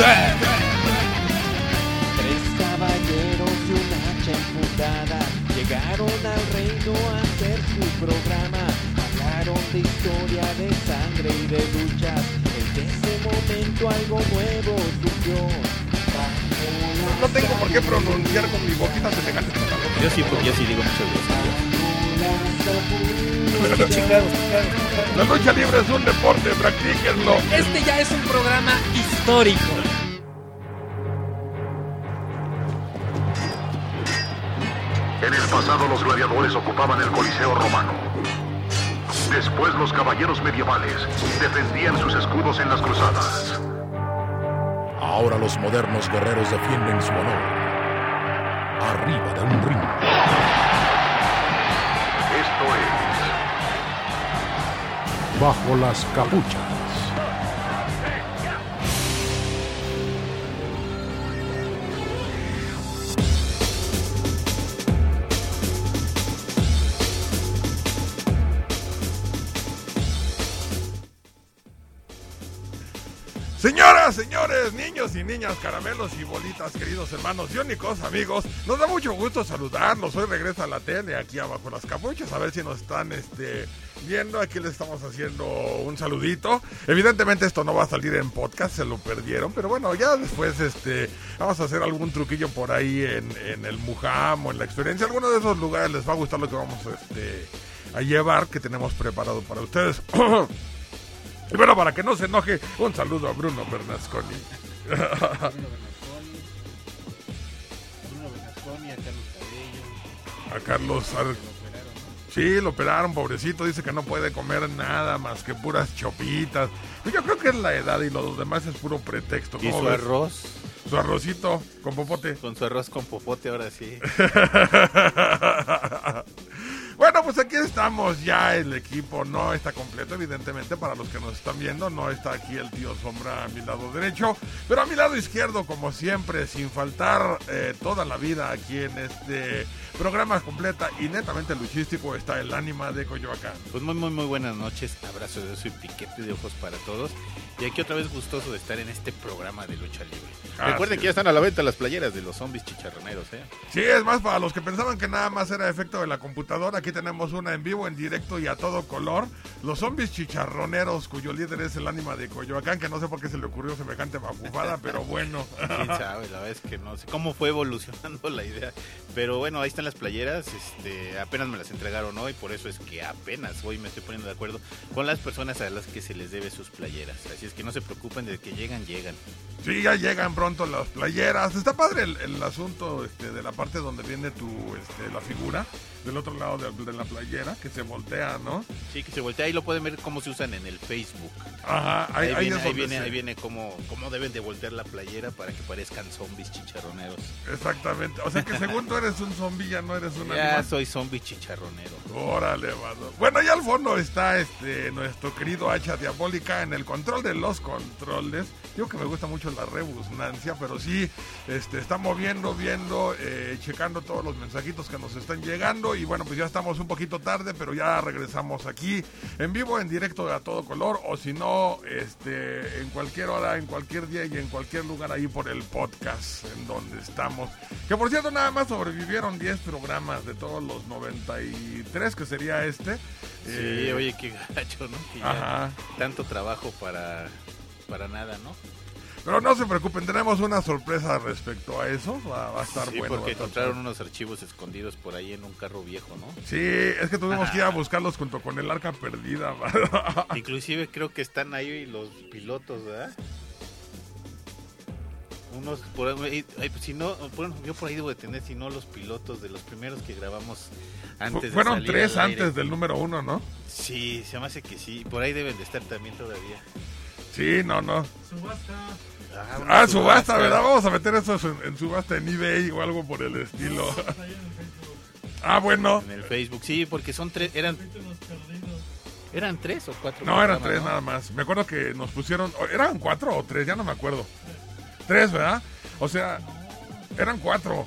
Tres caballeros y una hacha emputada llegaron al reino a hacer su programa. Hablaron de historia, de sangre y de luchas. Desde ese momento algo nuevo surgió. No tengo por qué pronunciar con mi boquita semejante. Yo sí, porque yo sí digo muchas La lucha libre es un deporte, practíquenlo. Este ya es un programa histórico. Pasado los gladiadores ocupaban el Coliseo romano. Después los caballeros medievales defendían sus escudos en las cruzadas. Ahora los modernos guerreros defienden su honor. Arriba de un ring. Esto es Bajo las capuchas. Y niñas, caramelos y bolitas, queridos hermanos iónicos, amigos, nos da mucho gusto saludarlos. Hoy regresa la tele aquí abajo las capuchas, a ver si nos están este, viendo. Aquí les estamos haciendo un saludito. Evidentemente esto no va a salir en podcast, se lo perdieron, pero bueno, ya después este, vamos a hacer algún truquillo por ahí en, en el Mujam o en la experiencia. Alguno de esos lugares les va a gustar lo que vamos este, a llevar, que tenemos preparado para ustedes. Y bueno, para que no se enoje, un saludo a Bruno Bernasconi. A Carlos Ar- Sí, lo operaron, pobrecito. Dice que no puede comer nada más que puras chopitas. Pues yo creo que es la edad y lo demás es puro pretexto. ¿Y ¿cómo su ves? arroz? Su arrocito con popote. Con su arroz con popote, ahora sí. Bueno, pues aquí estamos ya, el equipo no está completo, evidentemente, para los que nos están viendo, no está aquí el tío Sombra a mi lado derecho, pero a mi lado izquierdo, como siempre, sin faltar eh, toda la vida aquí en este programa completa y netamente luchístico, está el ánima de Coyoacán. Pues muy, muy, muy buenas noches. Abrazo de oso y piquete de ojos para todos. Y aquí otra vez gustoso de estar en este programa de lucha libre. Así Recuerden que ya es. están a la venta las playeras de los zombies chicharroneros, ¿eh? Sí, es más, para los que pensaban que nada más era efecto de la computadora, aquí tenemos una en vivo, en directo y a todo color. Los zombies chicharroneros, cuyo líder es el ánima de Coyoacán, que no sé por qué se le ocurrió semejante mafufada, pero bueno. Quién sabe, la verdad es que no sé cómo fue evolucionando la idea. Pero bueno, ahí están las playeras. Este, apenas me las entregaron hoy, por eso es que apenas hoy me estoy poniendo de acuerdo con las personas a las que se les debe sus playeras. Así que no se preocupen de que llegan, llegan. Sí, ya llegan pronto las playeras. Está padre el, el asunto este, de la parte donde viene tu, este, la figura, del otro lado de, de la playera, que se voltea, ¿no? Sí, que se voltea. Ahí lo pueden ver cómo se usan en el Facebook. Ajá, ahí, Ahí, ahí viene, ahí viene, ahí viene cómo, cómo deben de voltear la playera para que parezcan zombies chicharroneros. Exactamente. O sea que según tú eres un zombie, ya no eres un Ya animal. soy zombie chicharronero. Órale, mano. Bueno, ya al fondo está este nuestro querido hacha diabólica en el control de los controles. Digo que me gusta mucho la rebusnancia, pero sí, este, está moviendo, viendo, eh, checando todos los mensajitos que nos están llegando. Y bueno, pues ya estamos un poquito tarde, pero ya regresamos aquí en vivo, en directo a todo color. O si no, este, en cualquier hora, en cualquier día y en cualquier lugar ahí por el podcast en donde estamos. Que por cierto, nada más sobrevivieron 10 programas de todos los 93, que sería este. Sí, Eh, oye, qué gacho, ¿no? Que ya Ajá. tanto trabajo para, para nada, ¿no? Pero no se preocupen, tenemos una sorpresa respecto a eso. Va, va a estar sí, bueno. porque encontraron bueno. unos archivos escondidos por ahí en un carro viejo, ¿no? Sí, es que tuvimos que ir a buscarlos junto con el arca perdida. Inclusive creo que están ahí los pilotos, ¿verdad? Unos, por ahí, pues, si no, bueno, yo por ahí debo de tener, si no, los pilotos de los primeros que grabamos antes de Fueron salir tres al aire. antes del número uno, ¿no? Sí, se me hace que sí, por ahí deben de estar también todavía. Sí, no, no. Ah, una Ah, subasta, ¿verdad? Vamos a meter eso en, en subasta en eBay o algo por el estilo. Ah, bueno. En el Facebook, sí, porque son tres, eran... ¿Eran tres o cuatro? No, eran tres no? nada más. Me acuerdo que nos pusieron. ¿Eran cuatro o tres? Ya no me acuerdo. Tres, ¿verdad? O sea, eran cuatro.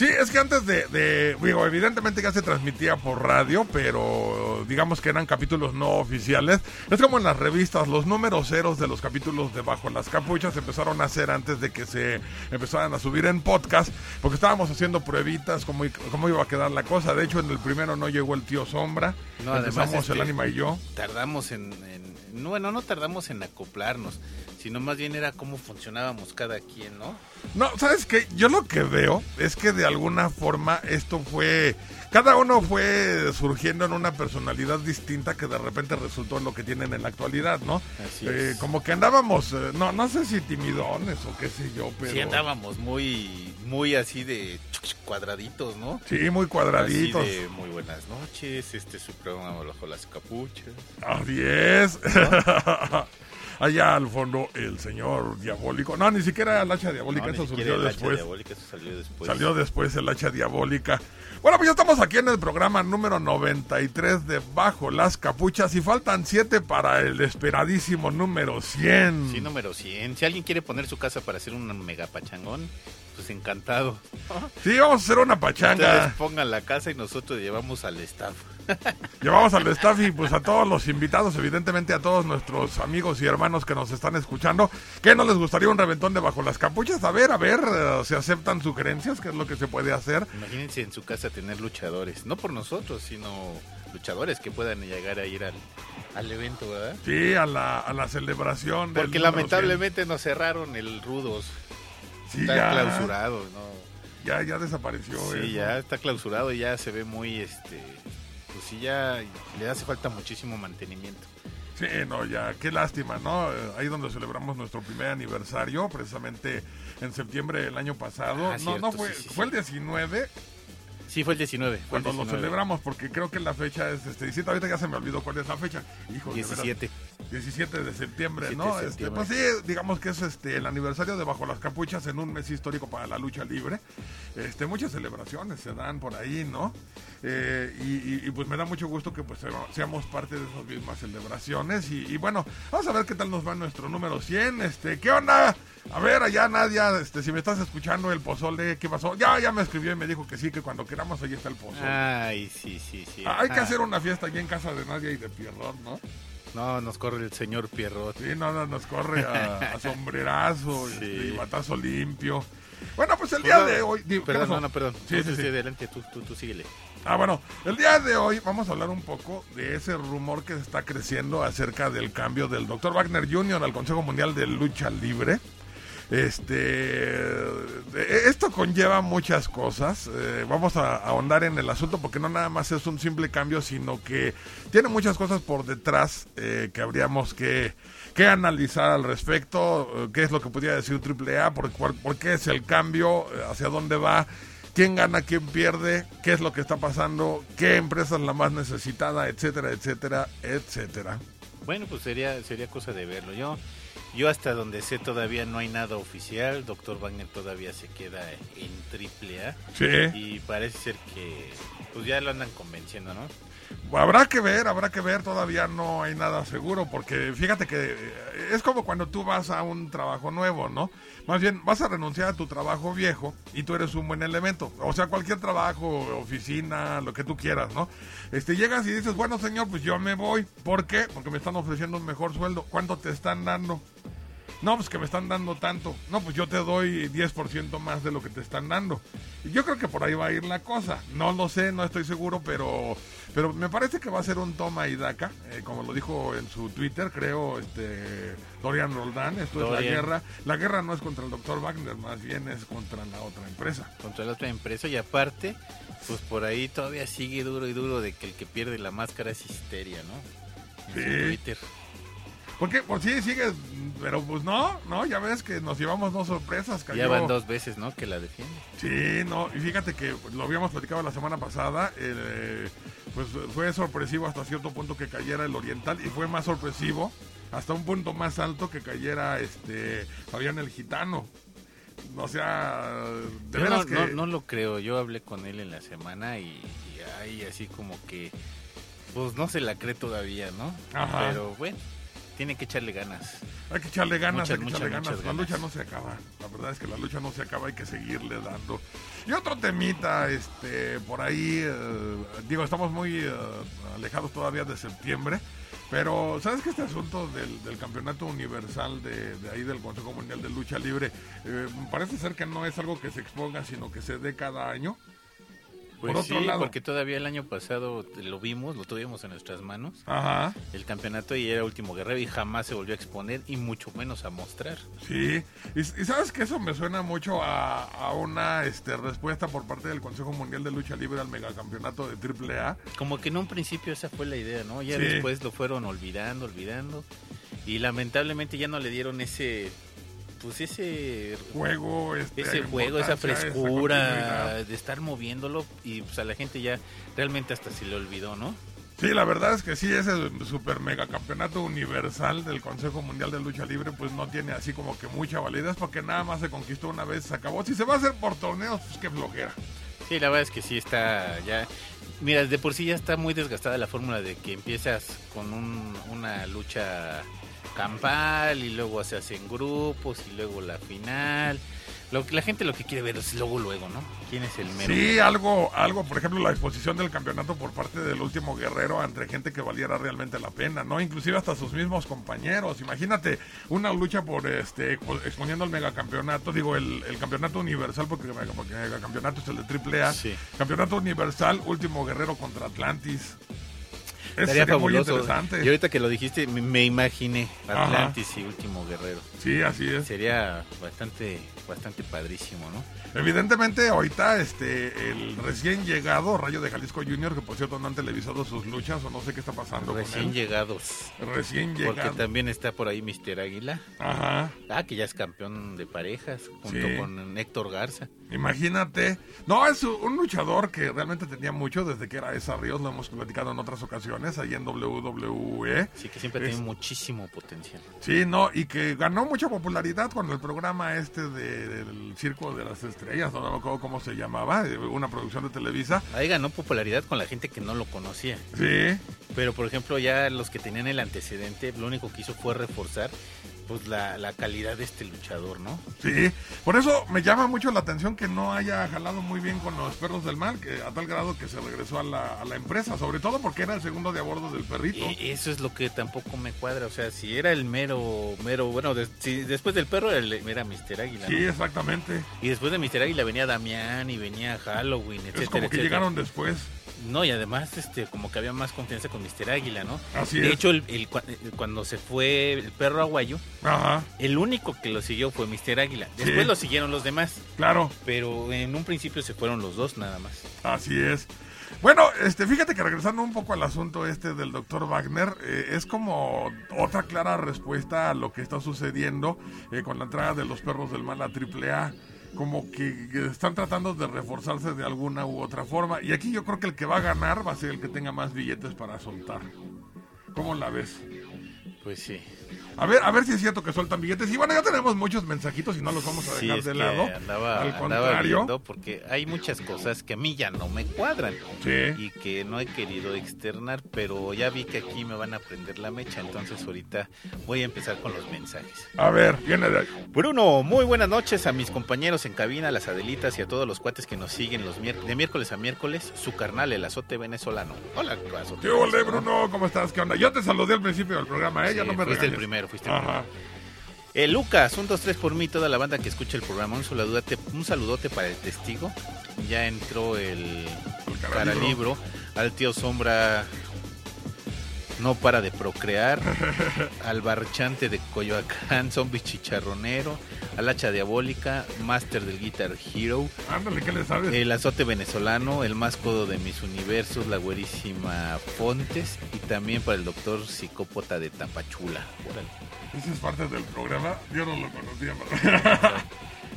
Sí, es que antes de, de- digo, evidentemente ya se transmitía por radio, pero digamos que eran capítulos no oficiales. Es como en las revistas, los números ceros de los capítulos de Bajo las Capuchas empezaron a hacer antes de que se empezaran a subir en podcast, porque estábamos haciendo pruebitas, cómo, cómo iba a quedar la cosa. De hecho, en el primero no llegó el tío Sombra, No, además, empezamos el este, ánima y yo. Tardamos en, en- no, bueno, no tardamos en acoplarnos, sino más bien era cómo funcionábamos cada quien, ¿no? No, ¿sabes qué? Yo lo que veo es que de alguna forma esto fue... Cada uno fue surgiendo en una personalidad distinta que de repente resultó en lo que tienen en la actualidad, ¿no? Así Eh, es. Como que andábamos, eh, no, no sé si timidones o qué sé yo, pero... Sí andábamos muy, muy así de cuadraditos, ¿no? Sí, muy cuadraditos. Así de muy buenas noches, este es su programa bajo las capuchas. Así es. Allá al fondo el señor diabólico. No, ni siquiera el hacha diabólica, No, eso siquiera surgió el hacha después. diabólica, eso salió después. Salió después el hacha diabólica. Bueno, pues ya estamos aquí en el programa número 93 de Bajo las Capuchas y faltan 7 para el esperadísimo número 100. Sí, número 100. Si alguien quiere poner su casa para hacer un mega pachangón, pues encantado. Sí, vamos a hacer una Ustedes pachanga. pongan la casa y nosotros llevamos al staff. Llevamos al staff y pues a todos los invitados, evidentemente a todos nuestros amigos y hermanos que nos están escuchando. ¿Qué no les gustaría un reventón de Bajo las Capuchas? A ver, a ver, eh, si aceptan sugerencias, qué es lo que se puede hacer. Imagínense en su casa tener luchadores, no por nosotros, sino luchadores que puedan llegar a ir al, al evento, ¿verdad? Sí, a la, a la celebración. Porque lamentablemente nos cerraron el Rudos. 100. Sí, está ya, clausurado, ¿no? ya, ya desapareció. Sí, eso. ya está clausurado y ya se ve muy, este, pues sí, ya le hace falta muchísimo mantenimiento. Sí, no, ya, qué lástima, ¿no? Eh, Ahí donde celebramos nuestro primer aniversario, precisamente en septiembre del año pasado. Ah, no, cierto, no fue, sí, sí, fue el 19 Sí, fue el 19. Fue el cuando lo 19. celebramos, porque creo que la fecha es este 17. Ahorita ya se me olvidó cuál es la fecha. Hijo, de veras. 17. 17 de septiembre, 17 ¿no? de Este, pues sí, digamos que es este el aniversario de Bajo las Capuchas en un mes histórico para la lucha libre. Este, muchas celebraciones se dan por ahí, ¿no? Eh, y, y- y, pues me da mucho gusto que pues se- seamos parte de esas mismas celebraciones. Y, y bueno, vamos a ver qué tal nos va nuestro número 100. Este, ¿qué onda? A ver, allá Nadia, este, si me estás escuchando el pozole, ¿qué pasó? Ya, ya me escribió y me dijo que sí, que cuando queramos ahí está el pozole. Ay, sí, sí, sí. Ah, Hay que Ah, hacer una fiesta aquí en casa de Nadia y de Pierrot, ¿no? No, nos corre el señor Pierrot. Sí, no, no, nos corre a, a sombrerazo Sí. este, y batazo limpio. Bueno, pues el Pues día de hoy... digo, ¿qué Perdón, no, no, perdón. Sí, sí, sí. sí, adelante, tú, tú, tú síguele. Ah, bueno, el día de hoy vamos a hablar un poco de ese rumor que está creciendo acerca del cambio del Dr. Wagner Jr. al Consejo Mundial de Lucha Libre. Este, esto conlleva muchas cosas. eh, vamos a ahondar en el asunto porque no nada más es un simple cambio, sino que tiene muchas cosas por detrás eh, que habríamos que, que analizar al respecto. eh, ¿Qué es lo que podría decir AAA? ¿Por, cuál- por qué es el cambio? eh, ¿Hacia dónde va? quién gana, quién pierde, qué es lo que está pasando, qué empresa es la más necesitada, etcétera, etcétera, etcétera. Bueno, pues sería sería cosa de verlo. Yo yo hasta donde sé todavía no hay nada oficial. Doctor Wagner todavía se queda en triple A. Sí, Y parece ser que pues ya lo andan convenciendo, ¿no? Habrá que ver, habrá que ver, todavía no hay nada seguro, porque fíjate que eh, es como cuando tú vas a un trabajo nuevo, ¿no? Más bien, vas a renunciar a tu trabajo viejo y tú eres un buen elemento. O sea, cualquier trabajo, oficina, lo que tú quieras, ¿no? Este, llegas y dices, bueno, señor, pues yo me voy. ¿Por qué? Porque me están ofreciendo un mejor sueldo. ¿Cuánto te están dando? No, pues que me están dando tanto. No, pues yo te doy 10% más de lo que te están dando. Y yo creo que por ahí va a ir la cosa. No lo sé, no estoy seguro, pero pero me parece que va a ser un toma y daca, eh, como lo dijo en su Twitter, creo, este Dorian Roldán. Esto es la guerra. La guerra no es contra el doctor Wagner, más bien es contra la otra empresa. Contra la otra empresa y aparte, pues por ahí todavía sigue duro y duro de que el que pierde la máscara es histeria, ¿no? En su Sí. Twitter. Porque por sí sigue, pero pues no, no, ya ves que nos llevamos dos sorpresas. Ya cayó- van dos veces, ¿no? Que la defiende. Sí, no, y fíjate que lo habíamos platicado la semana pasada, eh, pues fue sorpresivo hasta cierto punto que cayera el Oriental y fue más sorpresivo hasta un punto más alto que cayera este Fabián el Gitano. O sea, de Yo veras no, que... no, no lo creo. Yo hablé con él en la semana y, y ahí así como que, pues no se la cree todavía, ¿no? Ajá. Pero bueno, tiene que echarle ganas. Hay que echarle ganas, Muchas, hay que muchas, echarle ganas. La lucha no se acaba. La verdad es que la lucha no se acaba, hay que seguirle dando. Y otro temita, este, por ahí, eh, digo, estamos muy eh, alejados todavía de septiembre, pero ¿sabes que este asunto del, del campeonato universal de, de ahí del Consejo Mundial de Lucha Libre, eh, parece ser que no es algo que se exponga, sino que se dé cada año? Pues por otro sí, lado. porque todavía el año pasado lo vimos, lo tuvimos en nuestras manos, Ajá. el campeonato y era último guerrero y jamás se volvió a exponer y mucho menos a mostrar. Sí, y, y sabes que eso me suena mucho a, a una este, respuesta por parte del Consejo Mundial de Lucha Libre al megacampeonato de AAA. Como que en un principio esa fue la idea, ¿no? Ya Sí. después lo fueron olvidando, olvidando y lamentablemente ya no le dieron ese pues ese Juego, este, ese juego, esa frescura de estar moviéndolo y pues a la gente ya realmente hasta se le olvidó, ¿no? Sí, la verdad es que sí, ese super mega campeonato universal del Consejo Mundial de Lucha Libre, pues no tiene así como que mucha validez porque nada más se conquistó una vez, se acabó. Si se va a hacer por torneos, pues qué flojera. Sí, la verdad es que sí está ya. Mira, de por sí ya está muy desgastada la fórmula de que empiezas con un- una lucha campal y luego se hacen grupos y luego la final. Lo que la gente lo que quiere ver es luego luego, ¿no? ¿Quién es el mero? Sí, algo, algo, por ejemplo, la exposición del campeonato por parte del último guerrero ante gente que valiera realmente la pena, ¿no? Inclusive hasta sus mismos compañeros. Imagínate una lucha por este expo- exponiendo el megacampeonato, digo, el, el campeonato universal, porque el mega- porque el megacampeonato es el de AAA. Sí. Campeonato universal, último guerrero contra Atlantis. Eso sería muy fabuloso. interesante. Y ahorita que lo dijiste, me, imaginé Ajá. Atlantis y Último Guerrero. Sí, así es. Sería bastante, bastante padrísimo, ¿no? Evidentemente, ahorita este el recién llegado Rayo de Jalisco Junior, que por cierto no han televisado sus luchas o no sé qué está pasando Recién con él. llegados. Recién Porque llegado. también está por ahí Mister Águila. Ajá. Ah, que ya es campeón de parejas, junto Sí. con Héctor Garza. Imagínate. No, es un luchador que realmente tenía mucho desde que era esa Ríos, lo hemos platicado en otras ocasiones, ahí en WWE. Sí, que siempre Es- tiene muchísimo potencial. Sí, no, y que ganó mucha popularidad con el programa este de- del Circo de las Estrellas, no me acuerdo cómo se llamaba, eh, una producción de Televisa. Ahí ganó popularidad con la gente que no lo conocía. Sí, Pero, por ejemplo, ya los que tenían el antecedente, lo único que hizo fue reforzar pues la, la calidad de este luchador, ¿no? sí. Por eso me llama mucho la atención que no haya jalado muy bien con los perros del mal, que a tal grado que se regresó a la, a la empresa, sobre todo porque era el segundo de a bordo del perrito. Y eso es lo que tampoco me cuadra. O sea, si era el mero, mero, bueno, si después del perro era, el- era Mister Águila. Sí, ¿no? exactamente. Y después de Mister Águila venía Damián y venía Halloween, etcétera, Es como que etcétera. llegaron después. No, y además, este, como que había más confianza con Mister Águila, ¿no? Así de es. hecho, el, eh, cuando se fue el perro aguayo, Ajá, el único que lo siguió fue Mister Águila. Después Sí. lo siguieron los demás, claro. pero en un principio se fueron los dos nada más. Así es. Bueno, este, fíjate que regresando un poco al asunto este del doctor Wagner, eh, es como otra clara respuesta a lo que está sucediendo eh, con la entrada de los perros del mal a AAA. Como que están tratando de reforzarse de alguna u otra forma. Y aquí yo creo que el que va a ganar va a ser el que tenga más billetes para soltar. ¿Cómo la ves? Pues sí. A ver, a ver si es cierto que sueltan billetes. Y bueno, ya tenemos muchos mensajitos y no los vamos a Sí, dejar es de que lado. andaba, Al contrario. porque hay muchas cosas que a mí ya no me cuadran Sí. y que no he querido externar, pero ya vi que aquí me van a prender la mecha, entonces ahorita voy a empezar con los mensajes. A ver, viene de ahí. Bruno, muy buenas noches a mis compañeros en cabina, a las Adelitas y a todos los cuates que nos siguen los de miércoles a miércoles, su carnal, el azote venezolano. Hola, azote. ¿Qué ole. Bruno? ¿Cómo estás? ¿Qué onda? Yo te saludé al principio del programa, ¿eh? ya Sí, no me fuiste el regañes. Primero, fuiste el. Eh, Lucas, un, dos, tres por mí, toda la banda que escucha el programa. Un saludote, un saludote para el testigo. Ya entró el, caralibro. caralibro. Al tío Sombra no para de procrear. al barchante de Coyoacán, zombie chicharronero. Al hacha diabólica, máster del Guitar Hero. Ándale, ¿qué le sabes? El azote venezolano, el más codo de mis universos, la güerísima Fontes. Y también para el doctor psicópata de Tapachula. Órale. Ese es parte del programa. Yo no lo conocía,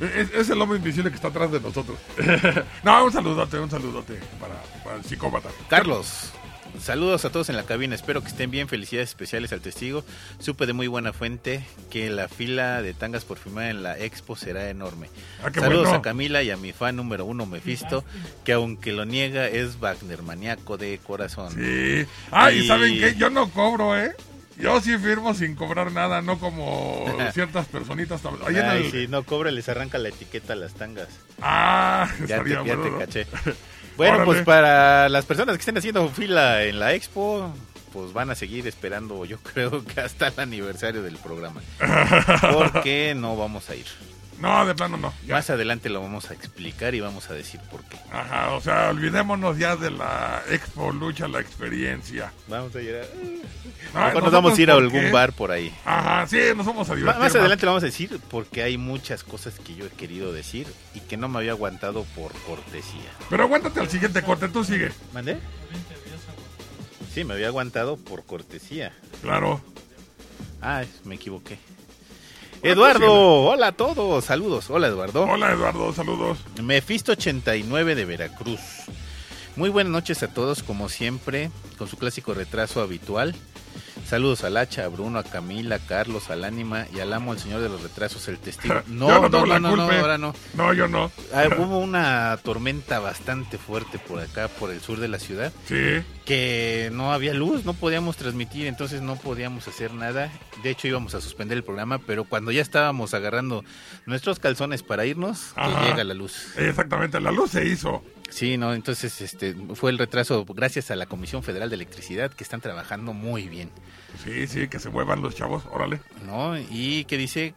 es, es el hombre invisible que está atrás de nosotros. no, un saludote, un saludote para, para el psicópata. Carlos, saludos a todos en la cabina. Espero que estén bien. Felicidades especiales al testigo. Supe de muy buena fuente que la fila de tangas por firmar en la expo será enorme. Ah, saludos bueno. a Camila y a mi fan número uno, Mefisto, que aunque lo niega, es Wagner maníaco de corazón. Sí. Ah, y ¿saben qué? Yo no cobro, ¿eh? Yo sí firmo sin cobrar nada, no como ciertas personitas. Ahí Ay, el- si no cobra, les arranca la etiqueta a las tangas. Ah, Ya te, ya te caché. Bueno, Órale. pues para las personas que estén haciendo fila en la expo, pues van a seguir esperando, yo creo que hasta el aniversario del programa. Porque no vamos a ir. No, de plano no. ya. Más adelante lo vamos a explicar y vamos a decir por qué. Ajá, o sea, olvidémonos ya de la Expo Lucha, la experiencia. Vamos a ir a... Nos ¿nosotros vamos a ir a algún qué? bar por ahí. Ajá, sí, nos vamos a divertir. Más adelante lo vamos a decir porque hay muchas cosas que yo he querido decir y que no me había aguantado por cortesía. Pero aguántate al siguiente corte, tú sigue. ¿Mandé? Sí, me había aguantado por cortesía. Claro. Ah, me equivoqué. Eduardo, hola a todos, saludos. Hola Eduardo. Hola, Eduardo, saludos. Mefisto89 de Veracruz. Muy buenas noches a todos, como siempre, con su clásico retraso habitual. Saludos al Hacha, a Bruno, a Camila, a Carlos, al Ánima y al amo, el señor de los retrasos, el testigo. No, Yo no, no, la no, no, culpa. ahora no. No, yo no. Ah, hubo una tormenta bastante fuerte por acá, por el sur de la ciudad, Sí. que no había luz, no podíamos transmitir, entonces no podíamos hacer nada. De hecho íbamos a suspender el programa, pero cuando ya estábamos agarrando nuestros calzones para irnos, que Ajá. llega la luz. Exactamente, la luz se hizo. Sí, no, entonces este fue el retraso gracias a la Comisión Federal de Electricidad que están trabajando muy bien, Sí, sí, que se muevan los chavos, órale. ¿no? Y que dice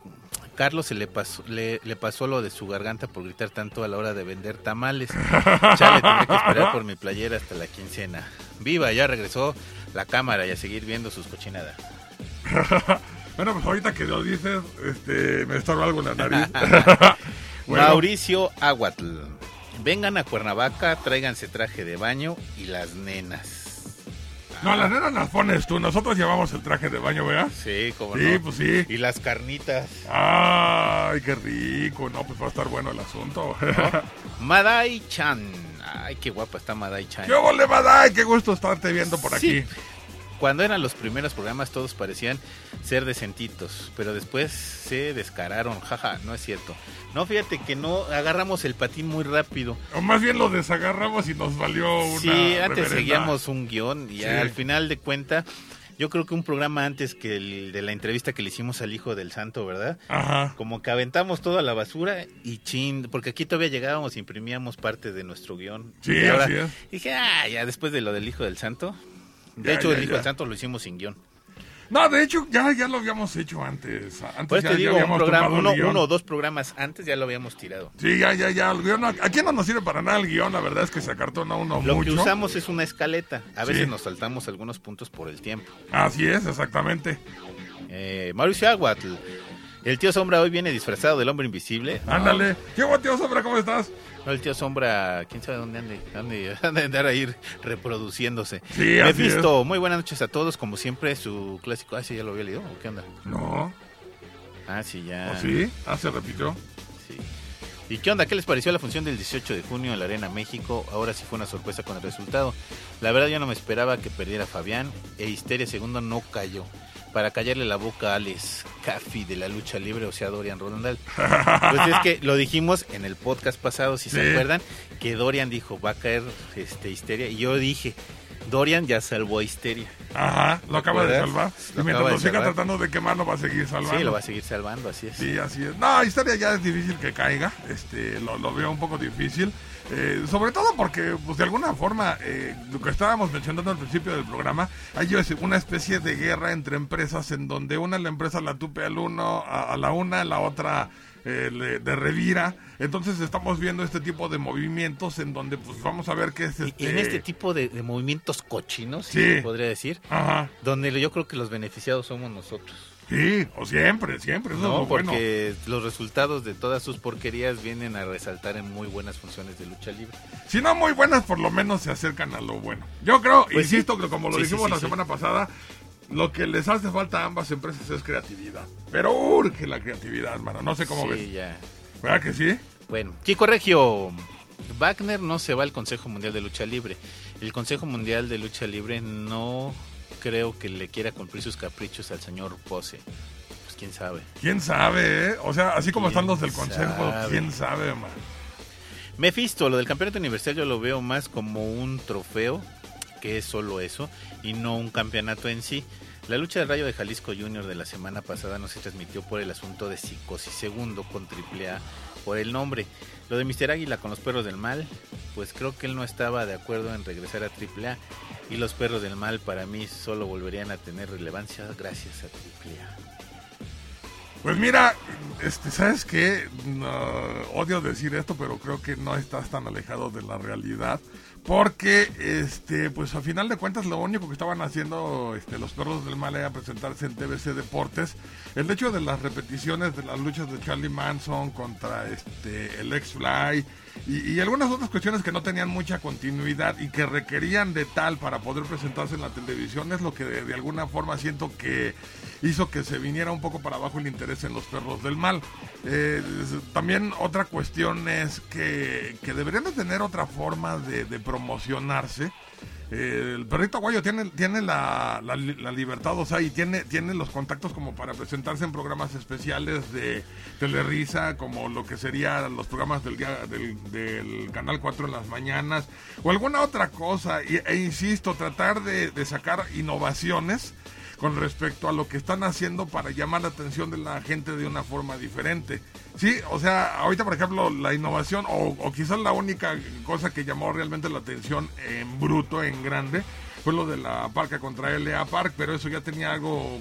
Carlos se le pasó le, le pasó lo de su garganta por gritar tanto a la hora de vender tamales. Chale, tendré que esperar por mi playera hasta la quincena. Viva, ya regresó la cámara y a seguir viendo sus cochinadas. Bueno, pues ahorita que lo dices, este, me estorba algo en la nariz. Bueno, Mauricio Aguatl. Vengan a Cuernavaca, tráiganse traje de baño y las nenas. No, las nenas las pones tú. Nosotros llevamos el traje de baño, ¿verdad? Sí, como Sí, no. pues sí. Y las carnitas. Ay, qué rico. No, pues va a estar bueno el asunto. Madai Chan. Ay, qué guapa está Madai Chan. ¡Qué vole, Madai! ¡Qué gusto estarte viendo por Sí. aquí! Cuando eran los primeros programas todos parecían ser decentitos, pero después se descararon, jaja, no es cierto. No, fíjate que no agarramos el patín muy rápido. O más bien lo desagarramos y nos valió una. Sí, antes reverenda. seguíamos un guion y Sí. al final de cuenta, yo creo que un programa antes que el de la entrevista que le hicimos al hijo del santo, ¿verdad? Ajá. Como que aventamos todo a la basura y chin, porque aquí todavía llegábamos e imprimíamos parte de nuestro guion. Sí, Y ahora así es. Dije, ah, ya después de lo del hijo del santo. De Ya, hecho, ya, el hijo ya. del santo lo hicimos sin guion. No, de hecho, ya, ya lo habíamos hecho antes. Antes Pues ya, te ya digo, un habíamos programa, uno, uno o dos programas antes ya lo habíamos tirado. Sí, ya, ya, ya. El guion, aquí no nos sirve para nada el guion. La verdad es que se acartona uno Lo mucho. que usamos es una escaleta. A veces Sí. nos saltamos algunos puntos por el tiempo. Así es, exactamente. Eh, Mauricio Aguatl. El tío Sombra hoy viene disfrazado del hombre invisible. No, Ándale. ¿Qué hubo, tío Sombra? ¿Cómo estás? No, el tío Sombra, quién sabe dónde ande, dónde ande andar a ir reproduciéndose. Sí, así Mephisto, muy buenas noches a todos, como siempre, su clásico. Ah, sí, ya lo había leído, ¿o qué onda? No. Ah, sí, ya. ¿O sí? Ah, se repitió. Sí. ¿Y qué onda? ¿Qué les pareció la función del 18 de junio en la Arena México? Ahora sí fue una sorpresa con el resultado. La verdad yo no me esperaba que perdiera Fabián e Histeria Segundo no cayó. Para callarle la boca a Alex Caffi de la lucha libre, o sea, Dorian Rondal. Pues es que lo dijimos en el podcast pasado, si Sí. se acuerdan, que Dorian dijo, va a caer este Histeria. Y yo dije, Dorian ya salvó a Histeria. Ajá, lo acaba de salvar. Lo y mientras lo siga tratando de quemar, lo va a seguir salvando. Sí, lo va a seguir salvando, así es. Sí, así es. No, historia ya es difícil que caiga. Este, lo, lo veo un poco difícil. Eh, sobre todo porque, pues de alguna forma, eh, lo que estábamos mencionando al principio del programa, hay una especie de guerra entre empresas en donde una la empresa la tupe al uno, a, a la una, la otra eh, le- de revira. Entonces estamos viendo este tipo de movimientos en donde, pues vamos a ver qué es este. En este tipo de, de movimientos cochinos, Sí. podría decir, Ajá. donde yo creo que los beneficiados somos nosotros. Sí, o siempre, siempre. Eso es No, lo bueno. porque los resultados de todas sus porquerías vienen a resaltar en muy buenas funciones de lucha libre. Si no muy buenas, por lo menos se acercan a lo bueno. Yo creo, Pues insisto, sí. que como lo Sí, dijimos sí, la semana pasada, lo que les hace falta a ambas empresas es creatividad. Pero urge la creatividad, hermano. No sé cómo sí, ves. ya. ¿Verdad que sí? Bueno, Chico Regio. Wagner no se va al Consejo Mundial de Lucha Libre. El Consejo Mundial de Lucha Libre no creo que le quiera cumplir sus caprichos al señor Pose. Pues quién sabe. ¿Quién sabe, eh? O sea, así como ¿Quién están los del consejo? ¿quién sabe, man? Mephisto, lo del campeonato universal yo lo veo más como un trofeo, que es solo eso, y no un campeonato en sí. La lucha del Rayo de Jalisco Junior de la semana pasada no se transmitió por el asunto de Psicosis Segundo con AAA por el nombre. Lo de Mr. Águila con los perros del mal, pues creo que él no estaba de acuerdo en regresar a AAA y los perros del mal para mí solo volverían a tener relevancia gracias a AAA. Pues mira, este, ¿sabes? No, odio decir esto, pero creo que no estás tan alejado de la realidad. Porque, este, pues a final de cuentas lo único que estaban haciendo este, los perros del mal era presentarse en TBC Deportes. El hecho de las repeticiones de las luchas de Charlie Manson contra este, el X-Fly y, algunas otras cuestiones que no tenían mucha continuidad y que requerían de tal para poder presentarse en la televisión es lo que de, alguna forma siento que hizo que se viniera un poco para abajo el interés en los perros del mal. Eh, también otra cuestión es que, que deberían de tener otra forma de promocionarse. Eh, el perrito aguayo tiene, tiene la, la, la libertad, o sea, y tiene, tiene los contactos como para presentarse en programas especiales de Telerisa, como lo que serían los programas del, día- del, del Canal 4 en las mañanas, o alguna otra cosa. Y- e insisto, tratar de sacar innovaciones con respecto a lo que están haciendo para llamar la atención de la gente de una forma diferente. Sí, o sea, ahorita por ejemplo la innovación o, o quizás la única cosa que llamó realmente la atención en bruto, en grande, fue lo de la Parca contra LA Park, pero eso ya tenía algo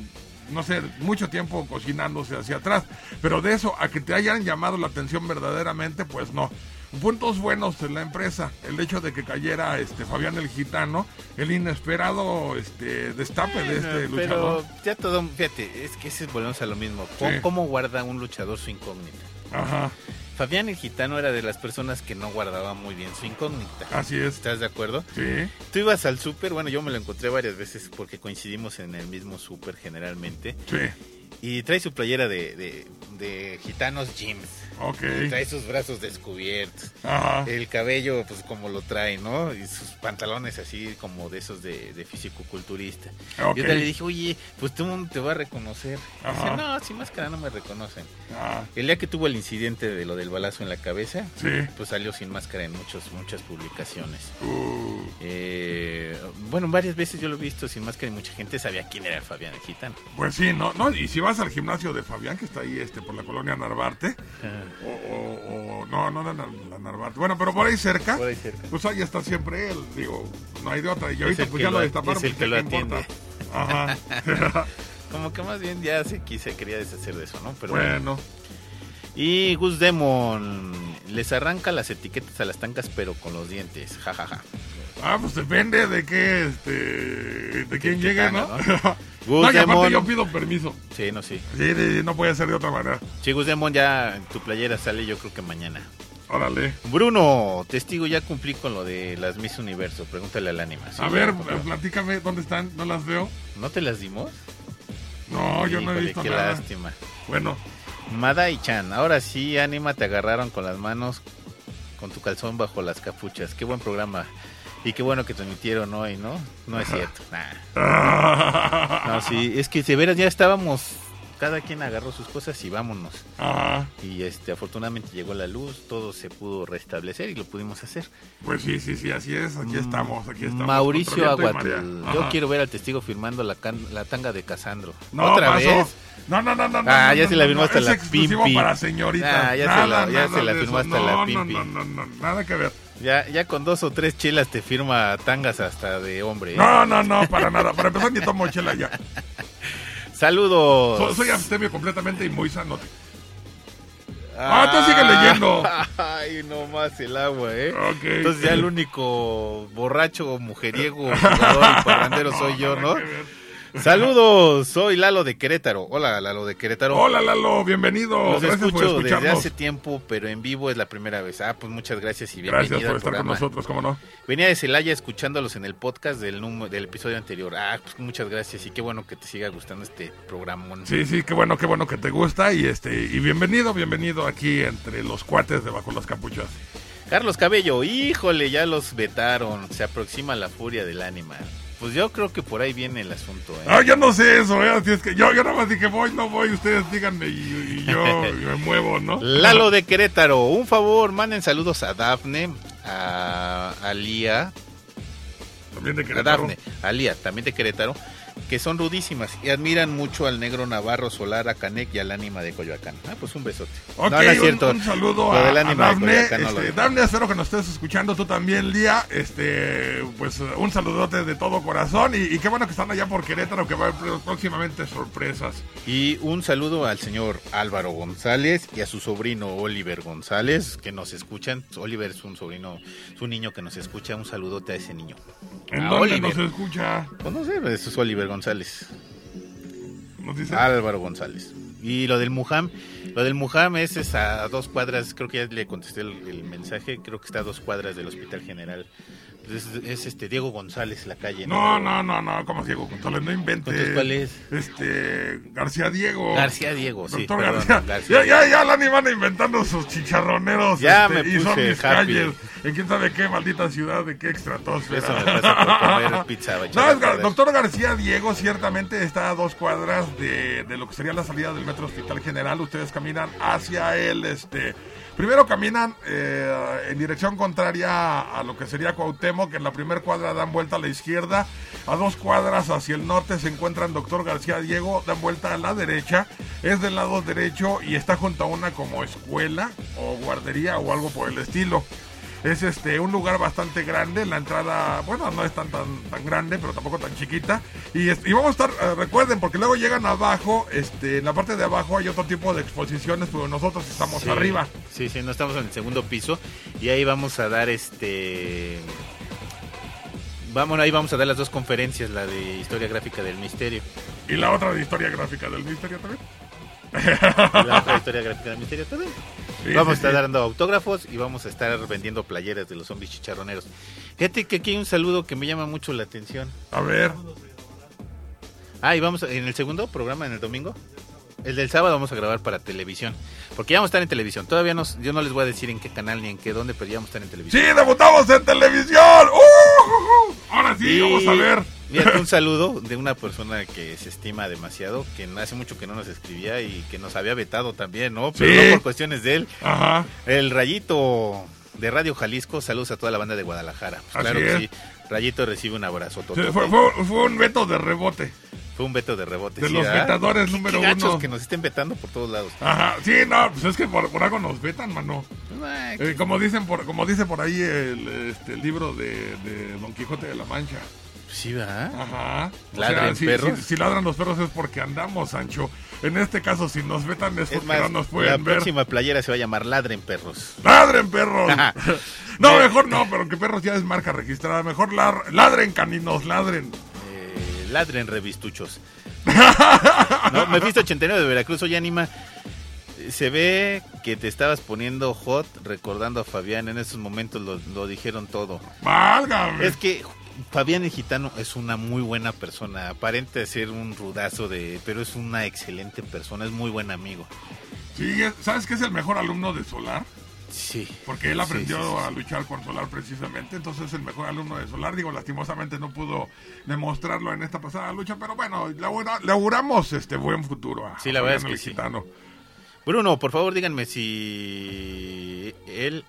no sé, mucho tiempo cocinándose hacia atrás. Pero de eso a que te hayan llamado la atención verdaderamente, pues no. Puntos buenos en la empresa, el hecho de que cayera este Fabián el Gitano, el inesperado este destape de este luchador. pero ya todo, fíjate, es que ese volvemos a lo mismo. ¿Cómo, Sí. cómo guarda un luchador su incógnita? Ajá, Fabián el Gitano era de las personas que no guardaba muy bien su incógnita. así es. ¿Estás de acuerdo? Sí, Tú ibas al súper, bueno, yo me lo encontré varias veces porque coincidimos en el mismo súper generalmente. sí, Y trae su playera de, de, de gitanos Jims. Ok. Y trae sus brazos descubiertos. Ajá, El cabello, pues como lo trae, ¿no? Y sus pantalones así como de esos de, de físico-culturista. ok. Yo le dije, oye, pues todo el mundo te va a reconocer. Dice, no, sin máscara no me reconocen. Ah, El día que tuvo el incidente de lo del balazo en la cabeza, sí. pues salió sin máscara en muchos, muchas publicaciones. Uh, Eh, bueno, varias veces yo lo he visto sin máscara y mucha gente sabía quién era Fabián el Gitano. pues sí, no, no, y si vas al gimnasio de Fabián, que está ahí este por la colonia Narvarte, o, o- o- no, no la, la Narvarte, bueno, pero por ahí cerca, Por ahí cerca. pues ahí está siempre él, digo, no hay de otra, y ahorita pues ya lo destaparon, es el pues, que ¿qué lo importa? atiende. Ajá, Como que más bien ya se quise, quería deshacer de eso, ¿no? Pero bueno, Y Gus Demon les arranca las etiquetas a las tancas pero con los dientes, jajaja. ah, pues depende de qué, este, de quién llegue, ¿no? gana, no, Gus y aparte Demon. yo pido permiso, Sí, no, sí. sí, sí, no puede ser de otra manera, Sí, Gus Demon ya en tu playera sale yo creo que mañana. órale. Bruno, testigo, ya cumplí con lo de las Miss Universo, pregúntale al ánima. Sí, A ver, compré. platícame, ¿dónde están? ¿No las veo? ¿no te las dimos? No, yo no he Híjole, visto qué nada. lástima. Bueno, Madai-chan, ahora sí, Anima, te agarraron con las manos, con tu calzón bajo las capuchas. Qué buen programa. Y qué bueno que transmitieron hoy, ¿no? No es cierto. Nah. No, sí, es que de veras ya estábamos, cada quien agarró sus cosas y vámonos. Ajá, Y este, afortunadamente llegó la luz, todo se pudo restablecer y lo pudimos hacer. pues sí, sí, sí, así es, aquí estamos, aquí estamos. Mauricio marea. yo quiero ver al testigo firmando la, can- la tanga de Casandro. No, ¿Otra pasó. vez? No, no, no, no. Ah, no, ya no, se la no, firmó no, hasta la Pimpi. para señoritas. Ah, ya se la- firmó hasta la no, Pimpi. No, no, no, no, nada que ver. Ya, ya con dos o tres chelas te firma tangas hasta de hombre. ¿eh? No, no, no, para nada. Para empezar, ni tomo chela ya. Saludos. So- soy abstemio completamente y muy sano. Ah, tú sigue leyendo. Ay, no más el agua, ¿eh? Ok. Entonces ya el único borracho, mujeriego, jugador y parrandero soy yo, ¿no? Saludos, soy Lalo de Querétaro. Hola, Lalo de Querétaro. Hola, Lalo, bienvenido. Los Gracias por escucho desde hace tiempo, pero en vivo es la primera vez. Ah, pues muchas gracias y bienvenida Gracias por estar con nosotros, ¿cómo no? Venía de Celaya escuchándolos en el podcast del número, del episodio anterior. Ah, pues muchas gracias y qué bueno que te siga gustando este programón. Sí, sí, qué bueno, qué bueno que te gusta y este y bienvenido, bienvenido aquí entre los cuates de bajo las capuchas. Carlos Cabello, híjole, ya los vetaron. Se aproxima la furia del ánima. Pues yo creo que por ahí viene el asunto, ¿eh? Ah, yo no sé eso, ¿eh? Así es que yo, yo nada más dije voy, no voy, ustedes díganme y, y yo me muevo, ¿no? Lalo de Querétaro, un favor, manden saludos a Dafne, a, a Lía, También de a Querétaro. Dafne, a Lía, también de Querétaro, que son rudísimas y admiran mucho al negro Navarro Solar, a Canec y al ánima de Coyoacán. Ah, pues un besote. Ok, no, no es un- cierto. Un, saludo a, del a ánima de Dafne. Coyoacán no lo este. Dafne, espero que nos estés escuchando tú también, Lía. Este, pues un saludote de todo corazón y, y qué bueno que están allá por Querétaro, que va a haber próximamente sorpresas. Y un saludo al señor Álvaro González y a su sobrino Oliver González, que nos escuchan. Oliver es un sobrino, es un niño que nos escucha. Un saludote a ese niño. ¿En A dónde Oliver. nos escucha? Pues no sé, eso es Oliver González. Nos dice. Álvaro González. Y lo del Mujam, lo del Mujam es, es a dos cuadras, creo que ya le contesté el, el mensaje, creo que está a dos cuadras del Hospital General. Es, es, este Diego González la calle. No, no, no, no, ¿cómo es Diego González? No inventes. Entonces, ¿cuál es? Este, García Diego. García Diego, sí. Doctor perdón, García. García Ya, ya, ya Lani van inventando sus chicharroneros. Ya este, me y son puse mis happy. calles. En quién sabe qué maldita ciudad, de qué extratosfera. Eso me pasa por comer pizza. No, es Gar- doctor García Diego ciertamente está a dos cuadras de, de lo que sería la salida del Metro Hospital General. Ustedes caminan hacia él, este... Primero caminan eh, en dirección contraria a lo que sería Cuauhtémoc, que en la primera cuadra dan vuelta a la izquierda, a dos cuadras hacia el norte se encuentran Doctor García Diego, dan vuelta a la derecha, es del lado derecho y está junto a una como escuela o guardería o algo por el estilo. Es este un lugar bastante grande, la entrada, bueno, no es tan tan, tan grande, pero tampoco tan chiquita. Y, y vamos a estar, eh, recuerden, porque luego llegan abajo, este, en la parte de abajo hay otro tipo de exposiciones, pero nosotros estamos Sí, arriba. Sí, sí, no estamos en el segundo piso y ahí vamos a dar este Vamos, ahí vamos a dar las dos conferencias, la de historia gráfica del misterio Y la otra de historia gráfica del misterio también. y la otra historia gráfica del misterio también. Sí, vamos a estar dando autógrafos y vamos a estar vendiendo playeras de los zombies chicharroneros. Fíjate que aquí hay un saludo que me llama mucho la atención. A ver, Ah, y vamos a- en el segundo programa, en el domingo. El del sábado vamos a grabar para televisión. Porque ya vamos a estar en televisión. Todavía no, yo no les voy a decir en qué canal ni en qué dónde, pero ya vamos a estar en sí, televisión. debutamos en televisión. ¡Uh! Ahora sí, Y vamos a ver. Fíjate, un saludo de una persona que se estima demasiado, que hace mucho que no nos escribía y que nos había vetado también, ¿no? Pero Sí. no por cuestiones de él. Ajá. El Rayito de Radio Jalisco, saludos a toda la banda de Guadalajara. Pues claro que sí. Rayito recibe un abrazo. Sí, fue, fue- fue un veto de rebote. Fue un veto de rebote. De sí, los ¿verdad? vetadores número qué uno. que nos estén vetando por todos lados. Ajá, sí, no, pues es que por, por algo nos vetan, mano. Ay, Eh, como dicen por, como dice por ahí el, este, el libro de, de Don Quijote de la Mancha. Sí, ¿verdad? Ajá. O ¿Ladren si, perros? Si, si ladran los perros es porque andamos, Sancho. En este caso, si nos vetan es Es porque más, no nos la pueden ver. próxima playera se va a llamar Ladren Perros. ¡Ladren perros! No, mejor no, pero que perros ya es marca registrada. Mejor lar- ladren, caninos, ladren. Eh, ladren revistuchos. no, Mephisto 89 de Veracruz, oye Anima, eh, se ve que te estabas poniendo hot recordando a Fabián, en esos momentos lo, lo dijeron todo. Válgame. Es que Fabián el Gitano es una muy buena persona, aparenta ser un rudazo de, pero es una excelente persona, es muy buen amigo. Sí, es- ¿sabes qué es el mejor alumno de Solar? Sí. Porque él aprendió sí, sí, a luchar con Solar precisamente, entonces es el mejor alumno de Solar. Digo, lastimosamente no pudo demostrarlo en esta pasada lucha, pero bueno, le, augura- le auguramos este buen futuro a Sí, la verdad es que. Gitano. Bruno, por favor díganme si él,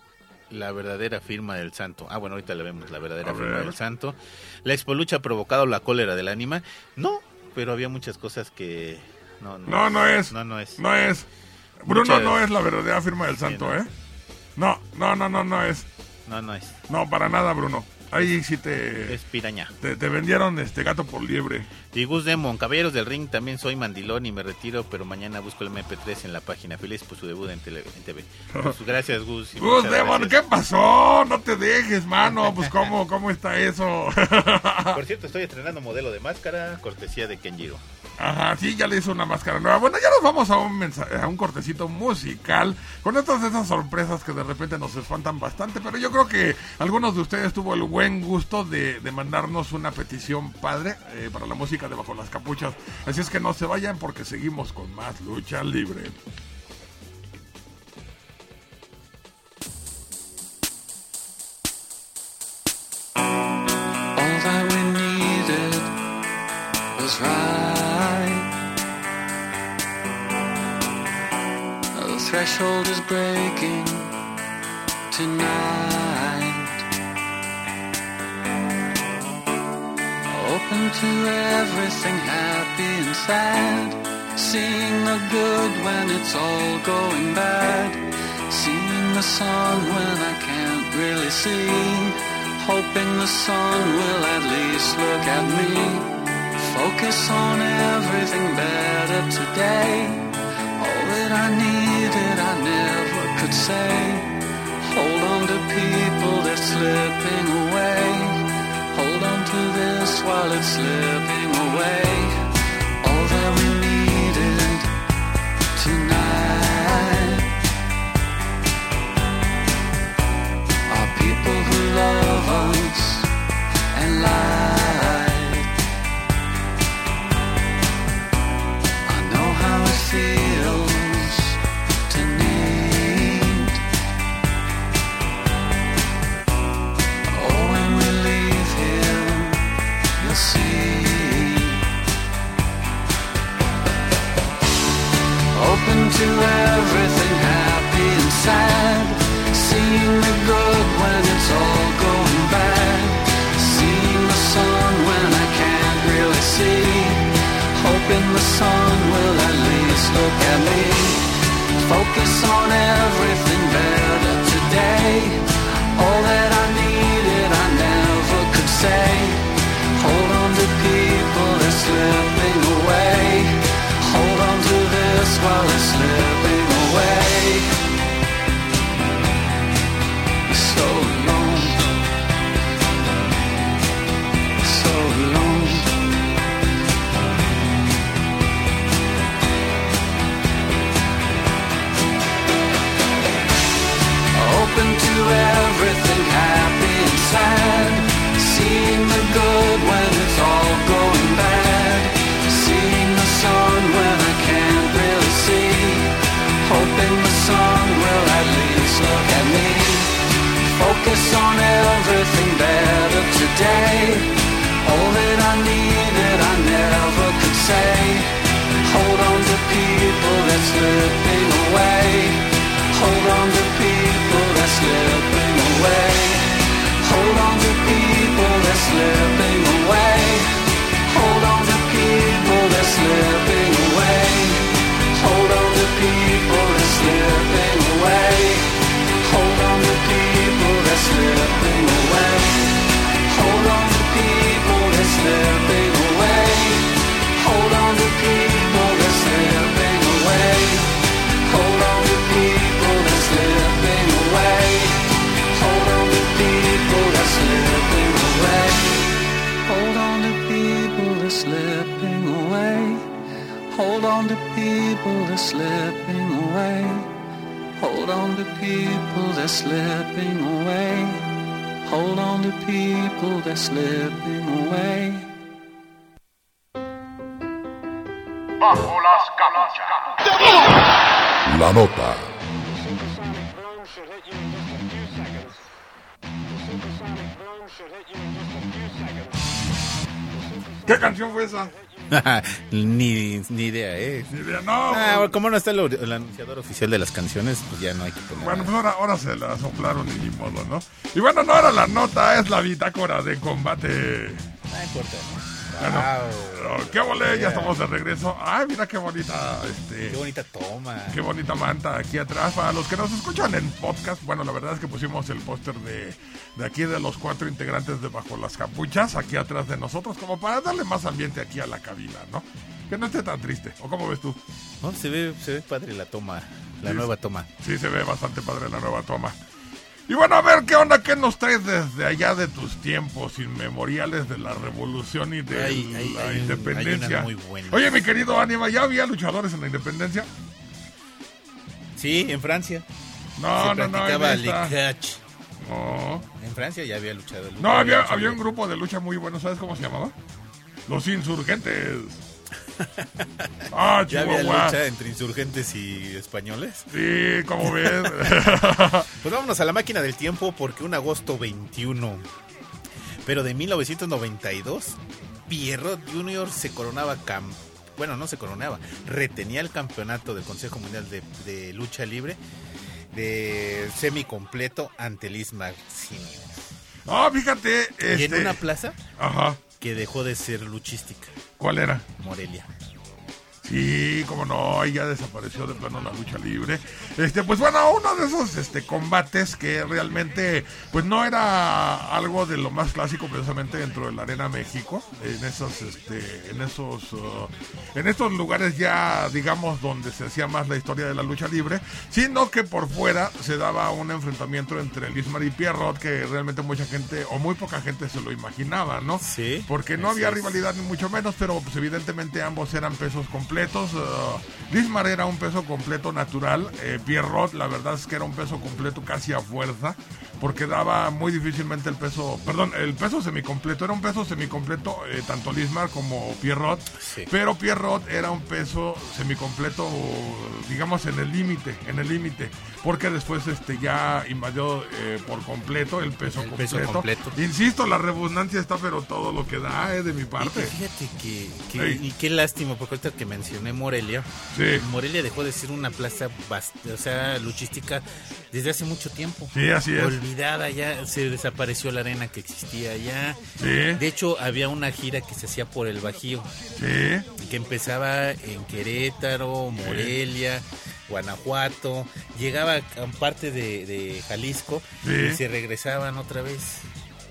la verdadera firma del santo. Ah, bueno, ahorita le vemos la verdadera A firma ver. del santo. La expolucha ha provocado la cólera del ánima. No, pero había muchas cosas que... No, no, No, no es. No, no es. No es. Bruno Muchas- no es la verdadera firma del santo, ¿no? ¿eh? No, no, no, no, no es. No, no es. No, para nada, Bruno. Ahí sí te, Es piraña. te, te vendieron este gato por liebre. Y Gus Demon, Caballeros del Ring, también soy mandilón y me retiro, pero mañana busco el MP3 en la página. Feliz por su debut en, tele- en TV. Pues, gracias, Gus. Gus Demon, gracias. ¿qué pasó? No te dejes, mano. Pues, ¿cómo, cómo está eso? Por cierto, estoy estrenando modelo de máscara, cortesía de Kenjiro. Ajá, sí, ya le hizo una máscara nueva. Bueno, ya nos vamos a un, a un cortecito musical con estas esas sorpresas que de repente nos espantan bastante, pero yo creo que algunos de ustedes tuvo el buen gusto de, de mandarnos una petición padre eh, para la música de Bajo las Capuchas. Así es que no se vayan porque seguimos con más lucha libre. All that we needed was right. Threshold is breaking tonight. Open to everything happy and sad. Seeing the good when it's all going bad. Seeing the sun when I can't really see. Hoping the sun will at least look at me. Focus on everything better today. All that I needed, I never could say. Hold on to people, they're slipping away. Hold on to this while it's slipping away. All that we needed tonight The sun will at least look at me. Focus on everything better today. All that I needed, I never could say. Hold on to people, they're slipping away. Hold on to this while it's slipping Focus on everything better today. All that I needed, I never could say. Hold on to people that's slipping away. Hold on to people that's slipping away. Hold on to people that's slipping Hold on to people that's slipping away. Hold on to people that's slipping away. Hold on to people that's slipping away. Bajo las capuchas. La nota. ¿Qué canción fue esa? ni, ni idea, ¿eh? Ni idea, no. Ah, como no está el, el anunciador oficial de las canciones, pues ya no hay que poner. Bueno, pues ahora, ahora se la soplaron y ni modo, ¿no? Y bueno, no era la nota, es la bitácora de combate. No importa. Bueno, Wow. oh, qué volé, ya estamos de regreso. Ay, mira qué bonita, este, Qué bonita toma. qué bonita manta aquí atrás. Para los que nos escuchan en podcast, bueno, la verdad es que pusimos el póster de, de aquí de los cuatro integrantes de Bajo las Capuchas, aquí atrás de nosotros, como para darle más ambiente aquí a la cabina, ¿no? Que no esté tan triste. ¿O cómo ves tú? No, se, ve, se ve padre la toma, la Sí. nueva toma. Sí, se ve bastante padre la nueva toma. Y bueno, a ver, ¿qué onda? ¿Qué nos traes desde allá de tus tiempos inmemoriales de la revolución y de Hay- hay- la hay independencia? muy. Oye, mi querido Aníbal, ¿ya había luchadores en la independencia? Sí, en Francia. No, se no, practicaba le. No, En Francia ya había luchado. no había, había un grupo de lucha muy bueno, ¿sabes cómo se llamaba? Los insurgentes. Ah, Ya había lucha entre insurgentes y españoles. Sí, como ves. Pues vámonos a la máquina del tiempo porque un agosto 21, pero de 1992, Pierrot Jr. se coronaba cam bueno, no se coronaba, retenía el campeonato del Consejo Mundial de, de Lucha Libre de semicompleto ante Liz Maxine. Ah, fíjate. Y en este- una plaza Ajá. Que dejó de ser luchística, ¿Cuál era? Morelia. Sí, como no, ya desapareció de plano la lucha libre. Este, pues bueno, uno de esos este combates que realmente pues no era algo de lo más clásico precisamente dentro de la Arena México, en esos este en esos uh, en estos lugares ya digamos donde se hacía más la historia de la lucha libre, sino que por fuera se daba un enfrentamiento entre Lismar y Pierrot que realmente mucha gente o muy poca gente se lo imaginaba, ¿no? Sí, Porque no había rivalidad ni mucho menos, pero pues evidentemente ambos eran pesos completos. Uh, Lismar era un peso completo natural. Eh, Pierrot, la verdad es que era un peso completo casi a fuerza, porque daba muy difícilmente el peso, perdón, el peso semicompleto. Era un peso semicompleto eh, tanto Lismar como Pierrot, Sí. pero Pierrot era un peso semicompleto, digamos, en el límite, en el límite, porque después este ya invadió eh, por completo el peso El completo. peso completo. Insisto, la redundancia está, pero todo lo que da eh, de mi parte. y fíjate que, y qué lástima, porque ahorita que mencioné Morelia, Sí. Morelia dejó de ser una plaza, o sea, luchística desde hace mucho tiempo. Sí, así es. Olvidada ya, se desapareció la arena que existía allá. Sí. De hecho, había una gira que se hacía por el Bajío, Sí, que empezaba en Querétaro, Morelia, Guanajuato, llegaba a parte de, de Jalisco Sí. y se regresaban otra vez.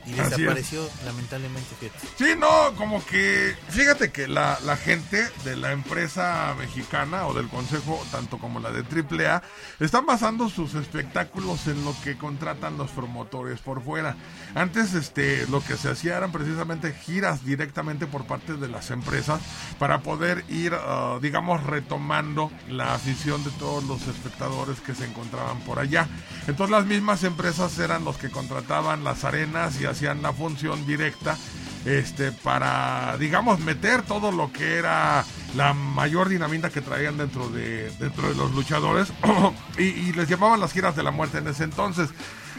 Y Así es. desapareció, lamentablemente, fíjate. Sí, no, como que, fíjate que la, la gente de la empresa mexicana o del consejo, tanto como la de AAA, están basando sus espectáculos en lo que contratan los promotores por fuera. Antes, este, lo que se hacía eran precisamente giras directamente por parte de las empresas para poder ir, ah, digamos, retomando la afición de todos los espectadores que se encontraban por allá. Entonces las mismas empresas eran los que contrataban las arenas y hacían la función directa este para digamos meter todo lo que era la mayor dinamita que traían dentro de dentro de los luchadores y, y les llamaban las giras de la muerte en ese entonces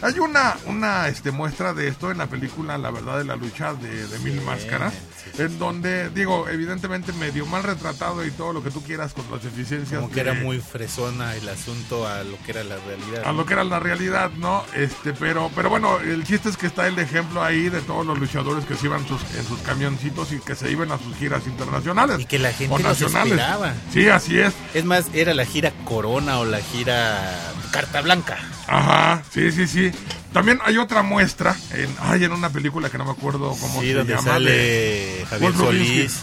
hay una una este muestra de esto en la película La verdad de la lucha de, de Mil Máscaras en donde digo evidentemente medio mal retratado y todo lo que tú quieras con las deficiencias Como que era muy fresona el asunto a lo que era la realidad. a ¿no? lo que era la realidad, ¿no? Este, pero, pero bueno, el chiste es que está el ejemplo ahí de todos los luchadores que se iban sus- en sus camioncitos y que se iban a sus giras internacionales. Y que la gente o los esperaba. Sí, así es. Es más, era la gira Corona o la gira Carta Blanca. Ajá, sí, sí, sí. También hay otra muestra en, ay, en una película que no me acuerdo cómo Sí, se donde llama. sale de- Javier. Solís.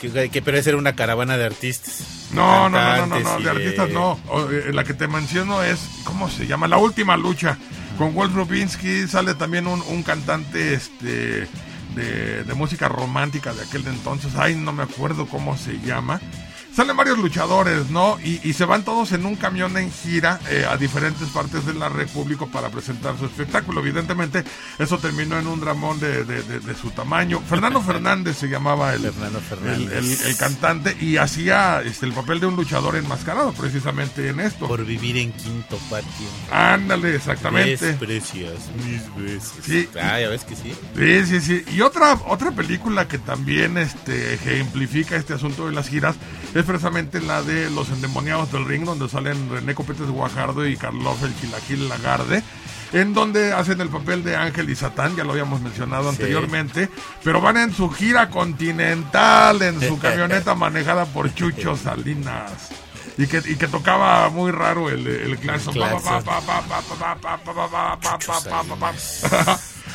Que, que parece ser una caravana de artistas. No, no, no, no, no, de artistas no. Eh, la que te menciono es, ¿cómo se llama? La última lucha. Con Wolf Rubinsky sale también un, un cantante este de, de música romántica de aquel entonces. Ay, no me acuerdo cómo se llama. Salen varios luchadores, ¿no? Y, y se van todos en un camión en gira eh, a diferentes partes de la República para presentar su espectáculo. Evidentemente, eso terminó en un dramón de, de- de- de su tamaño. Fernando Fernández se llamaba el, el, Fernández. el- el cantante y hacía este, el papel de un luchador enmascarado precisamente en esto. Por vivir en quinto patio. Ándale, exactamente. Desprecias mis besos. Sí. Ah, ya ves que sí. Sí, sí, sí. Y otra, otra película que también este, ejemplifica este asunto de las giras es precisamente la de Los Endemoniados del Ring, donde salen René Copetes Guajardo y Carlos el Chilaquil Lagarde. En donde hacen el papel de Ángel y Satán, ya lo habíamos mencionado Sí. anteriormente, pero van en su gira continental, en su camioneta manejada por Chucho Salinas y que, y que tocaba muy raro el, el.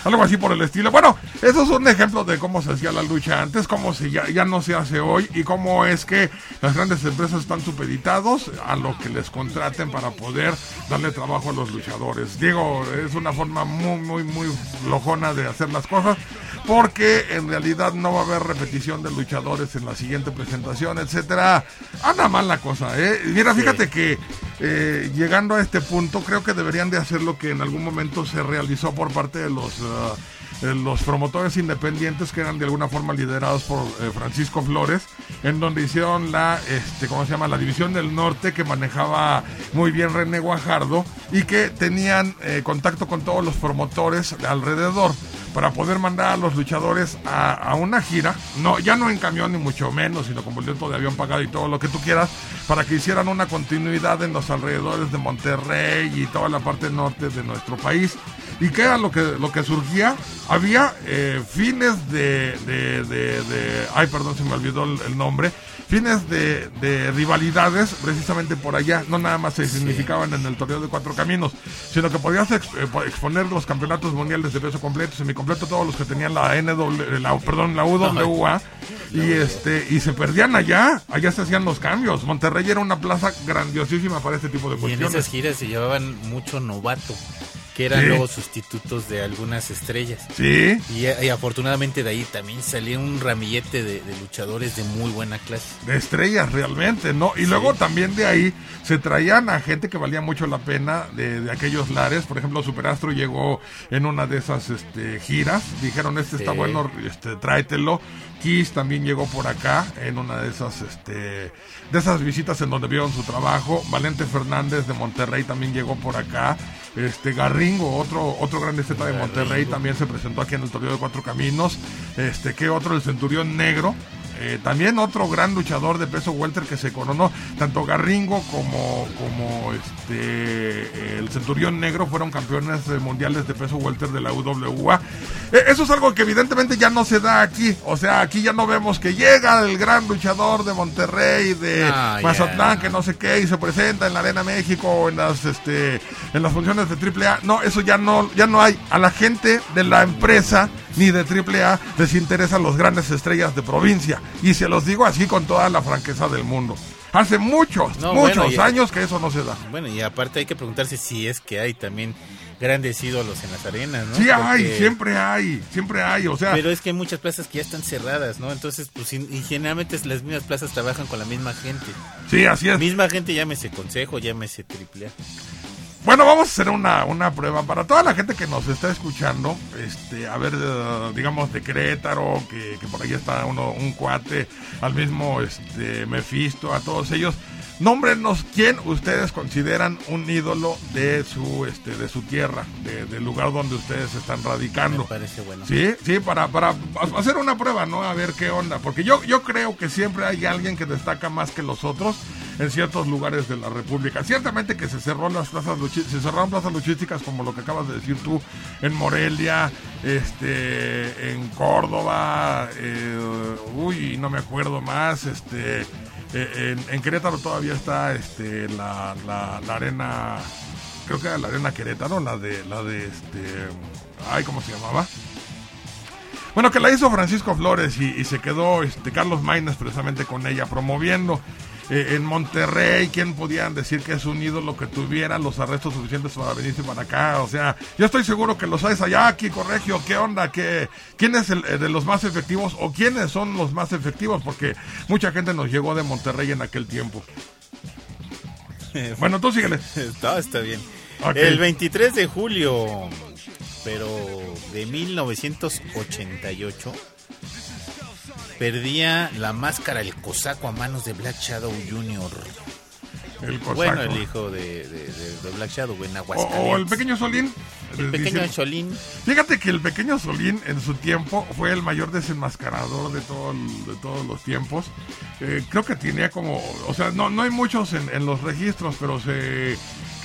Algo así por el estilo. Bueno, esos son ejemplos de cómo se hacía la lucha antes, cómo se ya, ya no se hace hoy y cómo es que las grandes empresas están supeditados a lo que les contraten para poder darle trabajo a los luchadores. Diego es una forma muy, muy, muy flojona de hacer las cosas porque en realidad no va a haber repetición de luchadores en la siguiente presentación, etcétera. Anda mal la cosa, ¿eh? Mira, fíjate que eh, llegando a este punto, creo que deberían de hacer lo que en algún momento se realizó por parte de los ah, eh, los promotores independientes que eran de alguna forma liderados por eh, Francisco Flores, en donde hicieron la, este, ¿cómo se llama? La división del norte que manejaba muy bien René Guajardo y que tenían eh, contacto con todos los promotores de alrededor para poder mandar a los luchadores a, una gira, no, ya no en camión ni mucho menos, sino con boleto de avión pagado y todo lo que tú quieras, para que hicieran una continuidad en los alrededores de Monterrey y toda la parte norte de nuestro país. ¿Y qué era lo que, lo que surgía? Había eh, fines de, de, de- Ay, perdón, se me olvidó el nombre. Fines de, de rivalidades precisamente por allá. No nada más se significaban en el torneo de cuatro caminos, sino que podías eh, po- exponer los campeonatos mundiales de peso completo, semicompleto, todos los que tenían la NW, la, perdón, la UWA. Y, este, y se perdían allá. Allá se hacían los cambios. Monterrey era una plaza grandiosísima para este tipo de Y en cuestiones. esas giras se llevaban mucho novato, que eran Sí. luego sustitutos de algunas estrellas. Sí. Y, y afortunadamente de ahí también salía un ramillete de, de luchadores de muy buena clase. de estrellas realmente, ¿no? Y luego también de ahí se traían a gente que valía mucho la pena de, de aquellos lares. Por ejemplo, Superastro llegó en una de esas este, giras. Dijeron, este está bueno, este, tráetelo. Kiss también llegó por acá en una de esas, este, de esas visitas en donde vieron su trabajo. Valente Fernández de Monterrey también llegó por acá. Este Garringo, otro, otro gran esteta de Monterrey, también se presentó aquí en el Torneo de Cuatro Caminos. Este, que otro, el Centurión Negro. Eh, también otro gran luchador de peso welter que se coronó, tanto Garringo como, como este el Centurión Negro fueron campeones mundiales de peso welter de la UWA. Eh, eso es algo que evidentemente ya no se da aquí, o sea, aquí ya no vemos que llega el gran luchador de Monterrey, de Ah, Mazatlán, que no sé qué, y se presenta en la Arena México o en las este en las funciones de AAA. No, eso ya no ya no hay. A la gente de la empresa ni de AAA les interesan los grandes estrellas de provincia. Y se los digo así con toda la franqueza del mundo. Hace muchos, No, muchos bueno, y- años que eso no se da. Bueno, y aparte hay que preguntarse si es que hay también grandes ídolos en las arenas, ¿no? Sí hay, siempre hay, siempre hay. O sea, Pero es que hay muchas plazas que ya están cerradas, ¿no? Entonces, pues, y generalmente las mismas plazas trabajan con la misma gente. sí, así es. Misma gente, llámese consejo, llámese triple A. Bueno, vamos a hacer una, una prueba para toda la gente que nos está escuchando. Este, a ver, eh, digamos de Querétaro, que, que por ahí está uno, un cuate, al mismo este, Mephisto, a todos ellos. Nómbrenos quién ustedes consideran un ídolo de su, este, de su tierra, de- del lugar donde ustedes están Me radicando. parece bueno. Sí, sí, para, para hacer una prueba, ¿no? A ver qué onda. Porque yo, yo creo que siempre hay alguien que destaca más que los otros en ciertos lugares de la República. Ciertamente que se cerró las plazas se cerraron plazas luchísticas como lo que acabas de decir tú, en Morelia, este, en Córdoba, eh, uy, no me acuerdo más, este, eh, en, Querétaro todavía está este, la, la, la arena, creo que era la arena Querétaro, la de, la de este, ay, ¿cómo se llamaba? Bueno, que la hizo Francisco Flores y, y se quedó este, Carlos Maínez precisamente con ella promoviendo. Eh, en Monterrey, ¿quién podían decir que es un ídolo que tuviera los arrestos suficientes para venirse para acá? O sea, yo estoy seguro que los hay allá, aquí, Corregio, ¿qué onda? ¿Qué, ¿Quién es el eh, de los más efectivos o quiénes son los más efectivos? Porque mucha gente nos llegó de Monterrey en aquel tiempo. Bueno, tú síguele. Está, está bien. El 23 de julio, pero de 1988, perdía la máscara el cosaco a manos de Black Shadow Jr. El cosaco. Bueno, el hijo de, de- de- Black Shadow en Aguascalientes. o el pequeño Solín. El pequeño dicen- Cholín. Fíjate que el pequeño Solín en su tiempo fue el mayor desenmascarador de, todo el- de todos los tiempos. Eh, creo que tenía como, o sea, no, no hay muchos en, en los registros, pero se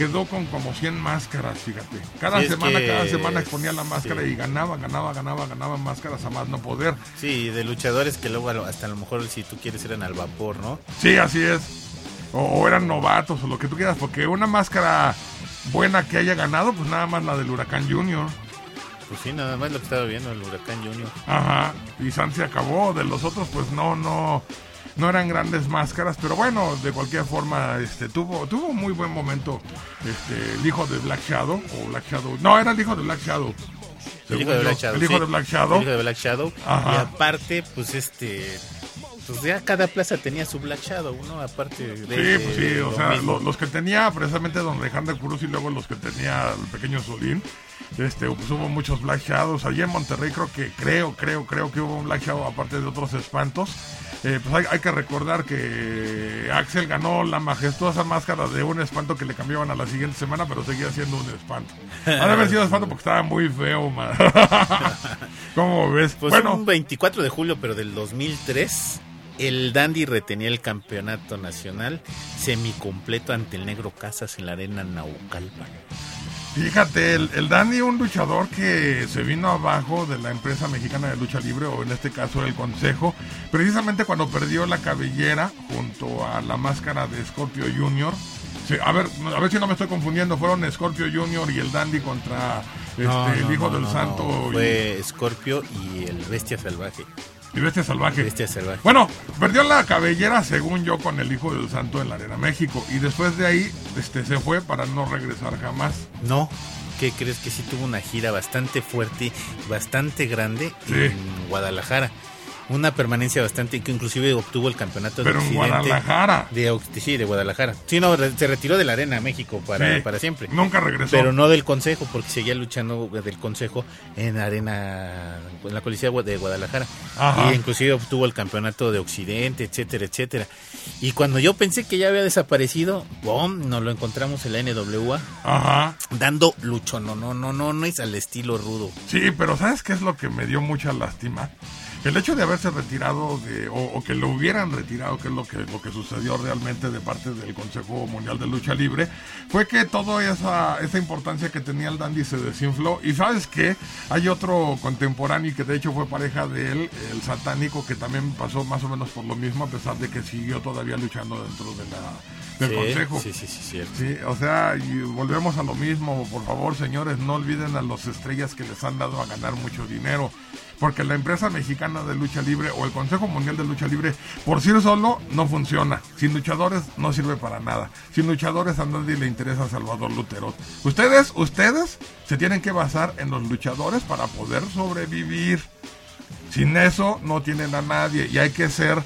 quedó con como 100 máscaras, fíjate. Cada Sí, semana, que- cada semana exponía la máscara sí. y ganaba, ganaba, ganaba, ganaba máscaras a más no poder. Sí, de luchadores que luego hasta a lo mejor si tú quieres eran al vapor, ¿no? Sí, así es. O, o eran novatos o lo que tú quieras, porque una máscara buena que haya ganado, pues nada más la del Huracán Junior. Pues sí, nada más lo que estaba viendo, el Huracán Junior. Ajá, y San se acabó. De los otros, pues no, no, no eran grandes máscaras, pero bueno, de cualquier forma, este, tuvo, tuvo un muy buen momento, este, el hijo de Black Shadow o Black Shadow, no, era el hijo de Black Shadow. El hijo de. Black Shadow. El hijo sí. de Black Shadow. El hijo de Black Shadow. Ajá. Y aparte, pues este. Pues ya cada plaza tenía su Black Shadow, ¿no? Aparte de. Sí, pues sí, o sea, los que tenía precisamente Don Alejandro Cruz y luego los que tenía el pequeño Solín, este, pues hubo muchos Black Shadows. Allí en Monterrey creo que, creo, creo, creo que hubo un Black Shadow aparte de otros espantos. Eh, pues hay, hay que recordar que Axel ganó la majestuosa máscara de un espanto que le cambiaban a la siguiente semana, pero seguía siendo un espanto. De haber sido espanto porque estaba muy feo, man. ¿Cómo ves? Pues bueno, un 24 de julio, pero del 2003, el Dandy retenía el campeonato nacional semicompleto ante el Negro Casas en la arena Naucalpan. Fíjate, el, el Dandy, un luchador que se vino abajo de la empresa mexicana de lucha libre, o en este caso el Consejo, precisamente cuando perdió la cabellera junto a la máscara de Scorpio Junior. Sí, a ver, a ver si no me estoy confundiendo, fueron Scorpio Junior y el Dandy contra este, No, no, el Hijo no, del Santo y- Fue Scorpio y el Bestia Salvaje. Y Bestia Salvaje. Bestia Salvaje. Bueno, perdió la cabellera, según yo, con el Hijo del Santo en la Arena México. Y después de ahí este, se fue para no regresar jamás. No, ¿qué crees que sí tuvo una gira bastante fuerte, bastante grande Sí. en Guadalajara? Una permanencia bastante que inclusive obtuvo el campeonato Pero de en. Guadalajara. De, sí, de Guadalajara. Sí, no, se retiró de la arena México para, Sí, para siempre. Nunca regresó. Pero no del Consejo, porque seguía luchando del Consejo en arena, en la Colisea de Guadalajara. Ajá. Y inclusive obtuvo el campeonato de Occidente, etcétera, etcétera. Y cuando yo pensé que ya había desaparecido, ¡bom! Nos lo encontramos en la NWA Ajá. dando lucho, no, no, no, no, no es al estilo rudo. Sí, pero ¿sabes qué es lo que me dio mucha lástima? El hecho de haberse retirado de, o, o que lo hubieran retirado, que es lo que, lo que sucedió realmente de parte del Consejo Mundial de Lucha Libre, fue que toda esa, esa importancia que tenía el Dandy se desinfló. Y sabes qué, hay otro contemporáneo que de hecho fue pareja de él, el satánico, que también pasó más o menos por lo mismo, a pesar de que siguió todavía luchando dentro de la, del Sí, Consejo. Sí, sí, sí, cierto. Sí, o sea, y volvemos a lo mismo, por favor, señores, no olviden a los estrellas que les han dado a ganar mucho dinero, porque la empresa mexicana de lucha libre o el Consejo Mundial de Lucha Libre por sí solo no funciona. Sin luchadores no sirve para nada. Sin luchadores a nadie le interesa Salvador Lutero. Ustedes, ustedes se tienen que basar en los luchadores para poder sobrevivir. Sin eso no tienen a nadie y hay que ser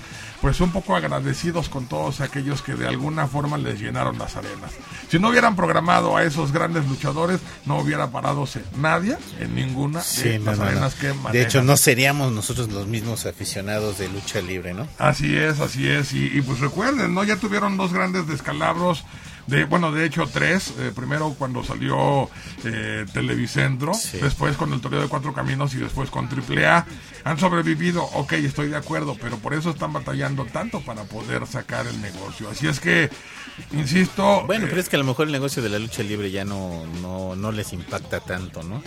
pues un poco agradecidos con todos aquellos que de alguna forma les llenaron las arenas. Si no hubieran programado a esos grandes luchadores, no hubiera paradose nadie en ninguna Sí, de no, las no, no. arenas que De manejan. hecho, no seríamos nosotros los mismos aficionados de lucha libre, ¿no? Así es, así es. Y, y, pues recuerden, ¿no? Ya tuvieron dos grandes descalabros. De, bueno, de hecho tres. Eh, primero cuando salió eh, Televicentro, Sí. después con el Toreo de Cuatro Caminos y después con AAA. Han sobrevivido, ok, estoy de acuerdo, pero por eso están batallando tanto para poder sacar el negocio. Así es que, insisto... Bueno, eh, pero es que a lo mejor el negocio de la lucha libre ya no, no, no les impacta tanto, ¿no?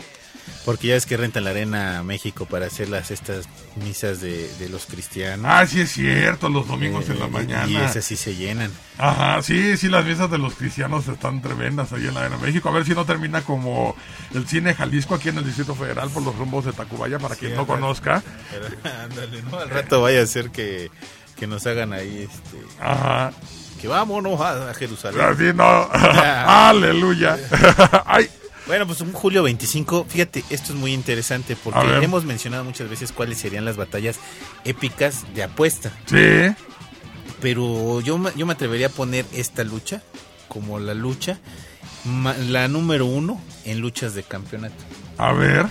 Porque ya es que rentan la arena México para hacer las estas misas de, de los cristianos. Ah, sí es cierto, los domingos en la Eh, mañana. Y esas sí se llenan. Ajá, sí, sí, las misas de los cristianos están tremendas ahí en la Arena México. A ver si no termina como el cine Jalisco aquí en el Distrito Federal por los rumbos de Tacubaya, para quien no conozca. Ándale, ¿no? Al rato vaya a ser que, que nos hagan ahí, este, Ajá, que vámonos a, a Jerusalén. así no. Aleluya. Ay, Bueno, pues un julio 25, fíjate, esto es muy interesante porque hemos mencionado muchas veces cuáles serían las batallas épicas de apuesta. sí, Pero yo, me- yo me atrevería a poner esta lucha como la lucha, la número uno en luchas de campeonato. a ver.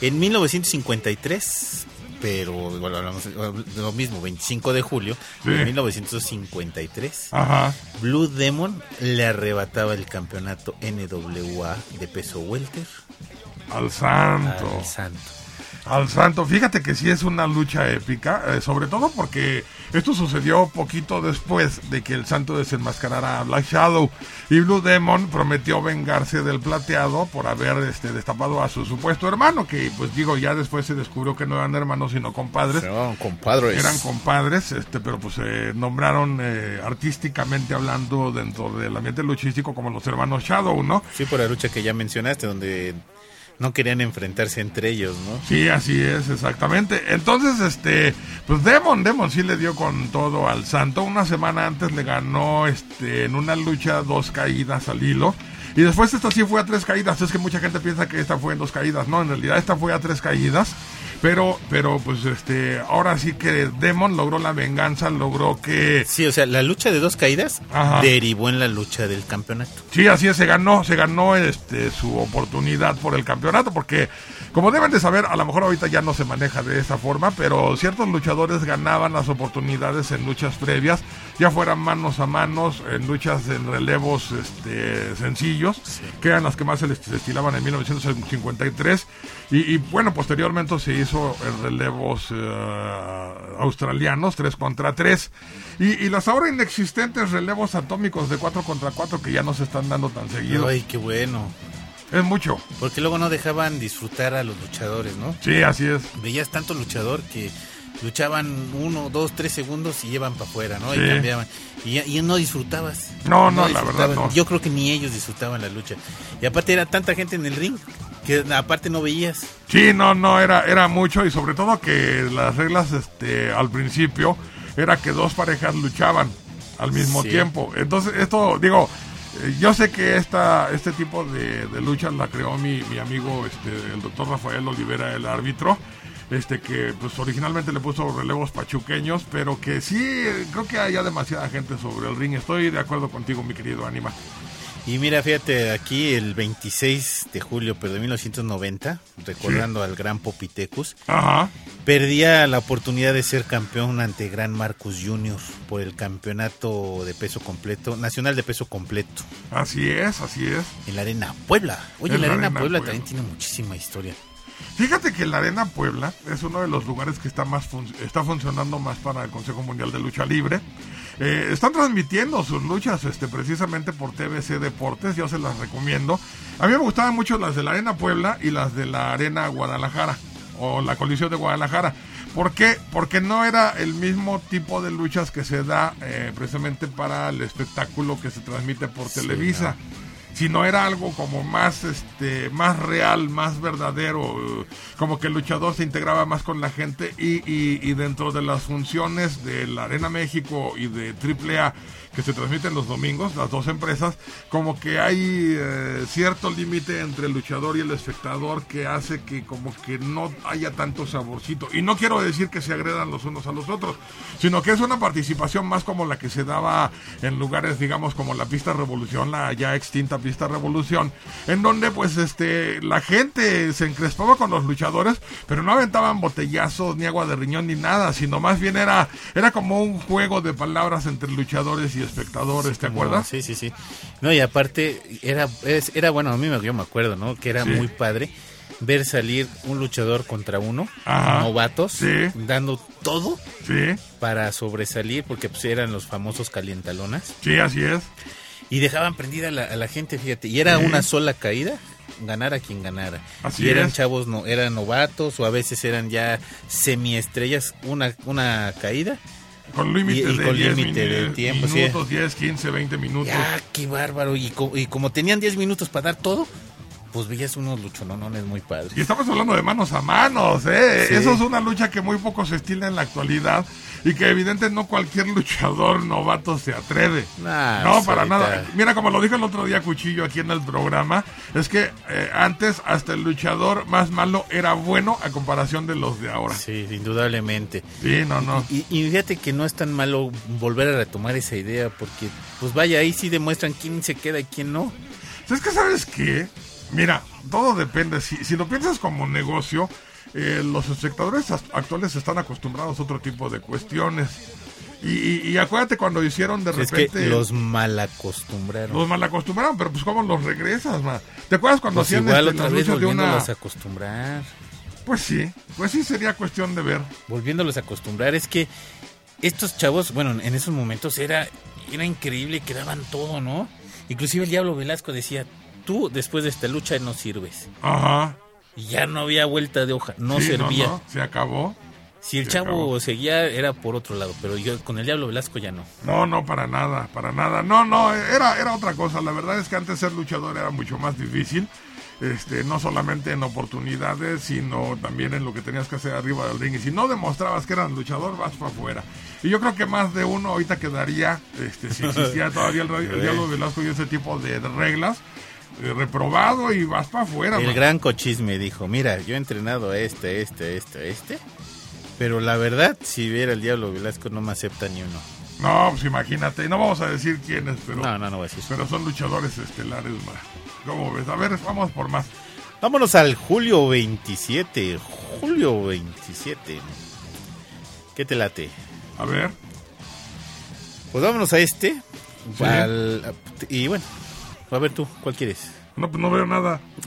En 1953, pero bueno, hablamos de lo mismo, 25 de julio Sí. de 1953, Ajá, Blue Demon le arrebataba el campeonato NWA de peso welter al santo. al Santo. Al santo, fíjate que sí es una lucha épica, eh, sobre todo porque esto sucedió poquito después de que el santo desenmascarara a Black Shadow y Blue Demon prometió vengarse del plateado por haber este, destapado a su supuesto hermano, que pues digo, ya después se descubrió que no eran hermanos sino compadres. No, compadres. Eran compadres, este, pero pues se nombraron eh, artísticamente hablando dentro del ambiente luchístico como los hermanos Shadow, ¿no? Sí, por la lucha que ya mencionaste, donde no querían enfrentarse entre ellos, ¿no? Sí, así es, exactamente. Entonces, este, pues Demon, Demon sí le dio con todo al santo. Una semana antes le ganó, este, en una lucha dos caídas al hilo. Y después esta sí fue a tres caídas. Es que mucha gente piensa que esta fue en dos caídas. No, en realidad esta fue a tres caídas. Pero, pero pues este, ahora sí que Demon logró la venganza, logró que Sí, o sea, la lucha de dos caídas Ajá. derivó en la lucha del campeonato. Sí, así es, se ganó, se ganó este su oportunidad por el campeonato, porque como deben de saber, a lo mejor ahorita ya no se maneja de esa forma, pero ciertos luchadores ganaban las oportunidades en luchas previas, ya fueran manos a manos, en luchas en relevos este, sencillos, que eran las que más se les estilaban en 1953, y, y, bueno, posteriormente se hizo en relevos eh, australianos, 3 contra 3, y, y las ahora inexistentes relevos atómicos de 4 contra 4 que ya no se están dando tan seguido. Ay, qué bueno. Es mucho. Porque luego no dejaban disfrutar a los luchadores, ¿no? Sí, así es. Veías tanto luchador que luchaban uno, dos, tres segundos y llevan para afuera, ¿no? Sí. Y cambiaban. Y, y no disfrutabas. No, no, la disfrutabas. verdad no. Yo creo que ni ellos disfrutaban la lucha. Y aparte era tanta gente en el ring que aparte no veías. Sí, no, no, era, era mucho y sobre todo que las reglas este, al principio era que dos parejas luchaban al mismo Sí. tiempo. Entonces, esto, digo, eh, yo sé que esta, este tipo de, de luchas la creó mi, mi amigo, este, el doctor Rafael Olivera, el árbitro. Este que pues originalmente le puso relevos pachuqueños, pero que sí, creo que hay ya demasiada gente sobre el ring. Estoy de acuerdo contigo, mi querido Anima. Y mira, fíjate, aquí el 26 de julio pero de 1990, recordando al gran Popitecus, Ajá. perdía la oportunidad de ser campeón ante Gran Marcus Jr. por el campeonato de peso completo, nacional de peso completo, Así es, así es. en la Arena Puebla. Oye, En la la Arena Arena Puebla, Puebla. también tiene muchísima historia. Fíjate que la Arena Puebla es uno de los lugares que está más fun- está funcionando más para el Consejo Mundial de Lucha Libre. Eh, están transmitiendo sus luchas este, precisamente por TBC Deportes, yo se las recomiendo. A mí me gustaban mucho las de la Arena Puebla y las de la Arena Guadalajara o la Colisión de Guadalajara. ¿Por qué? Porque no era el mismo tipo de luchas que se da eh, precisamente para el espectáculo que se transmite por Televisa sino era algo como más este más real, más verdadero, como que el luchador se integraba más con la gente y, y- y dentro de las funciones de la Arena México y de AAA que se transmiten los domingos, las dos empresas, como que hay eh, cierto límite entre el luchador y el espectador que hace que como que no haya tanto saborcito. Y no quiero decir que se agredan los unos a los otros, sino que es una participación más como la que se daba en lugares, digamos, como la pista Revolución, la ya extinta pista Revolución, en donde pues este la gente se encrespaba con los luchadores, pero no aventaban botellazos, ni agua de riñón, ni nada, sino más bien era, era como un juego de palabras entre luchadores y espectadores, ¿te acuerdas? Sí, sí, sí. No, y aparte, era, era bueno, a mí me, yo me acuerdo, ¿no? Que era Sí. muy padre ver salir un luchador contra uno, Ajá. novatos, Sí. dando todo Sí, para sobresalir, porque pues eran los famosos calientalonas. sí, así es. Y dejaban prendida a la, a la gente, fíjate. Y era Sí. una sola caída, ganara quien ganara. Así y eran es. chavos, no, eran novatos o a veces eran ya semiestrellas, una, una caída. Con límite de con 10 límite de tiempo, sí. minutos, 10, 15, 20 minutos. Ya, qué bárbaro. Y, co- y como tenían 10 minutos para dar todo, pues veías unos luchonones muy padres. Y estamos hablando de manos a manos, ¿eh? Sí. Eso es una lucha que muy poco se estila en la actualidad y que evidente no cualquier luchador novato se atreve. Nah, no, pues para ahorita- nada. Mira, como lo dijo el otro día Cuchillo aquí en el programa, es que eh, antes hasta el luchador más malo era bueno a comparación de los de ahora. Sí, Sí, indudablemente. no, no. Y, y fíjate que no es tan malo volver a retomar esa idea, porque, pues vaya, ahí sí demuestran quién se queda y quién no. Es que, ¿sabes qué? Mira, todo depende. Si, si lo piensas como negocio, eh, los espectadores actuales están acostumbrados a otro tipo de cuestiones. Y, acuérdate cuando hicieron de Es repente... que los mal acostumbraron. Los mal acostumbraron, pero pues cómo los regresas, ma? ¿Te acuerdas cuando Pues hacían igual este, otra vez de una... volviéndolos a acostumbrar. Pues sí, pues sí sería cuestión de ver. Volviéndolos a acostumbrar. Es que estos chavos, bueno, en esos momentos era, era increíble que daban todo, ¿no? Inclusive el Diablo Velasco decía, tú después de esta lucha no sirves. Ajá. Y ya no había vuelta de hoja, no Sí, servía. no, se acabó. Si el Se chavo acabó. seguía era por otro lado, pero yo con el Diablo Velasco ya no. No, no, para nada, para nada. No, no, era, era otra cosa. La verdad es que antes ser luchador era mucho más difícil. Este, no solamente en oportunidades, sino también en lo que tenías que hacer arriba del ring. Y si no demostrabas que eras luchador, vas para afuera. Y yo creo que más de uno ahorita quedaría, este, si existía todavía el, el Diablo Velasco y ese tipo de, reglas, reprobado y vas para afuera. El man. gran cochisme dijo, mira, yo he entrenado a este, este, este, este, pero la verdad, si viera el Diablo Velasco no me acepta ni uno. No, pues imagínate, no vamos a decir quiénes, pero, No, no, no voy a decir eso. pero son luchadores estelares, man. ¿Cómo ves? A ver, vamos por más. Vámonos al julio 27, julio 27. ¿Qué te late? A ver, Pues vámonos a este. Sí. al- y bueno, a ver tú, ¿cuál quieres? no, pues no veo nada,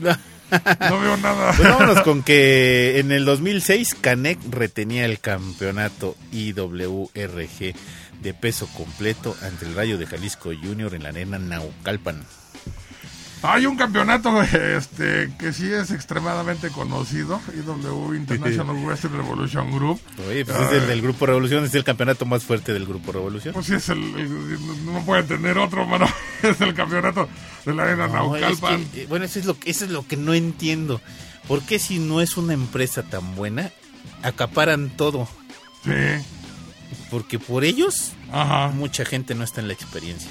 no veo nada. Pues vámonos con que en el 2006 Canek retenía el campeonato IWRG de peso completo ante el Rayo de Jalisco Junior en la arena Naucalpan. Hay un campeonato este que sí es extremadamente conocido, IW International Wrestling Revolution Group. Oye, pues es el del Grupo Revolución, es el campeonato más fuerte del Grupo Revolución. Pues sí es el, el- no puede tener otro, mano. Es el campeonato de la arena No, es Naucalpan. que, eh, bueno, eso es, lo, que- eso es lo que no entiendo. ¿Por qué si no es una empresa tan buena, acaparan todo? Sí, Porque por ellos, ajá. mucha gente no está en la experiencia.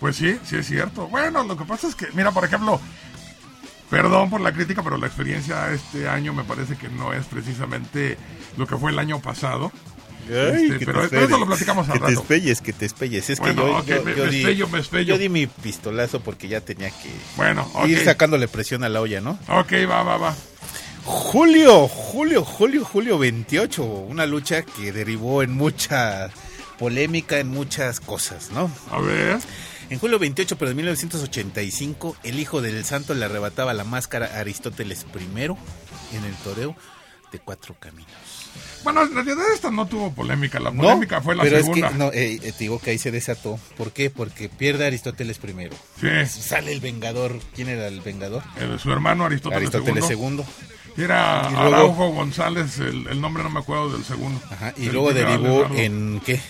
Pues sí, sí es cierto. Bueno, lo que pasa es que, mira, por ejemplo, perdón por la crítica, pero la experiencia este año me parece que no es precisamente lo que fue el año pasado. Este, pero, eso lo platicamos al que te rato. espelles, que te espelles. Es Bueno, que yo, yo- me- yo me di, espello, me espello. yo di mi pistolazo porque ya tenía que Bueno, ir sacándole presión a la olla, ¿no? Ok, va, va, va. Julio, julio, julio, julio 28. Una lucha que derivó en mucha polémica, en muchas cosas, ¿no? A ver. En julio 28, pero de 1985, el hijo del santo le arrebataba la máscara a Aristóteles I en el toreo de cuatro caminos. Bueno, en realidad esta no tuvo polémica. La No, polémica fue la pero segunda. es que, no, eh, eh, te digo que ahí se desató. ¿Por qué? Porque pierde Aristóteles I. Sí, Sale el Vengador. ¿Quién era el Vengador? su hermano Aristóteles, Aristóteles II. II. Era Y luego- Araujo González, el, el nombre no me acuerdo del segundo. Ajá, y luego primero, derivó Leonardo. en qué?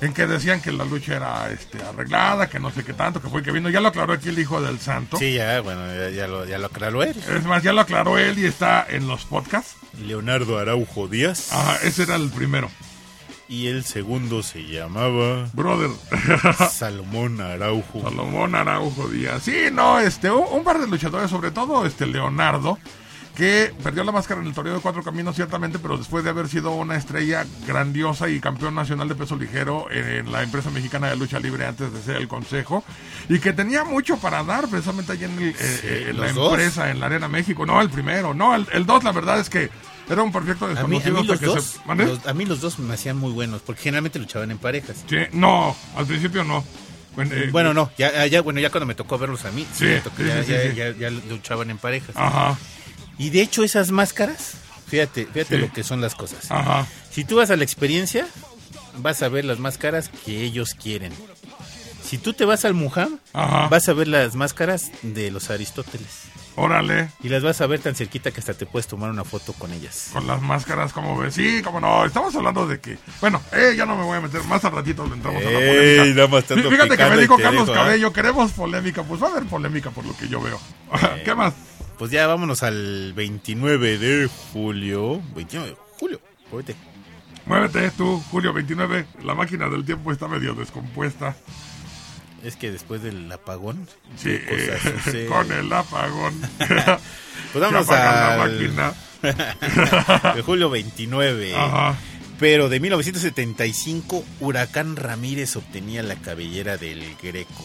En que decían que la lucha era este, arreglada, que no sé qué tanto, que fue que vino. Ya lo aclaró aquí el hijo del santo. Sí, ya, bueno, ya, ya lo, ya lo aclaró él. Es más, ya lo aclaró él y está en los podcasts. Leonardo Araujo Díaz. Ajá, ese era el primero. Y el segundo se llamaba Brother. Salomón Araujo. Salomón Araujo Díaz. Sí, no, este, un, un par de luchadores, sobre todo este Leonardo, que perdió la máscara en el torneo de cuatro caminos, ciertamente, pero después de haber sido una estrella grandiosa y campeón nacional de peso ligero en la empresa mexicana de lucha libre antes de ser el consejo, y que tenía mucho para dar precisamente allí en, el- eh, eh, en la dos. empresa, en la Arena México. No, el primero, no, el, el dos, la verdad es que era un perfecto A mí, a desconocido mí los que dos, se. A mí los dos me hacían muy buenos, porque generalmente luchaban en parejas. Sí, no, al principio no. Bueno, eh, Bueno, no, ya, ya, bueno, ya cuando me tocó verlos a mí, sí, Sí, me tocó- sí, ya- ya luchaban en parejas. Ajá, Y de hecho esas máscaras, fíjate, fíjate Sí. lo que son las cosas. ajá. Si tú vas a la experiencia, vas a ver las máscaras que ellos quieren. Si tú te vas al Mujam, Ajá. vas a ver las máscaras de los Aristóteles. Órale. Y las vas a ver tan cerquita que hasta te puedes tomar una foto con ellas. Con las máscaras, como ves. Sí, como no. Estamos hablando de que. Bueno, eh, ya no me voy a meter. Más al ratito le entramos a la polémica. nada más Fíjate que me dijo Carlos ¿eh? Cabello, queremos polémica. Pues va a haber polémica por lo que yo veo. ¿Qué más? Pues ya vámonos al 29 de julio. 29 de julio. Muévete. Muévete tú, Julio 29. La máquina del tiempo está medio descompuesta. Es que después del apagón, Sí, eh, con el apagón. Pues vámonos apaga la al- máquina. de julio 29. Ajá. Pero de 1975, Huracán Ramírez obtenía la cabellera del Greco.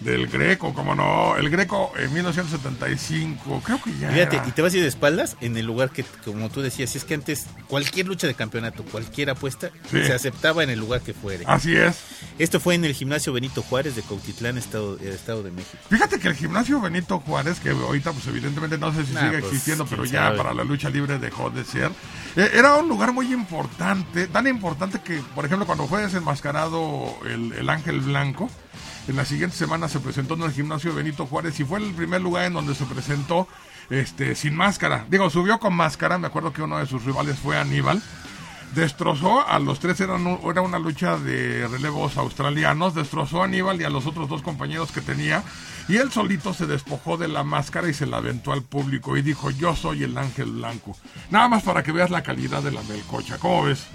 Del Greco, como no. El Greco en 1975. Creo que ya. Fíjate, era. y te vas a ir de espaldas en el lugar que, como tú decías, es que antes cualquier lucha de campeonato, cualquier apuesta, Sí. se aceptaba en el lugar que fuere. Así es. Esto fue en el gimnasio Benito Juárez de Cautitlán, Estado, eh, Estado de México. Fíjate que el gimnasio Benito Juárez, que ahorita pues evidentemente no sé si Nah, sigue pues, existiendo, pero ya sabe. para la lucha libre dejó de ser, eh, era un lugar muy importante, tan importante que, por ejemplo, cuando fue desenmascarado el, el Ángel Blanco, en la siguiente semana se presentó en el gimnasio Benito Juárez y fue el primer lugar en donde se presentó este sin máscara. Digo, subió con máscara, me acuerdo que uno de sus rivales fue Aníbal. Destrozó a los tres, eran era una lucha de relevos australianos, destrozó a Aníbal y a los otros dos compañeros que tenía, y él solito se despojó de la máscara y se la aventó al público y dijo, yo soy el ángel blanco. Nada más para que veas la calidad de la melcocha, ¿cómo ves?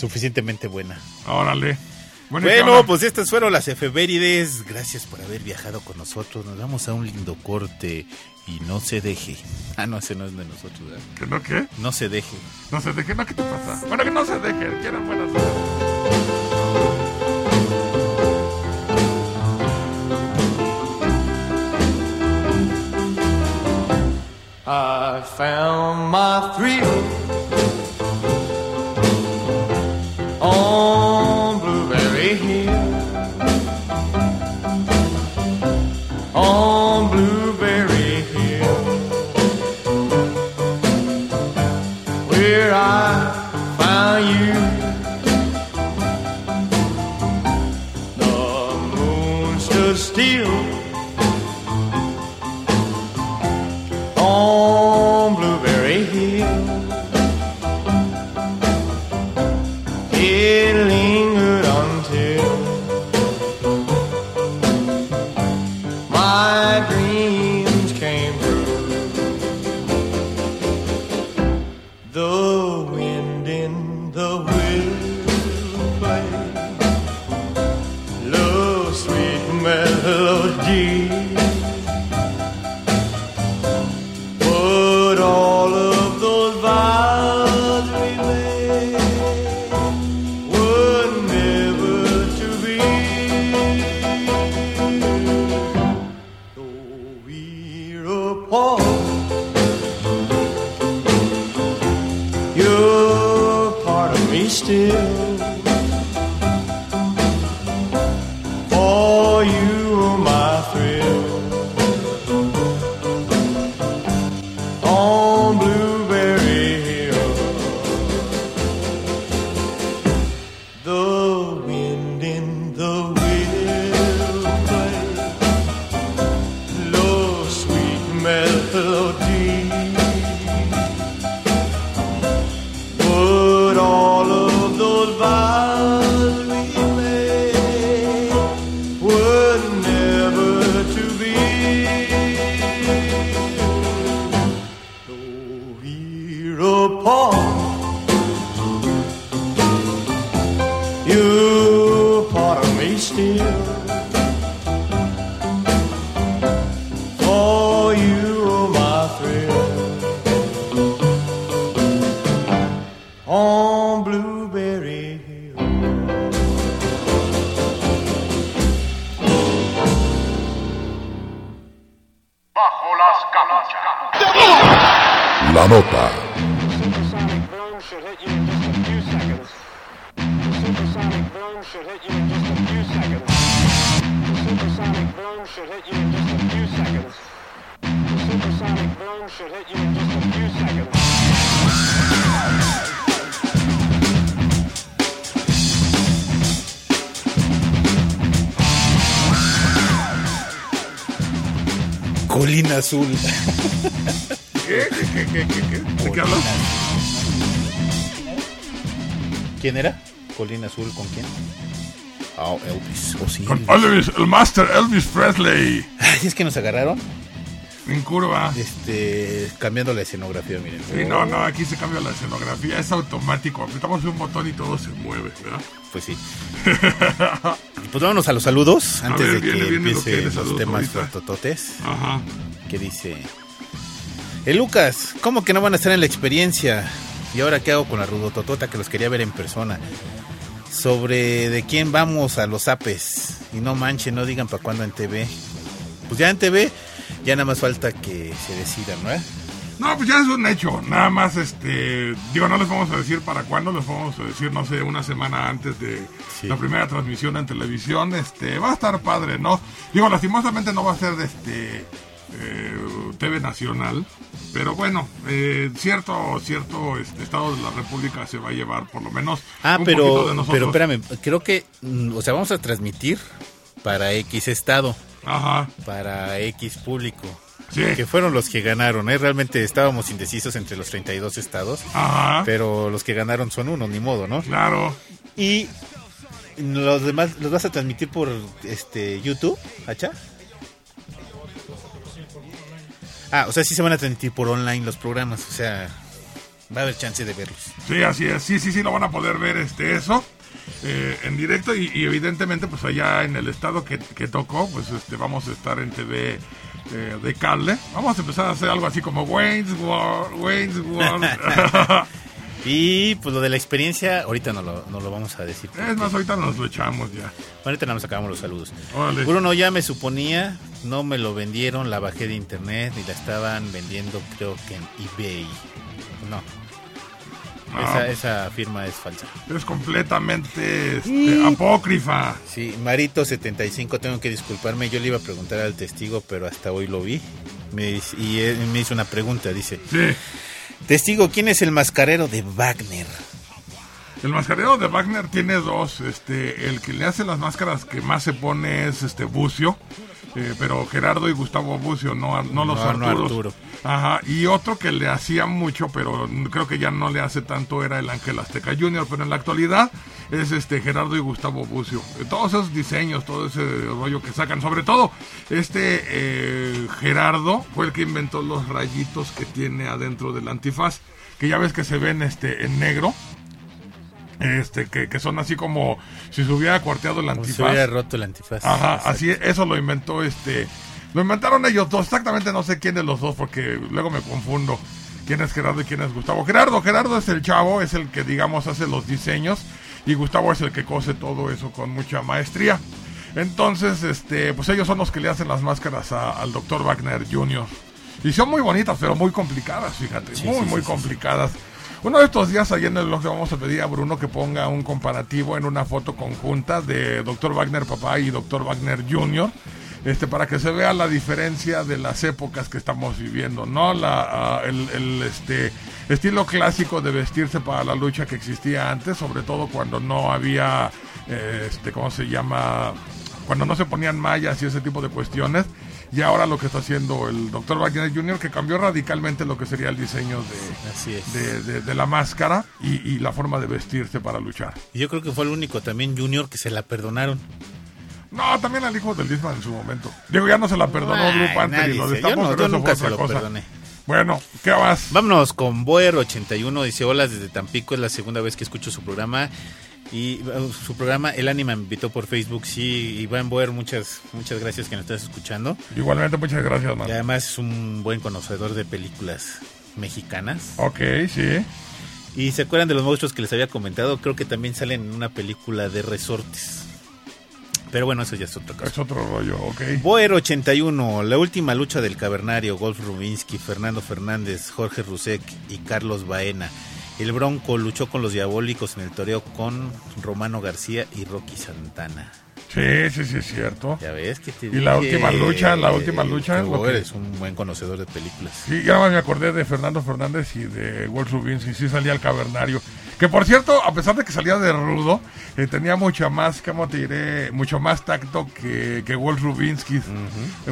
suficientemente buena. Órale. Bueno, ¿y qué pues estas fueron las efemérides. Gracias por haber viajado con nosotros. Nos vamos a un lindo corte y no se deje. Ah, no, ese no es de nosotros. ¿verdad? ¿Que no qué? No se deje. No se deje, no, ¿qué te pasa? Bueno, que no se deje, quieren buenas noches. I found my thrill Azul. ¿Qué? ¿Qué? ¿Quién era? Colina Azul, ¿con quién? Elvis. Oh, sí. Con Elvis, el Master Elvis Presley. Ay, es que nos agarraron En curva. este, cambiando la escenografía, miren. Sí, no, no, aquí se cambia la escenografía, es automático. Apretamos un botón y todo se mueve, ¿verdad? Pues sí. Y pues vámonos a los saludos antes ver, de viene, que viene lo que los temas tototes. Ajá. Que dice: El Lucas, ¿cómo que no van a estar en la experiencia? ¿Y ahora qué hago con la rudototota que los quería ver en persona? Sobre de quién vamos a los apes. Y no manchen, no digan para cuándo en TV. Pues ya en TV, ya nada más falta que se decidan, ¿no? No, pues ya es un hecho. Nada más, este. Digo, no les vamos a decir para cuándo, les vamos a decir, no sé, una semana antes de Sí. la primera transmisión en televisión. Este, va a estar padre, ¿no? Digo, lastimosamente no va a ser de este. Eh, TV Nacional, pero bueno, eh, cierto cierto este, estado de la República se va a llevar por lo menos Ah, un pero, de pero espérame, creo que, mm, o sea, vamos a transmitir para X estado, Ajá, para X público. Sí. Que fueron los que ganaron, ¿eh? Realmente estábamos indecisos entre los 32 estados, ajá, pero los que ganaron son uno, ni modo, ¿no? claro. Y los demás los vas a transmitir por este YouTube, ¿hacha? Ah, o sea, sí se van a transmitir por online los programas, o sea, va a haber chance de verlos. Sí, así es. Sí, sí, sí, lo van a poder ver este eso. eh, en directo y, y evidentemente pues allá en el estado que, que tocó, pues este vamos a estar en TV eh, de cable. Vamos a empezar a hacer algo así como Wayne's World, Wayne's World. Y pues lo de la experiencia, ahorita no lo, no lo vamos a decir. es más, ahorita nos lo echamos ya. Ahorita nada más acabamos los saludos. Órale. Bruno ya me suponía, no me lo vendieron, la bajé de internet y la estaban vendiendo creo que en eBay. No. No, esa, pues. esa firma es falsa. Es completamente este, apócrifa. Sí, Marito75, tengo que disculparme, yo le iba a preguntar al testigo, pero hasta hoy lo vi. Me dice- y él me hizo una pregunta, dice, Sí. Testigo, ¿quién es el mascarero de Wagner? El mascarero de Wagner tiene dos. Este, el que le hace las máscaras que más se pone es este Bucio. eh, pero Gerardo y Gustavo Bucio, no, no los No, no Arturos. Arturo. Ajá, y otro que le hacía mucho, pero creo que ya no le hace tanto, era el Ángel Azteca Junior. Pero en la actualidad es este Gerardo y Gustavo Bucio. Eh, Todos esos diseños, todo ese rollo que sacan, sobre todo este eh, Gerardo fue el que inventó los rayitos que tiene adentro del antifaz, que ya ves que se ven este en negro este que, que son así como si se hubiera cuarteado el Como si antifaz. hubiera roto el antifaz. Ajá, Exacto. así eso lo inventó este lo inventaron ellos dos, exactamente no sé quién de los dos porque luego me confundo quién es Gerardo y quién es Gustavo. Gerardo, Gerardo es el chavo, es el que digamos hace los diseños y Gustavo es el que cose todo eso con mucha maestría. Entonces, este, pues ellos son los que le hacen las máscaras a- al Dr. Wagner Jr. Y son muy bonitas, pero muy complicadas, fíjate, Sí, muy, sí, muy sí, complicadas. Uno de estos días ahí en el blog le vamos a pedir a Bruno que ponga un comparativo en una foto conjunta de Dr. Wagner papá y Dr. Wagner Jr. Este, para que se vea la diferencia de las épocas que estamos viviendo, ¿no? La, ah, el, el, este, estilo clásico de vestirse para la lucha que existía antes, sobre todo cuando no había, eh, este, ¿cómo se llama? Cuando no se ponían mallas y ese tipo de cuestiones. Y ahora lo que está haciendo el Dr. Wagner Jr., que cambió radicalmente lo que sería el diseño de, Así es. de, de- de la máscara y, y la forma de vestirse para luchar. Y yo creo que fue el único también Junior que se la perdonaron. No, también al hijo del Disman en su momento. Diego ya no se la perdonó Ay, Blue Panther y lo yo no- pero yo eso nunca fue se otra lo cosa. perdoné. Bueno, ¿qué vas? Vámonos con Boer81, dice, hola desde Tampico, es la segunda vez que escucho su programa. Y uh, su programa, El Ánima me invitó por Facebook, sí, Iván Boer, muchas, muchas gracias que nos estás escuchando. Igualmente, muchas gracias, man. Y además es un buen conocedor de películas mexicanas. Ok, sí. Y se acuerdan de los monstruos que les había comentado, creo que también salen en una película de resortes. Pero bueno, eso ya es otra cosa. Es otro rollo, ok. Boer 81, la última lucha del cavernario, Golf Rubinsky, Fernando Fernández, Jorge Rusek y Carlos Baena. El Bronco luchó con los diabólicos en el toreo con Romano García y Rocky Santana. Sí, sí, sí, es cierto. Ya ves que te Y la última lucha, la última lucha, que que- es un buen conocedor de películas. Sí, ya me acordé de Fernando Fernández y de Wolf Rubinsky, sí salía el cavernario. Que por cierto, a pesar de que salía de rudo, eh, tenía mucha más, ¿cómo te diré? Mucho más tacto que, que Wolf Rubinsky. Eh,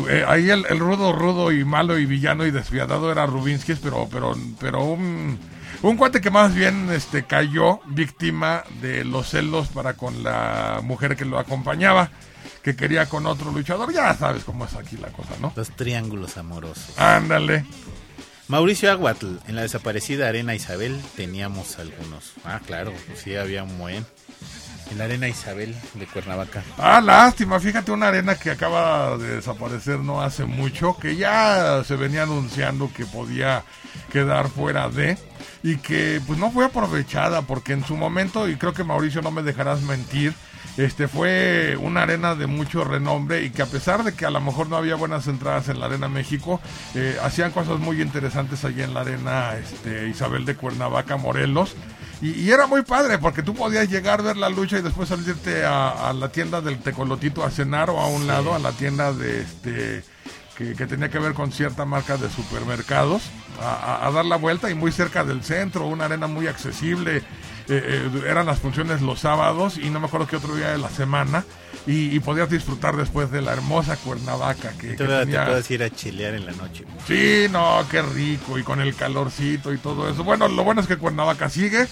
eh, ahí el, el rudo, rudo y malo y villano y despiadado era Rubinsky, pero, pero, pero un, un cuate que más bien este, cayó víctima de los celos para con la mujer que lo acompañaba, que quería con otro luchador. Ya sabes cómo es aquí la cosa, ¿no? Los triángulos amorosos. Ándale. Mauricio Aguatl, en la desaparecida Arena Isabel teníamos algunos. Ah, claro, sí había un buen. En la Arena Isabel de Cuernavaca. Ah, lástima, fíjate una arena que acaba de desaparecer no hace mucho, que ya se venía anunciando que podía quedar fuera de y que pues no fue aprovechada porque en su momento y creo que Mauricio no me dejarás mentir, este fue una arena de mucho renombre y que a pesar de que a lo mejor no había buenas entradas en la Arena México, eh, hacían cosas muy interesantes allí en la Arena este, Isabel de Cuernavaca, Morelos. Y, y era muy padre porque tú podías llegar, ver la lucha y después salirte a, a la tienda del tecolotito a cenar o a un lado a la tienda de este que, que tenía que ver con cierta marca de supermercados a, a- a dar la vuelta y muy cerca del centro, una arena muy accesible. eh, eh, eran las funciones los sábados y no me acuerdo qué otro día de la semana y, y podías disfrutar después de la hermosa Cuernavaca que, que Todavía te tenía- puedes ir a chilear en la noche. Sí, no, qué rico y con el calorcito y todo eso. Bueno, lo bueno es que Cuernavaca sigue.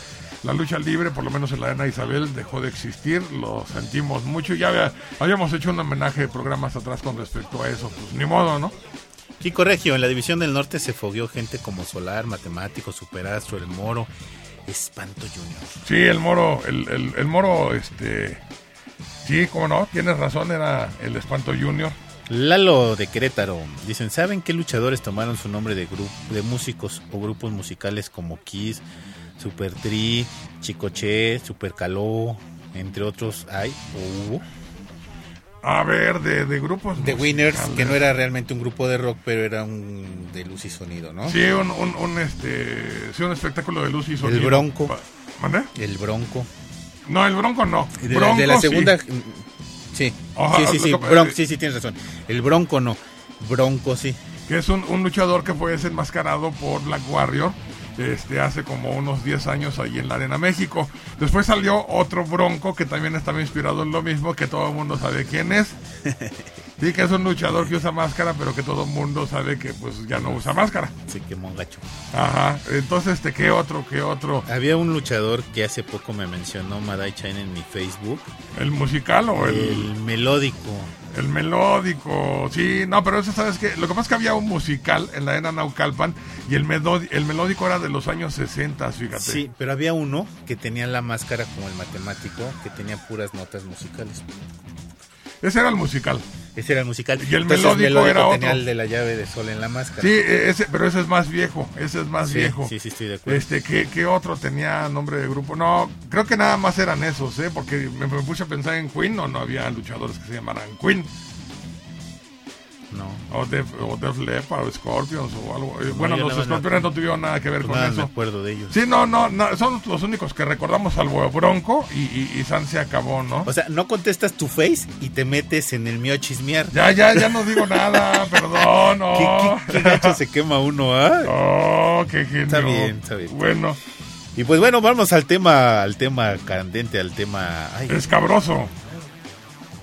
La lucha libre, por lo menos en la Arena Isabel, dejó de existir. Lo sentimos mucho. Ya había- habíamos hecho un homenaje de programas atrás con respecto a eso. Pues ni modo, ¿no? Kiko Regio, en la División del Norte se fogueó gente como Solar, Matemático, Superastro, El Moro. Espanto Junior. Sí, el moro, el, el, el moro, este... Sí, cómo no, tienes razón, era el Espanto Junior. Lalo de Querétaro. Dicen, ¿saben qué luchadores tomaron su nombre de de músicos o grupos musicales como Kiss, Super Tri, Chicoche, Super Caló, entre otros hay o hubo? A ver, de, de grupos The Winners, que no era realmente un grupo de rock, pero era un de luz y sonido, ¿no? Sí, un, un, un, este, sí, un espectáculo de luz y sonido. Bronco. Pa- ¿Mande? El Bronco. No, el Bronco no. De, Bronco, la, de la sí. segunda. Sí, Ajá, sí, sí, sí, Bronco, sí, sí, tienes razón. El Bronco no. Bronco sí. que es un, un luchador que fue desenmascarado por Black Warrior este, hace como unos 10 años ahí en la Arena México. Después salió otro Bronco que también estaba inspirado en lo mismo, que todo el mundo sabe quién es. Sí, que es un luchador que usa máscara, pero que todo el mundo sabe que pues ya no usa máscara. Se quemó un gacho. Ajá. Entonces, este, ¿qué otro? ¿Qué otro? Había un luchador que hace poco me mencionó Madai Chain en mi Facebook. ¿El musical o el, El melódico. El melódico? Sí, no, pero eso, ¿sabes qué? Lo que pasa es que había un musical en la Arena Naucalpan y el, el melódico era de los años 60, fíjate. Sí, pero había uno que tenía la máscara como el matemático, que tenía puras notas musicales. Ese era el musical. Ese era el musical. Y el Entonces, melódico era tenía otro. el de la llave de sol en la máscara. Sí, e- ese, pero ese es más viejo, ese es más Sí, viejo. sí, sí, estoy de acuerdo. Este, ¿qué, qué otro tenía nombre de grupo? No, creo que nada más eran esos, ¿eh? Porque me, me puse a pensar en Queen, o no había luchadores que se llamaran Queen, No. o Def, o Def Leppard, o Scorpions, o algo. Eh, bueno, los me Scorpions no tuvieron nada que ver con nada, me eso. acuerdo de ellos. Sí, no, no, no, son los únicos que recordamos, salvo Bronco y, y, y San se acabó, ¿no? O sea, no contestas tu face y te metes en el mío chismear. Ya, ya, ya no digo nada, perdón, no. ¿Qué, qué, qué gacho se quema uno, ah? Oh, qué genio. Está bien, está bien. Bueno, Y pues bueno, vamos al tema, al tema candente, al tema, ay, escabroso.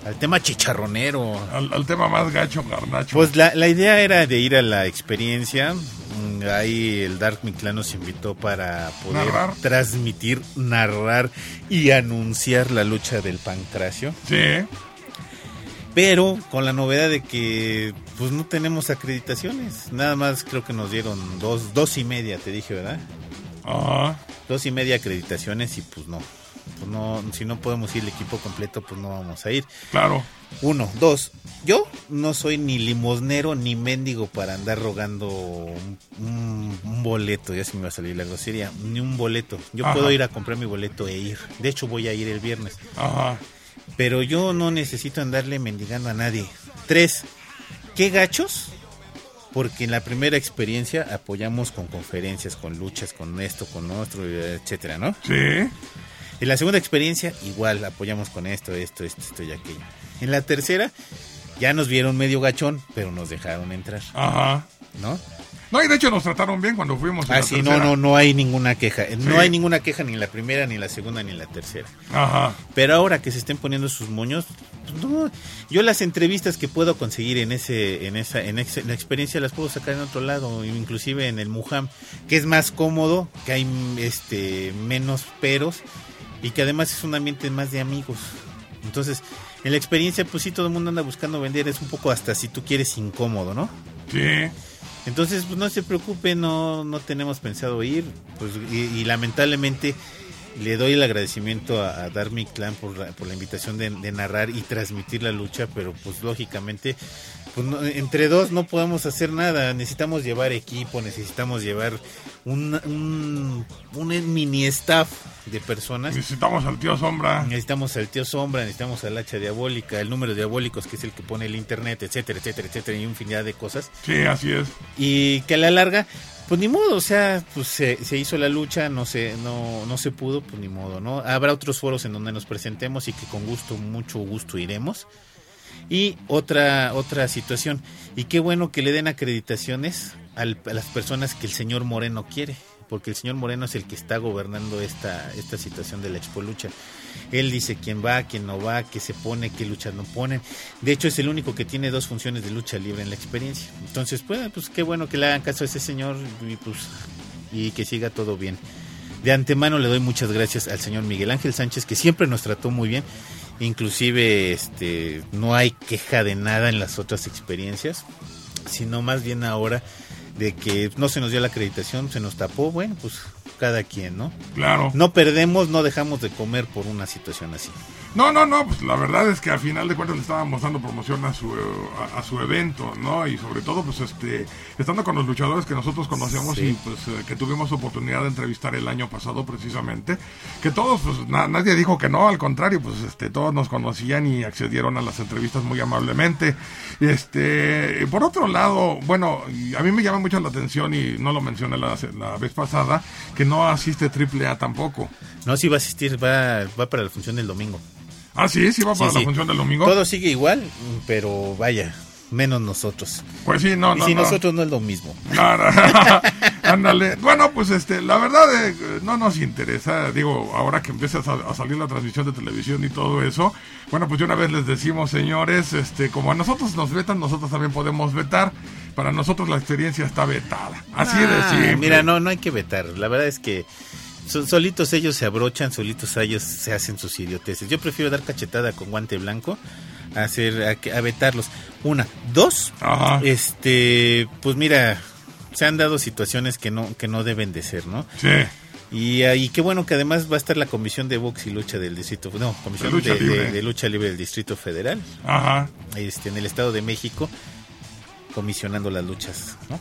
Al tema chicharronero. Al, al tema más gacho, garnacho. Pues la, la idea era de ir a la experiencia. Mm, Ahí el Dark Mictlán nos invitó para poder Narrar. transmitir, narrar y anunciar la lucha del Pancracio. Sí, Pero con la novedad de que pues no tenemos acreditaciones. Nada más creo que nos dieron dos, dos y media, te dije, ¿verdad? ajá. Dos y media acreditaciones y pues no. Pues no, si no podemos ir el equipo completo, pues no vamos a ir. Claro. Uno, dos. Yo no soy ni limosnero ni mendigo para andar rogando un, un- un boleto. Ya se me va a salir la grosería. Ni un boleto. Yo Ajá. puedo ir a comprar mi boleto e ir. De hecho, voy a ir el viernes. Ajá. Pero yo no necesito andarle mendigando a nadie. Tres. ¿Qué gachos? Porque en la primera experiencia apoyamos con conferencias, con luchas, con esto, con otro, etcétera, ¿no? Sí. En la segunda experiencia, igual apoyamos con esto, esto, esto, esto y aquello. En la tercera, ya nos vieron medio gachón, pero nos dejaron entrar, Ajá. ¿no? No, y de hecho nos trataron bien cuando fuimos. Ah, sí, no, no, no hay ninguna queja. No Sí. hay ninguna queja ni en la primera, ni en la segunda, ni en la tercera. Ajá. Pero ahora que se estén poniendo sus moños, pues no. Yo las entrevistas que puedo conseguir en ese, en esa, en ex- en la experiencia las puedo sacar en otro lado, inclusive en el Mujam, que es más cómodo, que hay este menos peros y que además es un ambiente más de amigos. Entonces, en la experiencia, pues sí, todo el mundo anda buscando vender, es un poco hasta si tú quieres incómodo, ¿no? Sí. Entonces, pues no se preocupe, no, no tenemos pensado ir. Pues, y, y lamentablemente le doy el agradecimiento a, a Clan por la, por la invitación de, de narrar y transmitir la lucha, pero pues lógicamente, pues no- entre dos no podemos hacer nada. Necesitamos llevar equipo, necesitamos llevar un, un, un mini staff de personas. Necesitamos al tío Sombra. Necesitamos al tío Sombra, necesitamos al hacha diabólica, el número de diabólicos que es el que pone el internet, etcétera, etcétera, etcétera, y infinidad de cosas Sí, así es. y que a la larga pues ni modo o sea pues se, se hizo la lucha no se no no se pudo pues ni modo no habrá otros foros en donde nos presentemos y que con gusto mucho gusto iremos y otra otra situación y qué bueno que le den acreditaciones al- a las personas que el señor Moreno quiere porque el señor Moreno es el que está gobernando esta esta situación de la Expo Lucha él dice quién va, quién no va, qué se pone, qué luchas no ponen. De hecho, es el único que tiene dos funciones de lucha libre en la experiencia. Entonces, pues, pues qué bueno que le hagan caso a ese señor y, pues, y que siga todo bien. De antemano le doy muchas gracias al señor Miguel Ángel Sánchez, que siempre nos trató muy bien. Inclusive, este, no hay queja de nada en las otras experiencias, sino más bien ahora de que no se nos dio la acreditación, se nos tapó, bueno, pues cada quien, ¿no? Claro. No perdemos, no dejamos de comer por una situación así. No, no, no, pues la verdad es que al final de cuentas le estábamos dando promoción a su, a, a su evento, ¿no? Y sobre todo, pues este, estando con los luchadores que nosotros conocemos Sí. y pues eh, que tuvimos oportunidad de entrevistar el año pasado precisamente, que todos, pues na- nadie dijo que no, al contrario, pues este, todos nos conocían y accedieron a las entrevistas muy amablemente. Este, por otro lado, bueno, a mí me llama mucho la atención y no lo mencioné la, la vez pasada, que no asiste AAA tampoco. No, sí va a asistir, va, va para la función del domingo. Ah, sí, sí va para Sí, la sí. función del domingo. Todo sigue igual, pero vaya, menos nosotros. Pues sí, no, y no, si no. nosotros no es lo mismo. Claro. Ándale. Bueno, pues este, la verdad eh, no nos interesa. Digo, ahora que empieza a salir la transmisión de televisión y todo eso. Bueno, pues de una vez les decimos, señores, este, como a nosotros nos vetan, nosotros también podemos vetar. Para nosotros la experiencia está vetada. Así Ah, de simple. Mira, no, no hay que vetar. La verdad es que so- solitos ellos se abrochan, solitos ellos se hacen sus idioteces. Yo prefiero dar cachetada con guante blanco a hacer a, vetarlos. Una, dos, Ajá. este, pues mira, se han dado situaciones que no que no deben de ser, ¿no? Sí. Y, ah, y qué bueno que además va a estar la comisión de box y lucha del distrito, no, comisión De lucha de, libre. de- de lucha libre del distrito federal, Ajá. este, en el estado de México, comisionando las luchas, ¿no?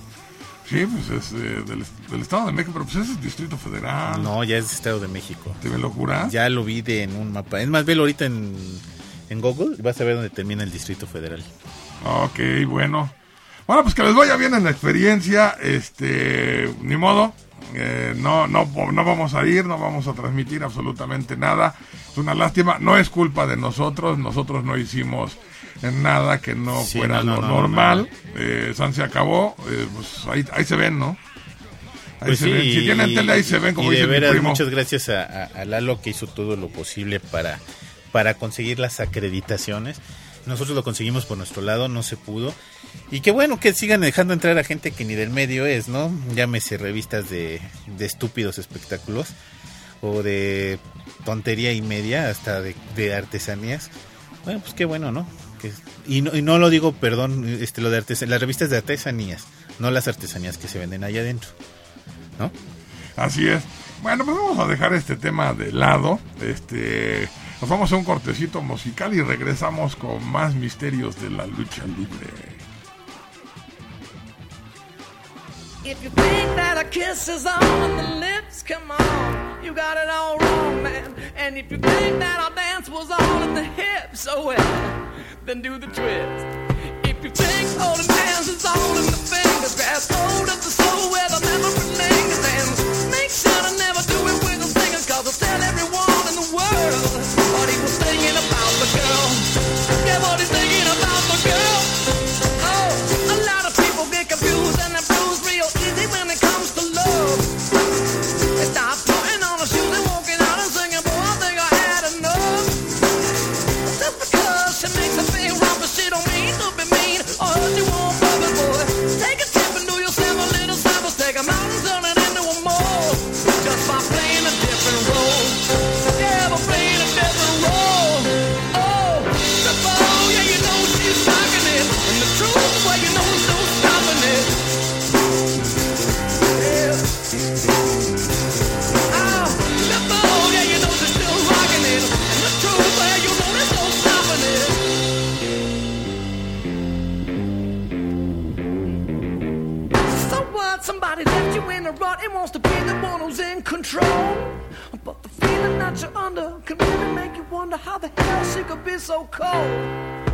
Sí, pues es eh, del, del Estado de México, pero pues es Distrito Federal. No, ya es estado de México. ¿Te me locura? Ya lo vi de en un mapa. Es más, velo ahorita en, en Google y vas a ver dónde termina el Distrito Federal. Ok, bueno. Bueno, pues que les vaya bien en la experiencia. Este, ni modo. eh, no, no, no vamos a ir, no vamos a transmitir absolutamente nada. Es una lástima. No es culpa de nosotros. Nosotros no hicimos nada que no Sí, fuera no, no, lo no, no, normal. Eh, San se acabó. eh, pues ahí, ahí se ven, ¿no? Ahí Pues se sí, ven. Si tienen tele, ahí se ven, como y de dice mi veras, primo. muchas gracias a, a- a Lalo que hizo todo lo posible para, para conseguir las acreditaciones. Nosotros lo conseguimos por nuestro lado, no se pudo. Y qué bueno que sigan dejando entrar a gente que ni del medio es, ¿no? Llámese revistas de, de estúpidos espectáculos o de tontería y media, hasta de, de artesanías. Bueno, pues qué bueno, ¿no? Y, no y no lo digo, perdón, este, lo de artes- las revistas de artesanías, no las artesanías que se venden allá adentro, ¿no? Así es. Bueno, pues vamos a dejar este tema de lado. Este, nos vamos a un cortecito musical y regresamos con más misterios de la lucha libre. If you think that a kiss is on the lips, come on, you got it all wrong, man. And if you think that our dance was all in the hips, oh well, then do the twist. If you think the dance is all in the fingers, grab hold of the soul where the memory lingers, rut and wants to be the one who's in control. But the feeling that you're under can really make you wonder how the hell she could be so cold.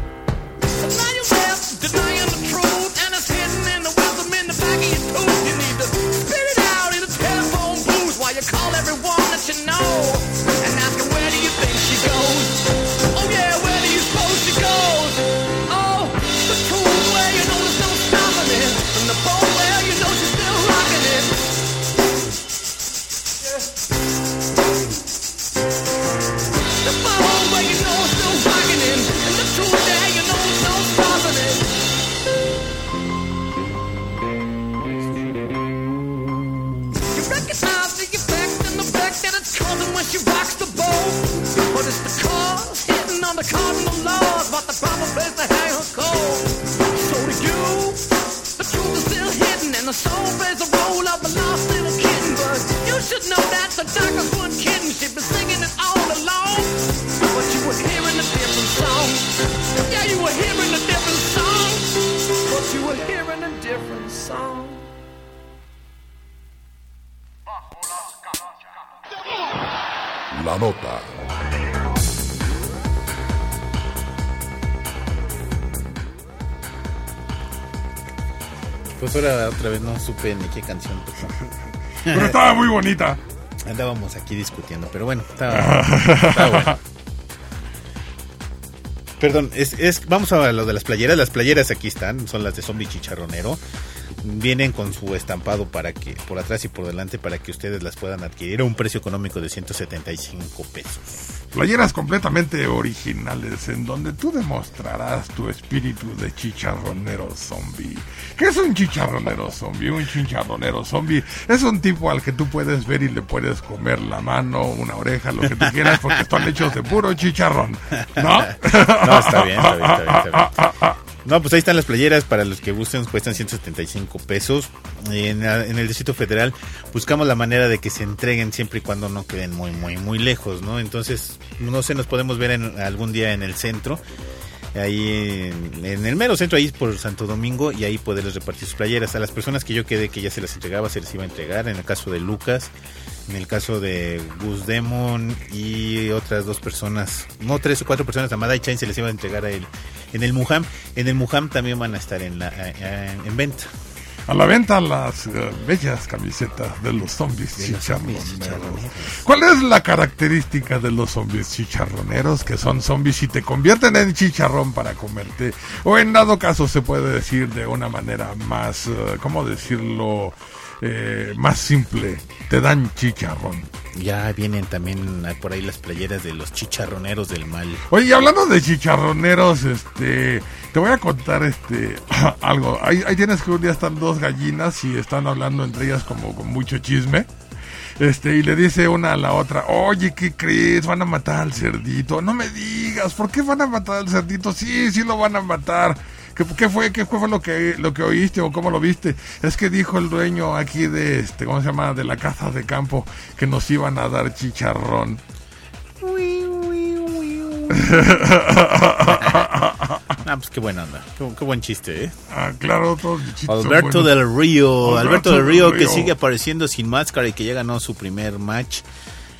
Otra vez no supe ni qué canción tocó. Pero estaba muy bonita. Andábamos aquí discutiendo, pero bueno, estaba, estaba bueno. Perdón, es, es, vamos a lo de las playeras. Las playeras aquí están, son las de Zombie Chicharronero. Vienen con su estampado para que por atrás y por delante para que ustedes las puedan adquirir a un precio económico de 175 pesos. Playeras completamente originales en donde tú demostrarás tu espíritu de chicharronero zombie. ¿Qué es un chicharronero zombie? Un chicharronero zombie es un tipo al que tú puedes ver y le puedes comer la mano, una oreja, lo que tú quieras, porque están hechos de puro chicharrón. ¿No? No, está bien, está bien, está bien, está bien. No, pues ahí están las playeras para los que gusten, cuestan 175 pesos. En, en, el Distrito Federal buscamos la manera de que se entreguen siempre y cuando no queden muy, muy, muy lejos, ¿no? Entonces, no sé, nos podemos ver en, algún día en el centro, ahí en, en, el mero centro, ahí por Santo Domingo, y ahí poderles repartir sus playeras. A las personas que yo quedé que ya se las entregaba, se les iba a entregar. En el caso de Lucas, en el caso de Gus Demon y otras dos personas, no tres o cuatro personas, Amada y Chain se les iba a entregar a él. En el Muham, en el Muham también van a estar en, la, en, en venta. A la venta las uh, bellas camisetas de los zombies De los chicharroneros. zombies chicharroneros. ¿Cuál es la característica de los zombies chicharroneros? Que son zombies y te convierten en chicharrón para comerte. O en dado caso se puede decir de una manera más, uh, ¿cómo decirlo? Eh, más simple. Te dan chicharrón. Ya vienen también por ahí las playeras de los chicharroneros del mal. Oye, y hablando de chicharroneros, este, te voy a contar este algo. Ahí, ahí tienes que un día están dos gallinas y están hablando entre ellas como con mucho chisme. Este, y le dice una a la otra, oye, ¿qué crees? Van a matar al cerdito. No me digas, ¿por qué van a matar al cerdito? Sí, sí lo van a matar. ¿Qué, qué fue? ¿Qué fue lo que, lo que oíste o cómo lo viste? Es que dijo el dueño aquí de este, ¿cómo se llama? De la casa de campo que nos iban a dar chicharrón. Ah, pues qué buena onda. Qué, qué buen chiste, ¿eh? Ah, claro, todos Alberto del Río. Alberto Alberto del Río que sigue apareciendo sin máscara y que ya ganó su primer match.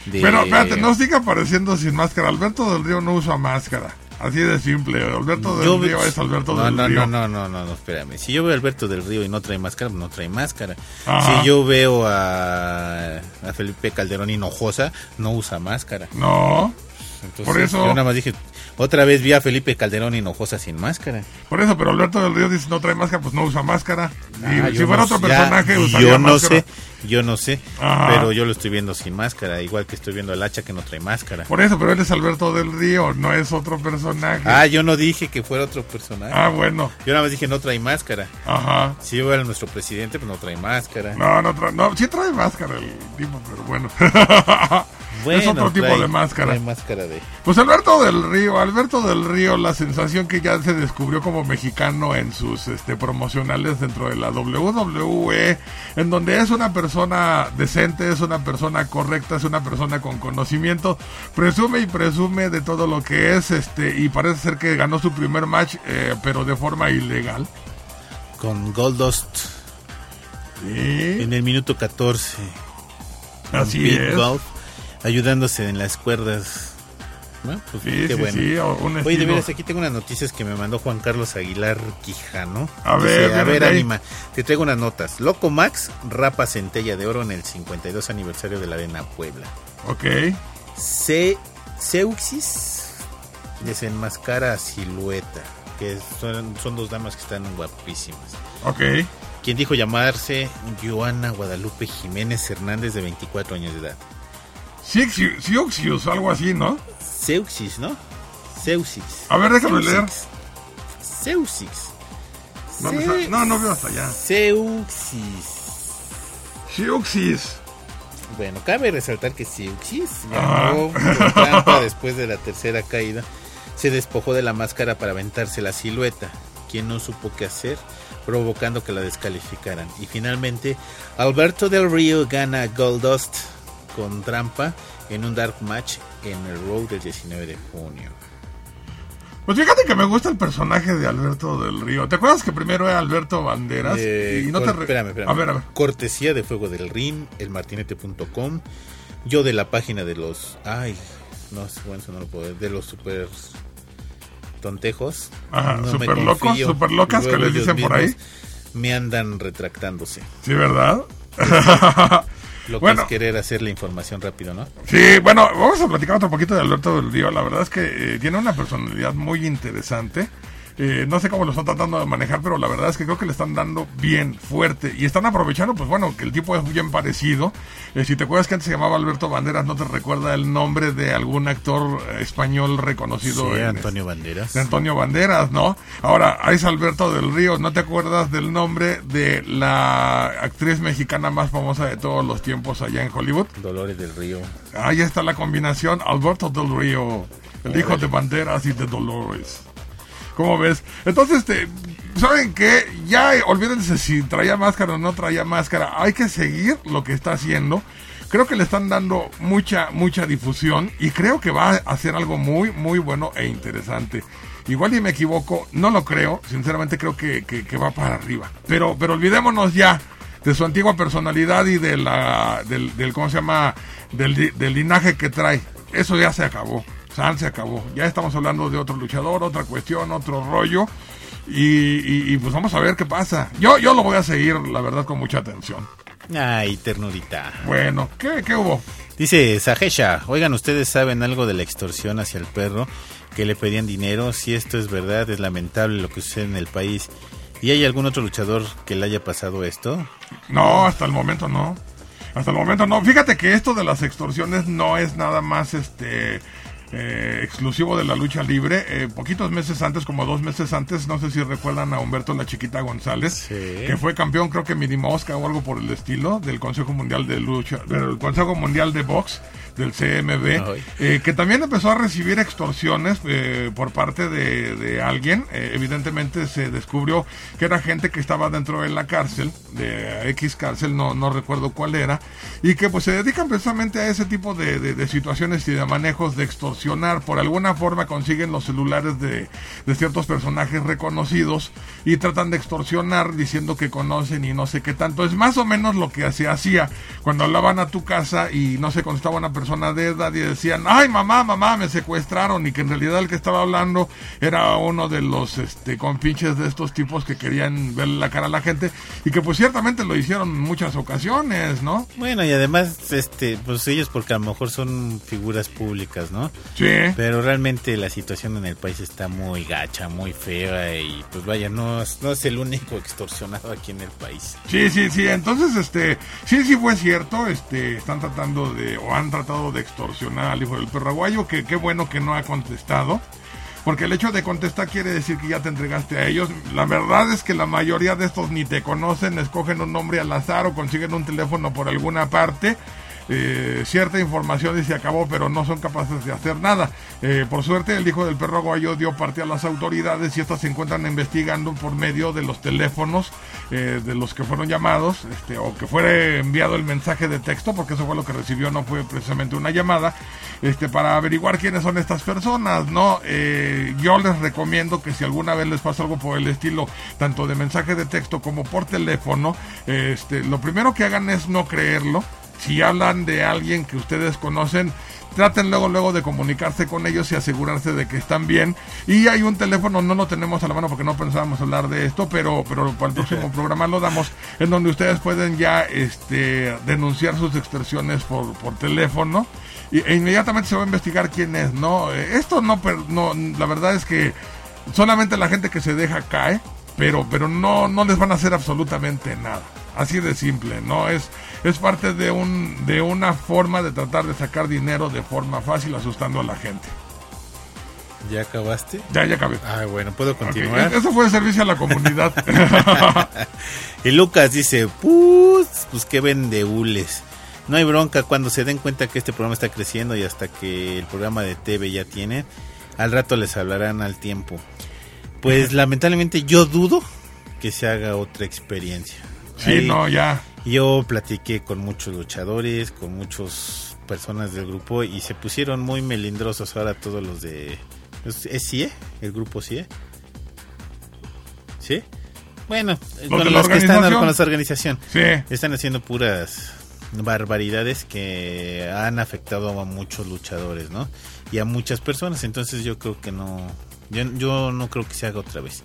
De... Pero espérate, no siga apareciendo sin máscara. Alberto del Río no usa máscara. Así de simple. Alberto del Río es Alberto no, del no, Río. No, no, no, no, no, espérame. Si yo veo a Alberto del Río y no trae máscara, pues no trae máscara. Si yo veo a, a Felipe Calderón Hinojosa, no usa máscara. No, Entonces, Por eso- Yo nada más dije, otra vez vi a Felipe Calderón Hinojosa sin máscara. por eso, pero Alberto del Río dice no trae máscara, pues no usa máscara. Y Ah, si fuera no otro sé, ya, personaje, usaría Yo no máscara. sé, yo no sé, Ajá. pero yo lo estoy viendo sin máscara, igual que estoy viendo al hacha que no trae máscara. Por eso, pero él es Alberto del Río, no es otro personaje. Ah, yo no dije que fuera otro personaje. Ah, bueno. Yo nada más dije no trae máscara. Ajá. Si yo veo a nuestro presidente, pues no trae máscara. No, no trae, no, sí trae máscara el tipo, pero bueno. Bueno, es otro tipo de máscara. trae máscara de... Pues Alberto del Río, Alberto del Río, la sensación que ya se descubrió como mexicano en sus este, promocionales dentro de la WWE, en donde es una persona decente, es una persona correcta, es una persona con conocimiento, presume y presume de todo lo que es, este, y parece ser que ganó su primer match, eh, pero de forma ilegal. Con Goldust Sí, en el minuto 14. Con así Big es. Ayudándose en las cuerdas. Bueno, pues Sí, qué sí, bueno. sí, Oye, de veras, aquí tengo unas noticias que me mandó Juan Carlos Aguilar Quijano. A ver, a ver. Anima, te traigo unas notas. Loco Max rapa centella de oro en el 52 aniversario de la Arena Puebla. Ok, Ce Seuxis desenmascara a Silueta, que son, son dos damas que están guapísimas. ok. Quien dijo llamarse Joana Guadalupe Jiménez Hernández, de 24 años de edad. Siuxius, Siuxius, algo así, ¿no? Seuxis, ¿no? Seuxis. A ver, déjame leer. Seuxis. Sa- no, no veo hasta allá. Seuxis. Siuxis. Bueno, cabe resaltar que Seuxis ganó trampa después de la tercera caída. Se despojó de la máscara para aventarse la silueta, quien no supo qué hacer, provocando que la descalificaran. Y finalmente, Alberto del Río gana Goldust con trampa en un dark match en el Road del 19 de junio. Pues fíjate que me gusta el personaje de Alberto del Río. ¿Te acuerdas que primero era Alberto Banderas? Eh, y no te re- espérame, espérame. A ver, a ver. Cortesía de Fuego del Rim, elmartinete.com. Yo de la página de los. Ay, no sé, bueno, eso no lo puedo ver. De los super tontejos. Ajá, No me super locos, confío. super locas que les dicen por ahí. Me andan retractándose. Sí, ¿verdad? Lo que es querer hacer la información rápido, ¿no? Sí, bueno, vamos a platicar otro poquito de Alberto del Río. La verdad es que eh, tiene una personalidad muy interesante. Eh, no sé cómo lo están tratando de manejar, pero la verdad es que creo que le están dando bien fuerte. Y están aprovechando, pues bueno, que el tipo es bien parecido. Eh, si te acuerdas que antes se llamaba Alberto Banderas, ¿no te recuerda el nombre de algún actor español reconocido? Sí, en- Antonio Banderas. de Antonio Banderas, ¿no? Ahora, ahí es Alberto del Río. ¿No te acuerdas del nombre de la actriz mexicana más famosa de todos los tiempos allá en Hollywood? Dolores del Río. Ahí está la combinación, Alberto del Río, el hijo de Banderas y de Dolores. ¿Cómo ves? Entonces, este, ¿saben qué? Ya eh, olvídense si traía máscara o no traía máscara. Hay que seguir lo que está haciendo. Creo que le están dando mucha, mucha difusión y creo que va a hacer algo muy, muy bueno e interesante. Igual y me equivoco, no lo creo, sinceramente creo que, que- va para arriba. Pero, pero olvidémonos ya de su antigua personalidad y de la, del, del ¿cómo se llama? Del, del linaje que trae. Eso ya se acabó. San se acabó. Ya estamos hablando de otro luchador, otra cuestión, otro rollo. Y, y- y, pues vamos a ver qué pasa. Yo, yo lo voy a seguir, la verdad, con mucha atención. Ay, ternurita. Bueno, ¿qué, qué hubo? Dice Sajesha, oigan, ¿ustedes saben algo de la extorsión hacia el perro? Que le pedían dinero. Si esto es verdad, es lamentable lo que sucede en el país. ¿Y hay algún otro luchador que le haya pasado esto? No, hasta el momento no. Hasta el momento no. Fíjate que esto de las extorsiones no es nada más este eh, exclusivo de la lucha libre. Eh, poquitos meses antes, como dos meses antes, no sé si recuerdan a Humberto La Chiquita González, que fue campeón, creo que mini mosca o algo por el estilo, del Consejo Mundial de Lucha, del Consejo Mundial de Box, del CMB, eh, que también empezó a recibir extorsiones eh, por parte de, de alguien. Eh, evidentemente se descubrió que era gente que estaba dentro de la cárcel, de X cárcel, no, no recuerdo cuál era, y que pues se dedican precisamente a ese tipo de, de- de situaciones y de manejos de extorsionar. Por alguna forma consiguen los celulares de, de ciertos personajes reconocidos y tratan de extorsionar diciendo que conocen y no sé qué tanto. Es más o menos lo que se hacía cuando hablaban a tu casa y no se contestaba una persona de edad y decían, ay mamá, mamá, me secuestraron y que en realidad el que estaba hablando era uno de los este, compinches de estos tipos que querían ver la cara a la gente y que pues ciertamente lo hicieron en muchas ocasiones, ¿no? Bueno, y además, este, pues ellos porque a lo mejor son figuras públicas, ¿no? Sí. Pero realmente la situación en el país está muy gacha, muy fea y pues vaya, no, es- no es el único extorsionado aquí en el país. Sí, sí, sí. Entonces, este, sí, sí fue cierto. Este, están tratando de, o han tratado de extorsionar al hijo del perro aguayo, que qué bueno que no ha contestado. Porque el hecho de contestar quiere decir que ya te entregaste a ellos. La verdad es que la mayoría de estos ni te conocen, escogen un nombre al azar o consiguen un teléfono por alguna parte. Eh, cierta información y se acabó, pero no son capaces de hacer nada. Eh, por suerte, el hijo del perro aguayo dio parte a las autoridades y estas se encuentran investigando por medio de los teléfonos eh, de los que fueron llamados, este, o que fuera enviado el mensaje de texto, porque eso fue lo que recibió, no fue precisamente una llamada, este, para averiguar quiénes son estas personas, ¿no? Eh, yo les recomiendo que si alguna vez les pasa algo por el estilo, tanto de mensaje de texto como por teléfono, este, lo primero que hagan es no creerlo. Si hablan de alguien que ustedes conocen, traten luego luego de comunicarse con ellos y asegurarse de que están bien. Y hay un teléfono, no lo tenemos a la mano porque no pensábamos hablar de esto, pero pero para el próximo programa lo damos, en donde ustedes pueden ya este denunciar sus extorsiones por, por teléfono. Y, e inmediatamente se va a investigar quién es, ¿no? Esto no, no, la verdad es que solamente la gente que se deja cae, pero, pero no, no les van a hacer absolutamente nada. Así de simple, ¿no? Es, es parte de, un, de una forma de tratar de sacar dinero de forma fácil asustando a la gente. ¿Ya acabaste? Ya, ya acabé. Ah, bueno, puedo continuar. Eso fue el servicio a la comunidad. Y Lucas dice, pues, pues qué vende hules. No hay bronca cuando se den cuenta que este programa está creciendo y hasta que el programa de TV ya tiene, al rato les hablarán al tiempo. Pues lamentablemente yo dudo que se haga otra experiencia. Sí, no, ya. Yo platiqué con muchos luchadores, con muchas personas del grupo y se pusieron muy melindrosos ahora todos los de... ¿Es es CIE? ¿El grupo CIE? ¿Sí? Bueno, ¿Los con los que están con esa organización. Sí. Están haciendo puras barbaridades que han afectado a muchos luchadores, ¿no? Y a muchas personas, entonces yo creo que no... Yo, yo no creo que se haga otra vez.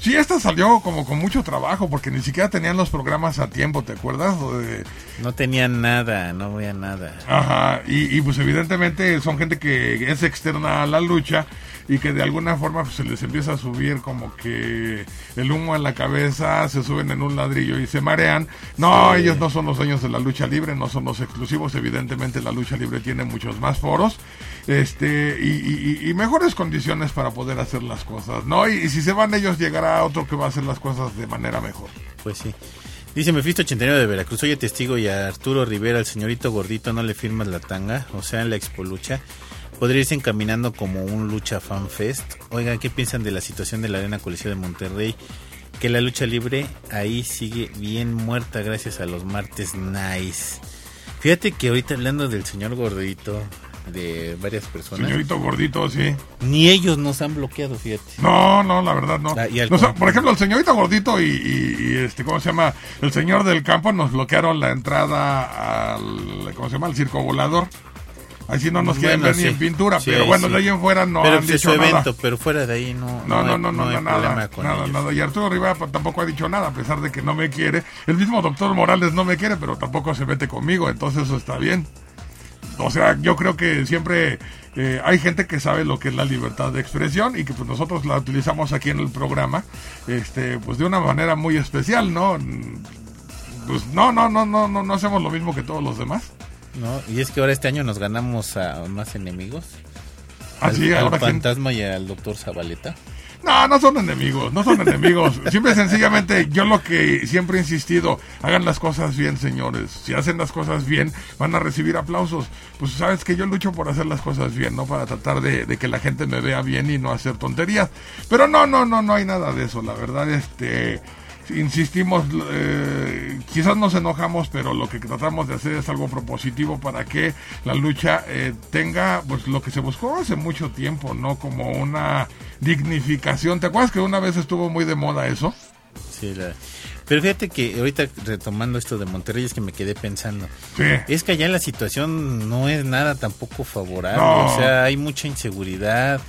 Sí, esta salió como con mucho trabajo porque ni siquiera tenían los programas a tiempo, ¿te acuerdas? De- No tenían nada, no veía nada. Ajá, y, y, pues evidentemente son gente que es externa a la lucha y que de alguna forma pues, se les empieza a subir como que el humo en la cabeza, se suben en un ladrillo y se marean. No, Sí. ellos no son los dueños de la lucha libre, no son los exclusivos, evidentemente la lucha libre tiene muchos más foros este y, y- y- y mejores condiciones para poder hacer las cosas, ¿no? Y, y si se van ellos llegará otro que va a hacer las cosas de manera mejor. Pues sí. Dice Mefisto 89 de Veracruz, oye testigo y a Arturo Rivera, el señorito gordito, no le firmas la tanga, o sea, en la expo lucha. Podría irse encaminando como un lucha fan fest. Oigan, ¿qué piensan de la situación de la Arena Coliseo de Monterrey? Que la lucha libre ahí sigue bien muerta gracias a los martes nice. Fíjate que ahorita hablando del señor gordito, de varias personas, Señorito gordito, sí. ni ellos nos han bloqueado, fíjate. No, no, la verdad no. Ah, No, o sea, por ejemplo, el señorito gordito y, y- y, este, ¿cómo se llama? El señor del campo nos bloquearon la entrada al, ¿cómo se llama? Al circo volador. Así no nos quieren Bueno, ver ni en pintura, Sí, pero bueno, sí. de ahí en fuera no pero han pues es dicho su nada. evento, pero fuera de ahí no, No, no, hay- no, no, hay nada, con nada, ellos. nada. Y Arturo Rivera pues, tampoco ha dicho nada, a pesar de que no me quiere. El mismo doctor Morales no me quiere, pero tampoco se mete conmigo, entonces eso está bien. O sea, yo creo que siempre eh, hay gente que sabe lo que es la libertad de expresión y que pues nosotros la utilizamos aquí en el programa, este, pues de una manera muy especial, ¿no? Pues no, no, no, no, no, no hacemos lo mismo que todos los demás. No, y es que ahora este año nos ganamos a más enemigos. Así, al, al fantasma y al doctor Zabaleta. No, no son enemigos, no son enemigos. Simple y sencillamente, yo lo que siempre he insistido, hagan las cosas bien, señores. Si hacen las cosas bien, van a recibir aplausos. Pues sabes que yo lucho por hacer las cosas bien, ¿no? Para tratar de, de que la gente me vea bien y no hacer tonterías. Pero no, no, no, no hay nada de eso. La verdad, este insistimos, eh, quizás nos enojamos, pero lo que tratamos de hacer es algo propositivo para que la lucha eh, tenga pues lo que se buscó hace mucho tiempo, ¿no? Como una dignificación. ¿Te acuerdas que una vez estuvo muy de moda eso? Sí, la- Pero fíjate que ahorita retomando esto de Monterrey es que me quedé pensando. Sí. Es que allá la situación no es nada tampoco favorable. No. O sea, hay mucha inseguridad.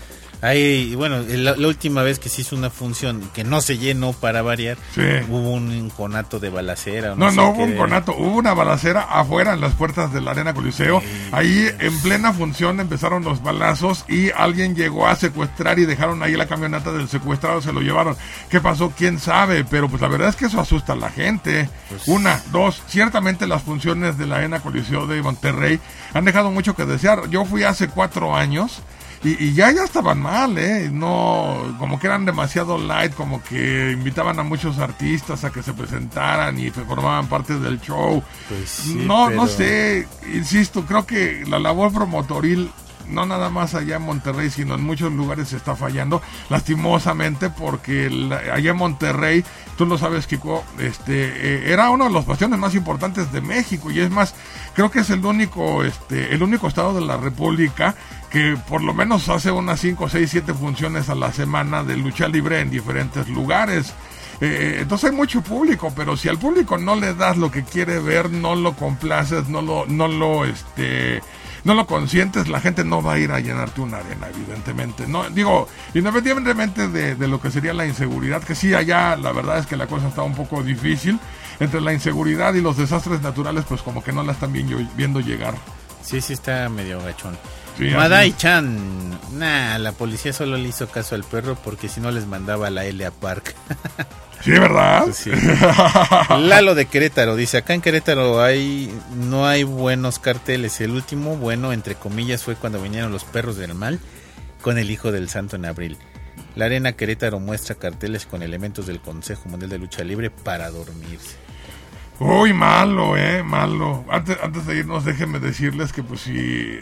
Hay, bueno, la, la última vez que se hizo una función que no se llenó para variar, Sí. hubo un conato de balacera. o No, sé no hubo un conato, hubo una balacera afuera en las puertas de la Arena Coliseo. Ahí en plena función empezaron los balazos y alguien llegó a secuestrar y dejaron ahí la camioneta del secuestrado, se lo llevaron. ¿Qué pasó? ¿Quién sabe? Pero pues la verdad es que eso asusta a la gente. Una, dos, ciertamente las funciones de la Arena Coliseo de Monterrey han dejado mucho que desear. Yo fui hace cuatro años. Y, y ya ya estaban mal, ¿eh? No, como que eran demasiado light, como que invitaban a muchos artistas a que se presentaran y formaban parte del show. Pues sí, no, no sé, insisto, creo que la labor promotoril, no nada más allá en Monterrey, sino en muchos lugares se está fallando, lastimosamente, porque allá en Monterrey, tú lo sabes, Kiko, este, eh, era uno de los bastiones más importantes de México, y es más, creo que es el único, este, el único estado de la República que por lo menos hace unas 5, 6, 7 funciones a la semana de lucha libre en diferentes lugares. Eh, entonces hay mucho público, pero si al público no le das lo que quiere ver, no lo complaces, no lo, no lo, este, no lo consientes, la gente no va a ir a llenarte una arena, evidentemente. No, digo, independientemente de, de lo que sería la inseguridad, que sí allá la verdad es que la cosa está un poco difícil, entre la inseguridad y los desastres naturales, pues como que no la están viendo llegar. Sí, sí está medio gachón. Sí, Madai así. Chan, nah, la policía solo le hizo caso al perro porque si no les mandaba a la Elia Park. Sí, ¿verdad? Sí. Lalo de Querétaro dice, acá en Querétaro hay no hay buenos carteles. El último bueno, entre comillas, fue cuando vinieron los perros del mal con el Hijo del Santo en abril. La Arena Querétaro muestra carteles con elementos del Consejo Mundial de Lucha Libre para dormirse. Uy, malo, eh, malo. Antes, antes de irnos, déjenme decirles que pues si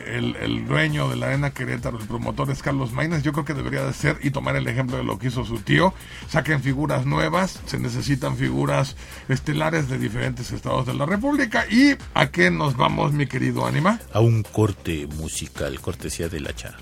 el, dueño de la Arena Querétaro, el promotor es Carlos Mainas, yo creo que debería de ser y tomar el ejemplo de lo que hizo su tío. Saquen figuras nuevas, se necesitan figuras estelares de diferentes estados de la República. ¿Y a qué nos vamos, mi querido Anima? A un corte musical, cortesía de la cha.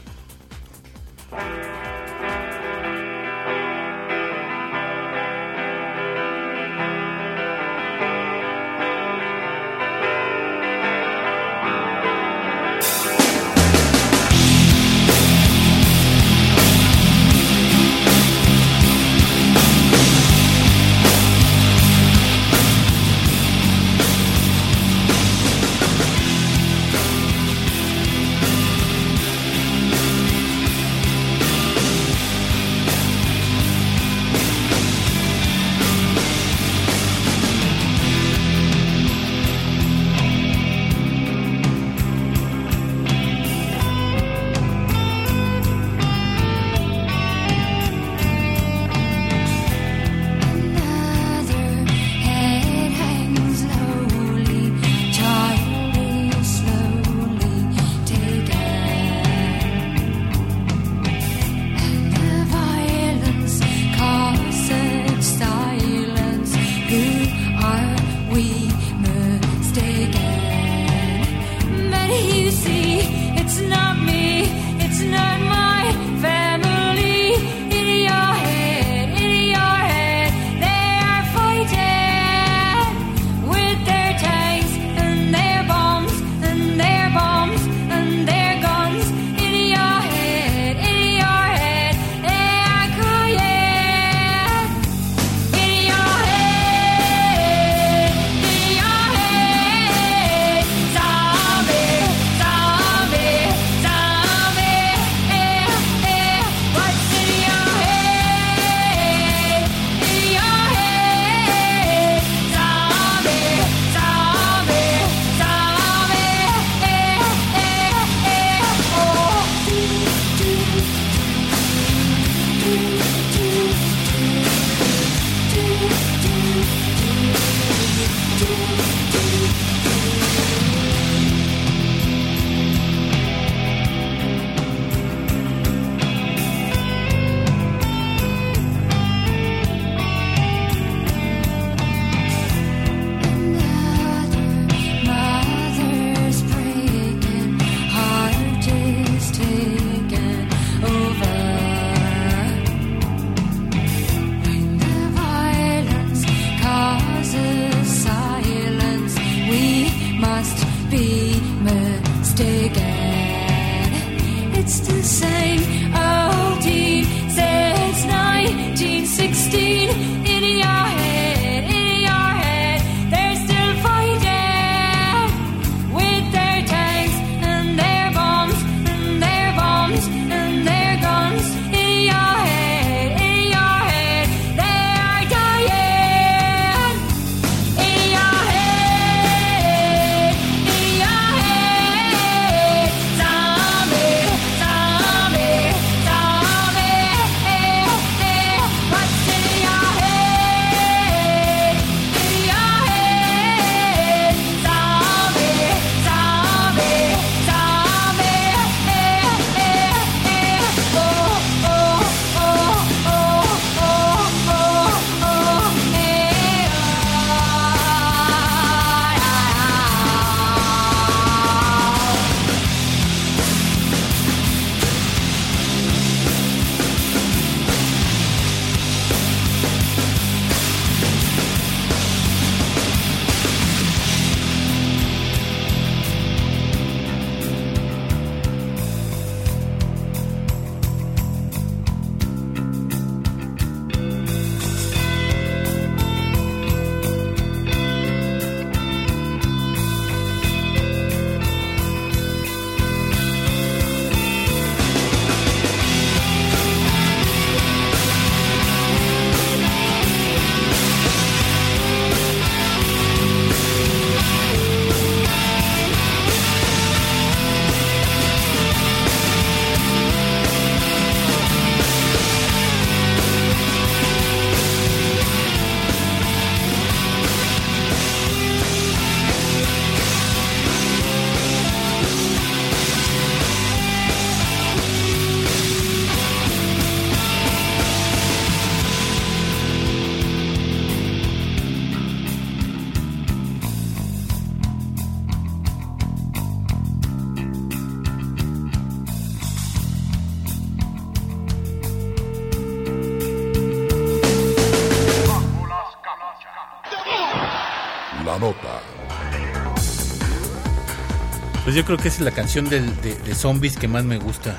Yo creo que esa es la canción del- de, de zombies que más me gusta.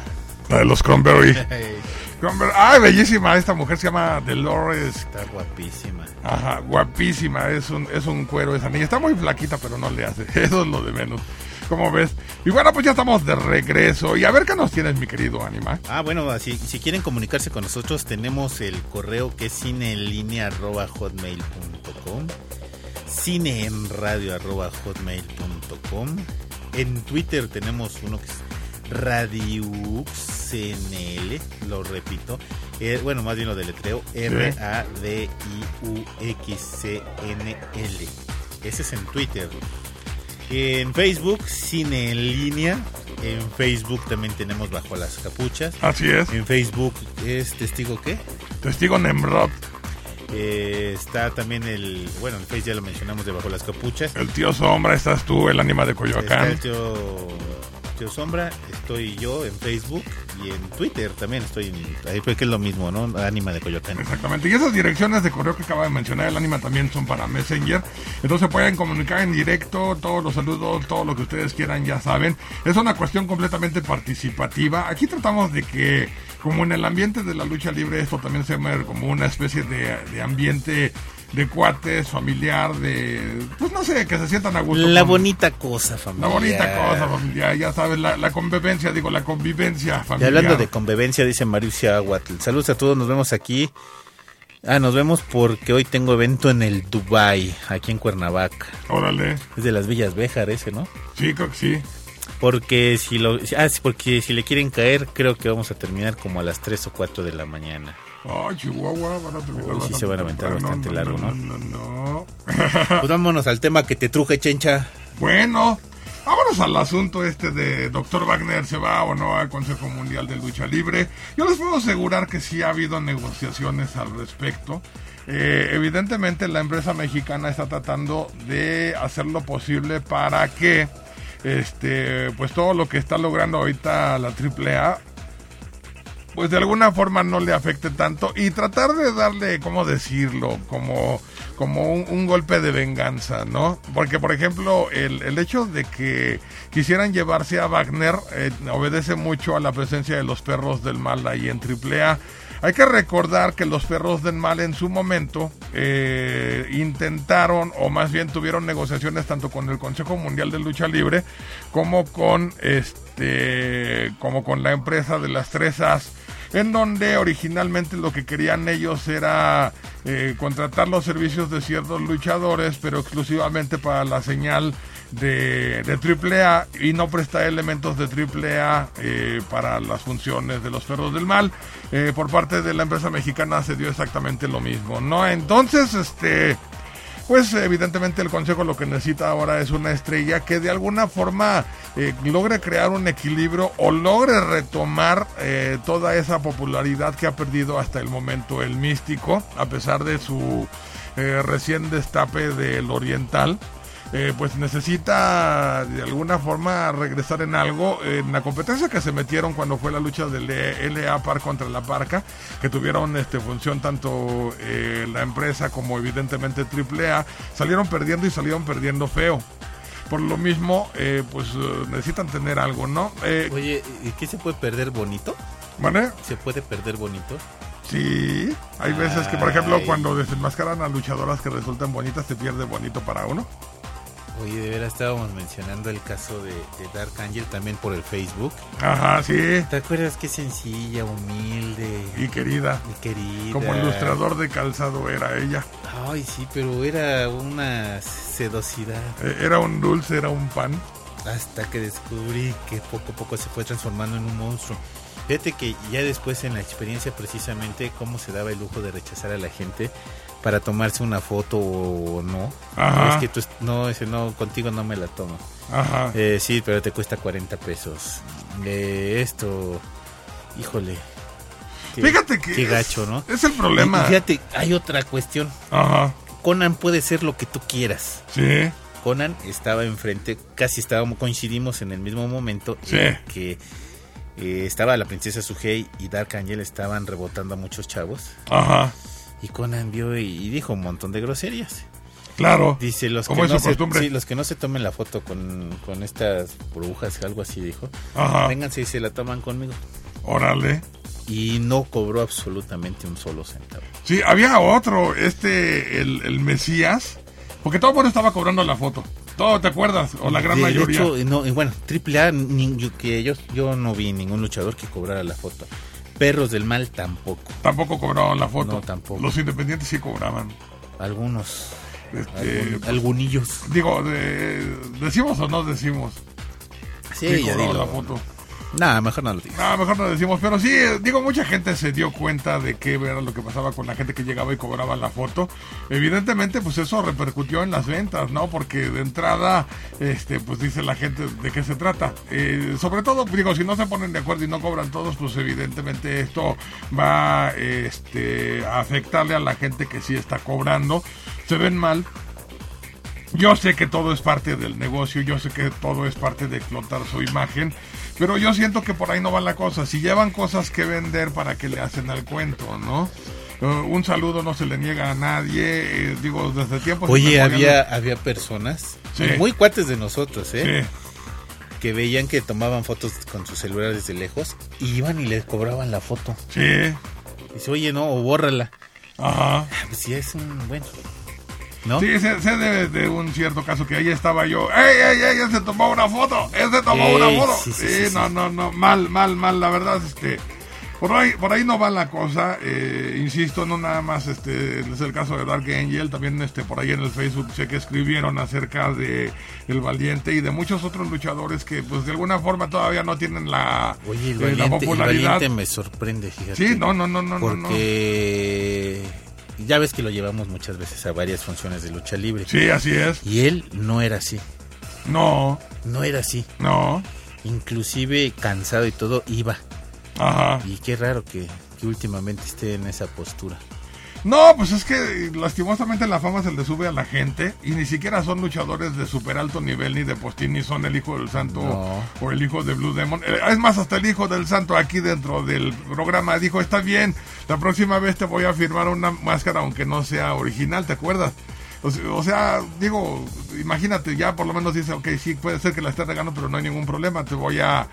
La de los Cranberry. Cranberry. Ay, bellísima. Esta mujer se llama Dolores. Está guapísima. Ajá, guapísima. Es un, es un cuero esa niña. Está muy flaquita, pero no le hace. Eso es lo de menos. ¿Cómo ves? Y bueno, pues ya estamos de regreso. Y a ver qué nos tienes, mi querido Anima. Ah, bueno, así, si quieren comunicarse con nosotros, tenemos el correo que es cineenlinea.hotmail.com cine en radio arroba hotmail.com En Twitter tenemos uno que es RadiuXNL, lo repito. eh, bueno, más bien lo deletreo. R-A-D-I-U-X-C-N-L. Ese es en Twitter. En Facebook, Cine en línea. En Facebook también tenemos Bajo las Capuchas. Así es. En Facebook es Testigo qué? Testigo Nemrod. Eh, está también el, bueno, en Facebook ya lo mencionamos de Bajo las Capuchas. El tío Sombra, estás tú, el Anima de Está Coyoacán. el tío, tío Sombra, estoy yo en Facebook y en Twitter también estoy en, ahí fue que es lo mismo, ¿no? Ánima de Coyoacán. Exactamente. Y esas direcciones de correo que acaba de mencionar el Anima también son para Messenger. Entonces pueden comunicar en directo todos los saludos, todo lo que ustedes quieran, ya saben. Es una cuestión completamente participativa. Aquí tratamos de que, como en el ambiente de la lucha libre, esto también se ve como una especie de, de ambiente de cuates, familiar, de... Pues no sé, que se sientan a gusto. La con- bonita cosa, La familia. bonita cosa familiar, ya sabes, la, la convivencia, digo, la convivencia Y familiar. hablando de convivencia, dice Mariusia Aguatl. Saludos a todos, nos vemos aquí. Ah, nos vemos porque hoy tengo evento en el Dubai, aquí en Cuernavaca. Órale. Es de las Villas Béjar ese, ¿no? Sí, creo que sí. Porque si lo ah, porque si le quieren caer, creo que vamos a terminar como a las 3 o 4 de la mañana. Ay, Chihuahua, van a terminar Uy, sí se van a aventar bastante largo, ¿no? No, no, no. Pues vámonos al tema que te truje, chencha. Bueno, vámonos al asunto este de Dr. Wagner se va o no al Consejo Mundial de Lucha Libre. Yo les puedo asegurar que sí ha habido negociaciones al respecto. Eh, evidentemente la empresa mexicana está tratando de hacer lo posible para que este pues todo lo que está logrando ahorita la AAA pues de alguna forma no le afecte tanto y tratar de darle, ¿cómo decirlo? Como, como un, golpe de venganza, ¿no? Porque, por ejemplo, el, el hecho de que quisieran llevarse a Wagner eh, obedece mucho a la presencia de los perros del mal ahí en AAA. Hay que recordar que los perros del mal en su momento eh, intentaron, o más bien tuvieron negociaciones tanto con el Consejo Mundial de Lucha Libre como con este, como con la empresa de las tres As, en donde originalmente lo que querían ellos era eh, contratar los servicios de ciertos luchadores, pero exclusivamente para la señal de, de AAA y no prestar elementos de AAA eh, para las funciones de los perros del mal. Eh, por parte de la empresa mexicana se dio exactamente lo mismo, ¿no? Entonces, este... Pues evidentemente el Consejo lo que necesita ahora es una estrella que de alguna forma eh, logre crear un equilibrio o logre retomar eh, toda esa popularidad que ha perdido hasta el momento el místico, a pesar de su eh, recién destape del oriental. Eh, pues necesita de alguna forma regresar en algo. En la competencia que se metieron cuando fue la lucha del LA Par contra la Parca, que tuvieron este, función tanto eh, la empresa como evidentemente AAA, salieron perdiendo y salieron perdiendo feo. Por lo mismo, eh, pues eh, necesitan tener algo, ¿no? Eh, Oye, ¿y ¿qué se puede perder bonito? ¿vale? ¿Se puede perder bonito? Sí, hay veces que, por ejemplo, Ay. cuando desenmascaran a luchadoras que resultan bonitas, se pierde bonito para uno. Oye, de veras estábamos mencionando el caso de, de Dark Angel también por el Facebook. Ajá, sí. ¿Te acuerdas qué sencilla, humilde Y querida. y querida? Como ilustrador de calzado era ella. Ay, sí, pero era una sedosidad. Eh, Era un dulce, era un pan. Hasta que descubrí que poco a poco se fue transformando en un monstruo. Fíjate que ya después en la experiencia precisamente cómo se daba el lujo de rechazar a la gente para tomarse una foto o no. Ajá. Es que tú, no, ese no, contigo no me la tomo. Ajá. Eh, sí, pero te cuesta 40 pesos. Eh, esto, híjole. Qué- Fíjate que Qué es- gacho, ¿no? es el problema. Y fíjate, hay otra cuestión. Ajá. Conan puede ser lo que tú quieras. Sí. Conan estaba enfrente, casi estábamos, coincidimos en el mismo momento Sí. en que eh, estaba la princesa Sugei y Dark Angel estaban rebotando a muchos chavos. Ajá. Y Conan vio y, y dijo un montón de groserías. Claro. Dice los como que, es no se, costumbre. sí, los que no se tomen la foto con, con estas brujas, algo así dijo. Ajá. Vénganse y se la toman conmigo. Órale. Y no cobró absolutamente un solo centavo. Sí, había otro, este, el, el Mesías, porque todo el mundo estaba cobrando la foto. Todo, ¿te acuerdas? O la gran De- de mayoría. hecho, no, y bueno, triple A, ni- yo, que yo, yo no vi ningún luchador que cobrara la foto. Perros del mal tampoco. Tampoco cobraban la foto. No, tampoco. Los independientes sí cobraban. Algunos. Este, algún- algunillos. Digo, de- ¿decimos o no decimos? Sí, ya dilo. la foto. Nada, mejor no lo digas. No, mejor no decimos, pero sí, digo, mucha gente se dio cuenta de qué era lo que pasaba con la gente que llegaba y cobraba la foto. Evidentemente, pues eso repercutió en las ventas, ¿no? Porque de entrada, este, pues dice la gente de qué se trata. Eh, sobre todo, digo, si no se ponen de acuerdo y no cobran todos, pues evidentemente esto va este, a afectarle a la gente que sí está cobrando. Se ven mal, yo sé que todo es parte del negocio, yo sé que todo es parte de explotar su imagen, pero yo siento que por ahí no va la cosa. Si llevan cosas que vender, ¿para qué le hacen al cuento, no? Eh, un saludo no se le niega a nadie, eh, digo, desde tiempos... Oye, había, había personas, Sí. muy cuates de nosotros, ¿eh? Sí, Que veían que tomaban fotos con sus celulares desde lejos y iban y les cobraban la foto. sí, Dice, oye, no, o bórrala. ajá. Pues sí, es un, bueno, ¿no? Sí, sé, sé de, de un cierto caso que ahí estaba yo. ¡Ey, ey, ey! ¡Él se tomó una foto! ¡Él se tomó Ey, una foto! sí, Sí, sí, sí, no, no, no. Mal, mal, mal. La verdad, este. Por ahí, por ahí no va la cosa, eh, insisto, no nada más este es el caso de Dark Angel, también este por ahí en el Facebook sé que escribieron acerca de El Valiente y de muchos otros luchadores que pues de alguna forma todavía no tienen la, Oye, el eh, la valiente, el popularidad. valiente me sorprende, fíjate. Sí, no, no, no, no, no, no. Ya ves que lo llevamos muchas veces a varias funciones de lucha libre. Sí, así es. Y él no era así. No, No era así. no. Inclusive cansado y todo, iba. Ajá. Y qué raro que, que últimamente esté en esa postura. No, pues es que lastimosamente la fama se le sube a la gente y ni siquiera son luchadores de super alto nivel ni de postín ni son el hijo del santo No. o el hijo de Blue Demon. Eh, Es más, hasta el hijo del santo aquí dentro del programa dijo, está bien, la próxima vez te voy a firmar una máscara aunque no sea original, ¿te acuerdas? O sea, digo, imagínate, ya por lo menos dice, ok, sí, puede ser que la esté regando, pero no hay ningún problema, te voy a...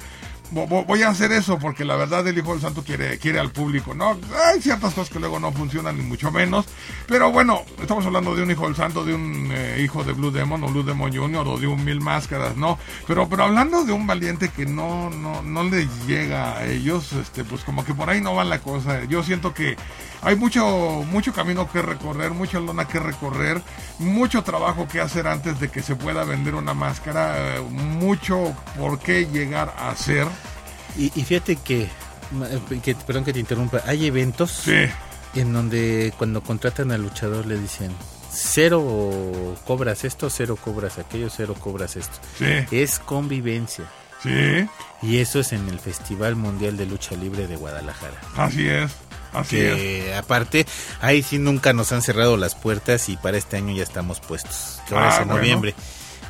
vo- vo- Voy a hacer eso porque la verdad el Hijo del Santo quiere, quiere al público. No, hay ciertas cosas que luego no funcionan, ni mucho menos. Pero bueno, estamos hablando de un Hijo del Santo, de un eh, hijo de Blue Demon o Blue Demon Jr. o de un Mil Máscaras, ¿no? Pero, pero hablando de un valiente que no, no, no le llega a ellos, este, pues como que por ahí no va la cosa. Yo siento que hay mucho, mucho camino que recorrer, mucha lona que recorrer, mucho trabajo que hacer antes de que se pueda vender una máscara, mucho por qué llegar a hacer. Y, y fíjate que, perdón que te interrumpa, hay eventos Sí, en donde cuando contratan al luchador le dicen cero cobras esto, cero cobras aquello, cero cobras esto. sí, Es convivencia. sí, Y eso es en el Festival Mundial de Lucha Libre de Guadalajara. así es, así es. Que aparte, ahí sí nunca nos han cerrado las puertas y para este año ya estamos puestos. Que ahora Ah, es en bueno. noviembre.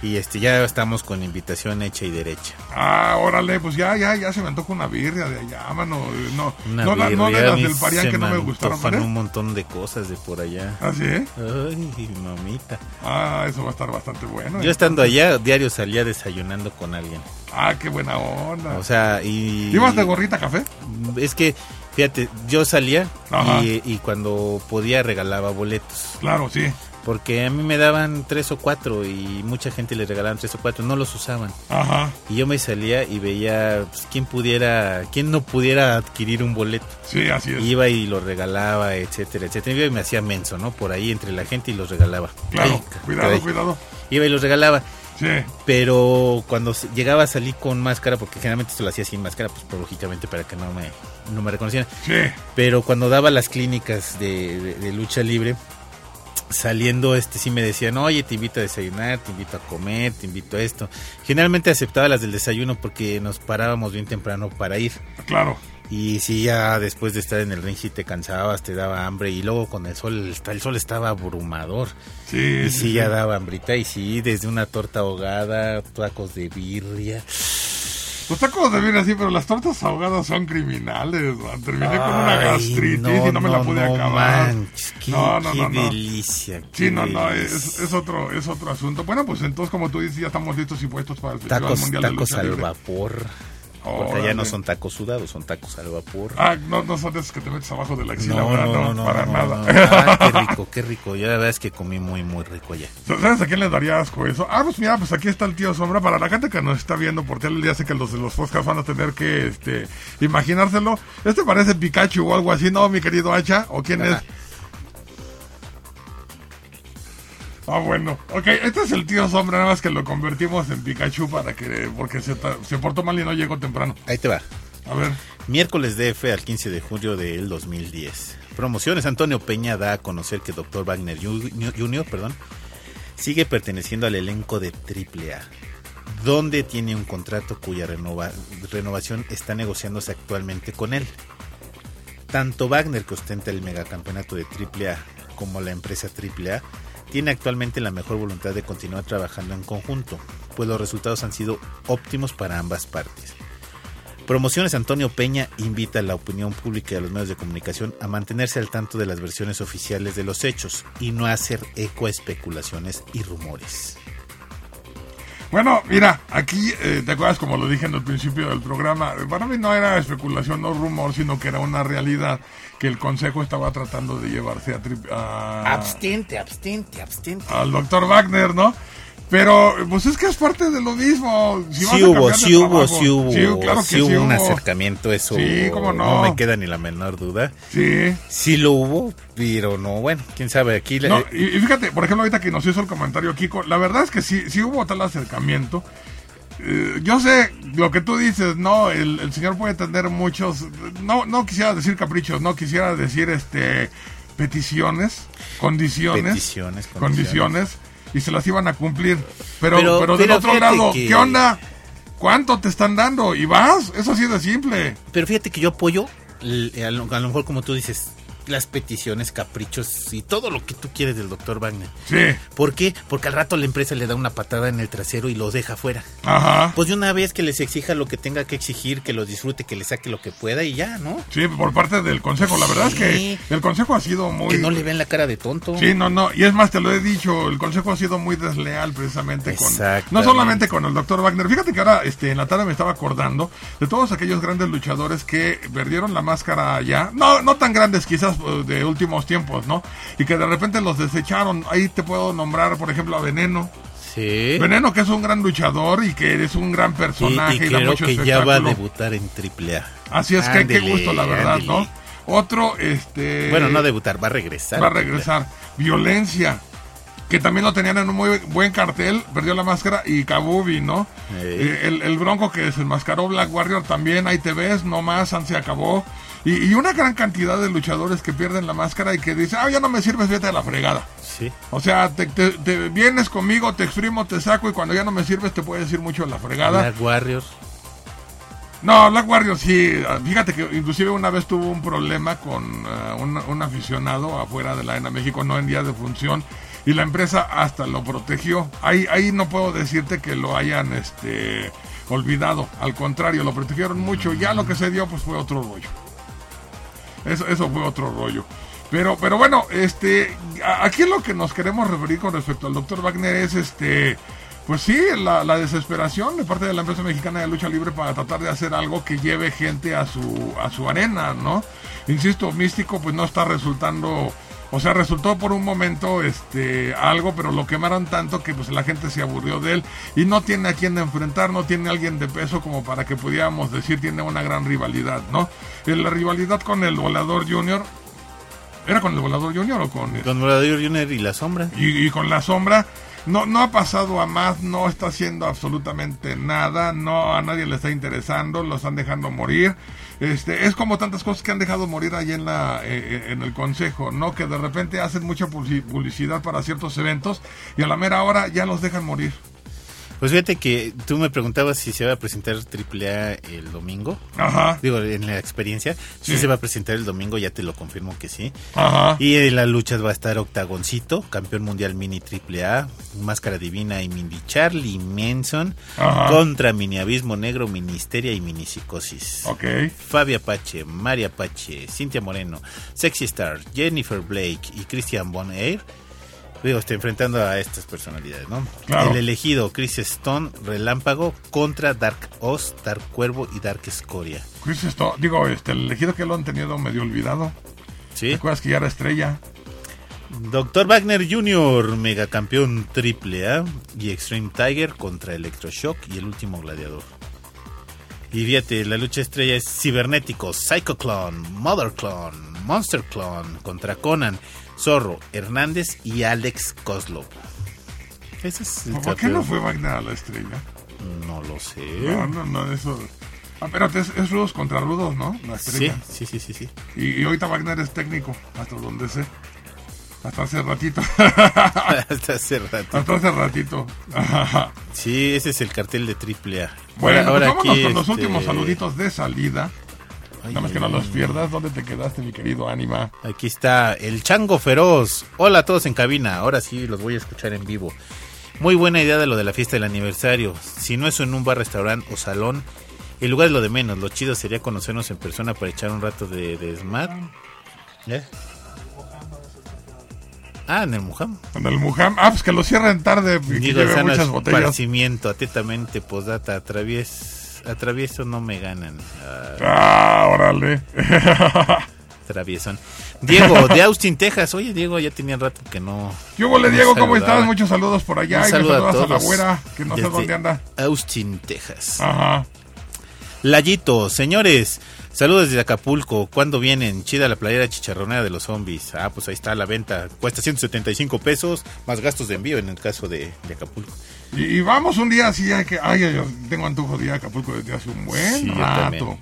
Y este ya estamos con invitación hecha y derecha. Ah, órale, pues ya, ya, ya se me antoca una birria de allá, mano. No, Una no, la- no de birria, las del Parián que no me gustaron, ¿vale? un montón de cosas de por allá. ¿Ah, sí? Ay, mamita. Ah, eso va a estar bastante bueno. Yo estando allá, diario salía desayunando con alguien. Ah, qué buena onda. O sea, y... ¿Ibas de gorrita café? Es que, fíjate, yo salía y, y cuando podía regalaba boletos. Claro, sí. Porque a mí me daban tres o cuatro y mucha gente les regalaban tres o cuatro, no los usaban. Ajá. Y yo me salía y veía pues, quién pudiera, quién no pudiera adquirir un boleto. Sí, así es. Iba y los regalaba, etcétera, etcétera. Y me hacía menso, ¿no? Por ahí entre la gente y los regalaba. Claro, Ay, cuidado, caray. cuidado. Iba y los regalaba. Sí, Pero cuando se- llegaba a salir con máscara, porque generalmente esto lo hacía sin máscara, pues lógicamente para que no me, no me reconocieran. sí. Pero cuando daba las clínicas de, de- de lucha libre, saliendo, este sí me decían, oye, te invito a desayunar, te invito a comer, te invito a esto. Generalmente aceptaba las del desayuno porque nos parábamos bien temprano para ir. Claro. Y si ya después de estar en el ring, si te cansabas, te daba hambre. Y luego con el sol, el sol estaba abrumador. Sí, Y sí, sí, ya daba hambrita. Y sí, desde una torta ahogada, tacos de birria. Los tacos de birria sí, pero las tortas ahogadas son criminales. man. Terminé con una gastritis y no me la pude no acabar. manches, qué, no, no, qué delicia. Sí, qué no, no, delicia. es, es otro, es otro asunto. Bueno, pues entonces, como tú dices, ya estamos listos y puestos para el Tacos, Mundial de tacos al Libre. vapor. Porque Órale. allá no son tacos sudados, son tacos al vapor. Ah, no, no son esos que te metes abajo de la axila, no, no, no, no, para nada. Ah, qué rico, qué rico. Yo la verdad es que comí muy, muy rico allá. ¿Sabes a quién le daría asco eso? Ah, pues mira, pues aquí está el tío Sombra. Para la gente que nos está viendo por tele, ya sé que los de los podcasts van a tener que este, imaginárselo. Este parece Pikachu o algo así, ¿no, mi querido Hacha? ¿O quién es? Ah, bueno. Ok, este es el tío Sombra, nada más que lo convertimos en Pikachu para que... Porque se, se portó mal y no llegó temprano. Ahí te va. A ver. Miércoles DF al 15 de julio del 2010. Promociones. Antonio Peña da a conocer que Dr. Wagner Jr. Perdón, sigue perteneciendo al elenco de AAA, donde tiene un contrato cuya renova- renovación está negociándose actualmente con él. Tanto Wagner, que ostenta el megacampeonato de AAA, como la empresa AAA, tiene actualmente la mejor voluntad de continuar trabajando en conjunto, pues los resultados han sido óptimos para ambas partes. Promociones Antonio Peña invita a la opinión pública y a los medios de comunicación a mantenerse al tanto de las versiones oficiales de los hechos y no hacer eco a especulaciones y rumores. Bueno, mira, aquí, eh, ¿te acuerdas como lo dije en el principio del programa? Eh, Para mí no era especulación, no rumor, sino que era una realidad que el Consejo estaba tratando de llevarse a... tri- a- Abstente, abstente, abstente. al doctor Wagner, ¿no? Pero, pues es que es parte de lo mismo. Si Sí hubo, sí hubo, sí hubo, Sí, claro que sí hubo un hubo. acercamiento, eso Sí, cómo no. me queda ni la menor duda. Sí. Sí lo hubo, pero no, bueno, quién sabe, aquí... la- No, y, y fíjate, por ejemplo, ahorita que nos hizo el comentario Kiko, la verdad es que sí, sí hubo tal acercamiento. Eh, yo sé lo que tú dices, no, el, el señor puede tener muchos, no, no quisiera decir caprichos, no quisiera decir este peticiones, condiciones, Peticiones, condiciones, condiciones. y se las iban a cumplir. Pero, Pero- pero, del pero otro lado, que- ¿qué onda? ¿Cuánto te están dando? ¿Y vas? Eso así de simple. Pero fíjate que yo apoyo, a lo, a lo mejor como tú dices, las peticiones, caprichos y todo lo que tú quieres del doctor Wagner. Sí. ¿Por qué? Porque al rato la empresa le da una patada en el trasero y lo deja fuera. Ajá. Pues de una vez que les exija lo que tenga que exigir, que lo disfrute, que le saque lo que pueda y ya, ¿no? Sí, por parte del consejo. La verdad es que el consejo ha sido muy... Que no le ven la cara de tonto. Sí, no, no. Y es más, te lo he dicho, el consejo ha sido muy desleal precisamente con... No solamente con el doctor Wagner. Fíjate que ahora este, en la tarde me estaba acordando de todos aquellos grandes luchadores que perdieron la máscara ya. No, no tan grandes quizás eh, de últimos tiempos, ¿no? Y que de repente los desecharon. Ahí te puedo nombrar, por ejemplo, a Veneno. Sí. Veneno que es un gran luchador y que es un gran Y, personaje y y, da creo mucho que ya va a debutar en AAA. Así es que qué Ándele, gusto, la verdad, ándele. ¿no? Otro, este... Bueno, no debutar, va a regresar. va a regresar. Violencia, que también lo tenían en un muy buen cartel, perdió la máscara, y Kabubi, ¿no? Eh, el, el Bronco que se enmascaró Black Warrior también, ahí te ves, no más, se acabó. Y, y una gran cantidad de luchadores que pierden la máscara y que dicen, ah, ya no me sirves, vete a la fregada. Sí. O sea, te, te- te vienes conmigo, te exprimo, te saco y cuando ya no me sirves te puedes ir mucho a la fregada. Black Warriors. No, Black Warrior sí. ah, Fíjate que inclusive una vez tuvo un problema con ah, un, un aficionado afuera de la Arena México, no en día de función, y la empresa hasta lo protegió. Ahí, ahí no puedo decirte que lo hayan este, olvidado. Al contrario, lo protegieron mucho. Ya lo que se dio pues fue otro rollo. Eso, eso fue otro rollo. Pero, pero bueno, este, aquí lo que nos queremos referir con respecto al doctor Wagner es este, pues sí, la, la desesperación de parte de la empresa mexicana de lucha libre para tratar de hacer algo que lleve gente a su, a su arena, ¿no? Insisto, Místico pues no está resultando, o sea, resultó por un momento este algo, pero lo quemaron tanto que pues la gente se aburrió de él y no tiene a quien enfrentar, no tiene a alguien de peso como para que pudiéramos decir tiene una gran rivalidad, ¿no? Eh, La rivalidad con el Volador Junior ¿Era con el Volador Junior o con Con Volador Junior y la sombra. y, y con la sombra? No, no ha pasado a más, no está haciendo absolutamente nada, no a nadie le está interesando, lo están dejando morir. Este, es como tantas cosas que han dejado morir ahí en la eh, en el consejo, ¿no? Que de repente hacen mucha publici- publicidad para ciertos eventos y a la mera hora ya los dejan morir. Pues fíjate que tú me preguntabas si se va a presentar AAA el domingo. Ajá. Digo, en la experiencia. Si Sí. se va a presentar el domingo, ya te lo confirmo que sí. Ajá. Y en las luchas va a estar Octagoncito, campeón mundial mini AAA, Máscara Divina y Mini Charlie Manson, Ajá. contra Mini Abismo Negro, Mini Histeria y Mini Psicosis. Ok. Fabi Apache, María Apache, Cintia Moreno, Sexy Star, Jennifer Blake y Christian Bon Air. Digo, está enfrentando a estas personalidades, ¿no? Claro. El elegido, Chris Stone, Relámpago, contra Dark Oz, Dark Cuervo y Dark Escoria. Chris esto, digo, este, el elegido que lo han tenido medio olvidado. ¿Sí? ¿Te acuerdas que ya era estrella? Dr. Wagner Jr., megacampeón AAA y Extreme Tiger contra Electroshock y el último gladiador. Y fíjate, la lucha estrella es Cibernético, Psycho Clone, Mother Clone, Monster Clone contra Conan, Zorro, Hernández y Alex Kozlov. Ese es el ¿Por qué no fue Wagner a la estrella? No lo sé. No, no, no, eso. Ah, es, es rudos contra rudos, ¿no? La Sí, estrella. sí, sí, sí, sí. Y, y ahorita Wagner es técnico, hasta donde sé. Hasta hace ratito. Hasta hace rato. hasta hace ratito. Sí, ese es el cartel de AAA. Bueno, Ahora- ahora pues aquí, con los este, últimos saluditos de salida. Ay, Nada más que no los pierdas. ¿Dónde te quedaste, mi querido Anima? Aquí está el Chango Feroz. Hola a todos en cabina. Ahora sí los voy a escuchar en vivo. Muy buena idea de lo de la fiesta del aniversario. Si no es en un bar, restaurante o salón, el lugar es lo de menos. Lo chido sería conocernos en persona para echar un rato de, de smart. ¿Eh? Ah, en el Mujam. En el Mujam. Ah, pues que lo cierren tarde y que lleve muchas botellas. esparcimiento, atentamente, posdata, atravies, atravieso no me ganan. Ah, Ah, órale. traviesón. Diego, de Austin, Texas. Oye, Diego, ya tenía rato que no. ¿Qué hubo, no Diego? ¿Cómo estás? Muchos saludos por allá. Un y me saludo a la güera, que no sé dónde anda. Austin, Texas. Ajá. Layito, señores, saludos desde Acapulco. ¿Cuándo vienen? Chida la playera chicharronera de los zombies. Ah, pues ahí está a la venta. Cuesta 175 pesos, más gastos de envío en el caso de, de Acapulco. Y, y vamos un día así, que, ay, ay, yo tengo antojo de ir a Acapulco desde hace un buen Sí, rato.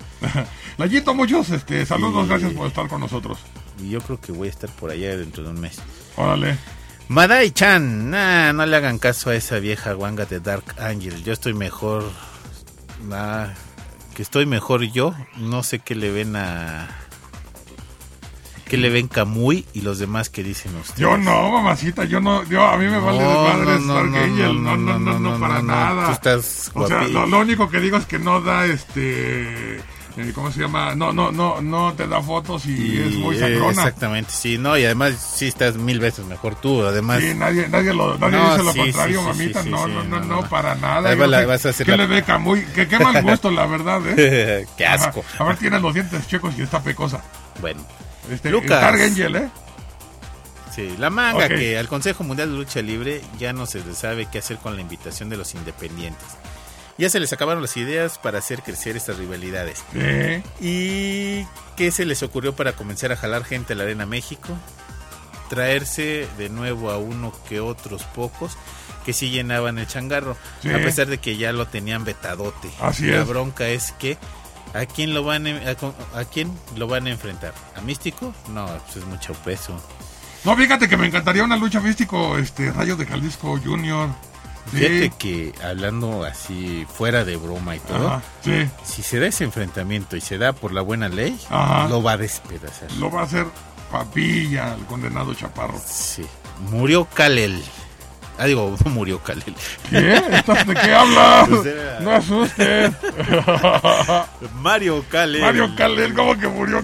Layito, muchos este, saludos, Y- gracias por estar con nosotros. Y yo creo que voy a estar por allá dentro de un mes. Órale. Madai-chan, nah, no le hagan caso a esa vieja guanga de Dark Angel. Yo estoy mejor. Nah, que estoy mejor yo. No sé qué le ven a. ¿Qué le ven Kamui y los demás que dicen ustedes? Yo no, mamacita, yo no, yo a mí me vale de madre no, no, no, no, para nada. Tú estás O sea, lo, único que digo es que no da este, eh, ¿cómo se llama? No, no, no, no te da fotos y, es muy eh, sangrona. exactamente, sí, no, y además sí estás mil veces mejor tú, además. Sí, nadie, nadie, lo, nadie dice lo contrario, mamita. no, no, no, no, para nada. ¿Qué le ve Camuy? Que qué mal gusto, la verdad, ¿eh? Qué asco. A ver, tiene los dientes checos y está pecosa. Bueno, Este, Lucas. Dark Angel, ¿eh? Sí, la manga que al Consejo Mundial de Lucha Libre ya no se sabe qué hacer con la invitación de los independientes. Ya se les acabaron las ideas para hacer crecer estas rivalidades. ¿Y qué se les ocurrió para comenzar a jalar gente a la Arena México? Traerse de nuevo a uno que otros pocos que sí llenaban el changarro, Sí. a pesar de que ya lo tenían vetadote. Así la es. bronca es que ¿a quién lo van a, a, a quién lo van a enfrentar? ¿A Místico? No, pues es mucho peso. No, fíjate que me encantaría una lucha místico, este, Rayo de Jalisco Junior. Sí. Fíjate que hablando así fuera de broma y todo, Ajá, sí. si se da ese enfrentamiento y se da por la buena ley, Ajá. lo va a despedazar. Lo va a hacer papilla, el condenado chaparro. Sí. Murió Kalel. Ah, digo, murió Kalel. ¿Qué? ¿Estás de qué hablas? Pues No asustes. Mario Kalel. Mario Calel, ¿cómo que murió?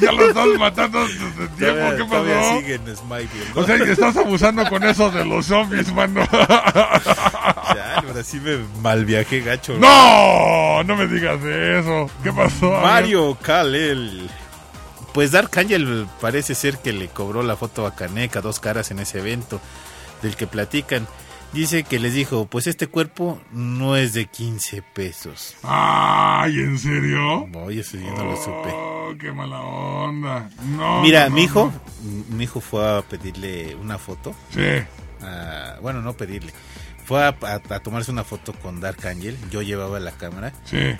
ya lo estás matando desde tiempo. ¿Qué pasó? sigue en Smileville, ¿no? O sea, y estás abusando con eso de los zombies, mano. Ya, ahora sí me malviajé gacho. ¡No! No me digas eso. ¿Qué pasó? Mario Kalel. Pues Dark Angel parece ser que le cobró la foto a Caneca, dos caras en ese evento del que platican. Dice que les dijo, pues este cuerpo no es de 15 pesos. Ay, ¿en serio? Eso yo no lo supe. Oh, qué mala onda. No. Mira, no, no, mi hijo, no. mi hijo fue a pedirle una foto. Sí. a- bueno, no pedirle. Fue a, a- a tomarse una foto con Dark Angel. Yo llevaba la cámara. Sí.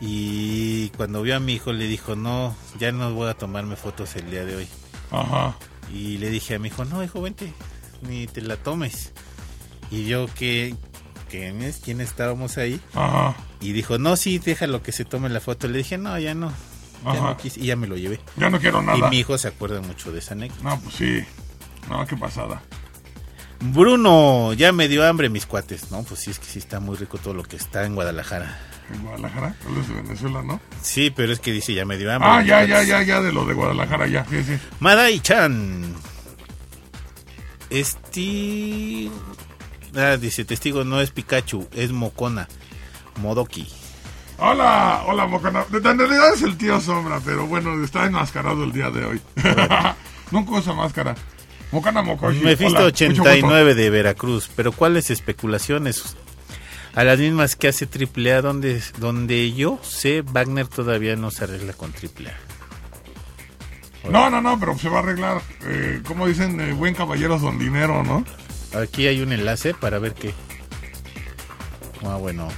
Y cuando vio a mi hijo le dijo, no, ya no voy a tomarme fotos el día de hoy. Ajá. Y le dije a mi hijo, no, hijo, vente, ni te la tomes. Y yo que, ¿quiénes, quiénes estábamos ahí? Ajá. Y dijo, no, sí, déjalo que se tome la foto. Le dije, no, ya no. Ya Ajá. no quise", y ya me lo llevé. Ya no quiero Y nada. mi hijo se acuerda mucho de esa anécdota. No, pues sí. No, qué pasada. Bruno, ya me dio hambre mis cuates. No, pues sí, es que sí está muy rico todo lo que está en Guadalajara. En Guadalajara, es de Venezuela, ¿no? Sí, pero es que dice, ya me dio hambre. Ah, ya, cuates. ya, ya, ya, de lo de Guadalajara, ya, sí, sí. Madai-chan. Esti... Ah, dice, testigo no es Pikachu, es Mocona. Modoki. Hola, hola, Mocana. En realidad es el tío Sombra, pero bueno, está enmascarado el día de hoy. Nunca usa máscara. Mocana Mokoshi. Mephisto hola, mucho gusto. 89 de Veracruz. Pero ¿cuáles especulaciones? A las mismas que hace AAA, donde, donde yo sé, Wagner todavía no se arregla con AAA. No, no, no, pero se va a arreglar. Eh, como dicen, eh, buen caballero son dinero, ¿no? Aquí hay un enlace para ver qué. Ah, bueno.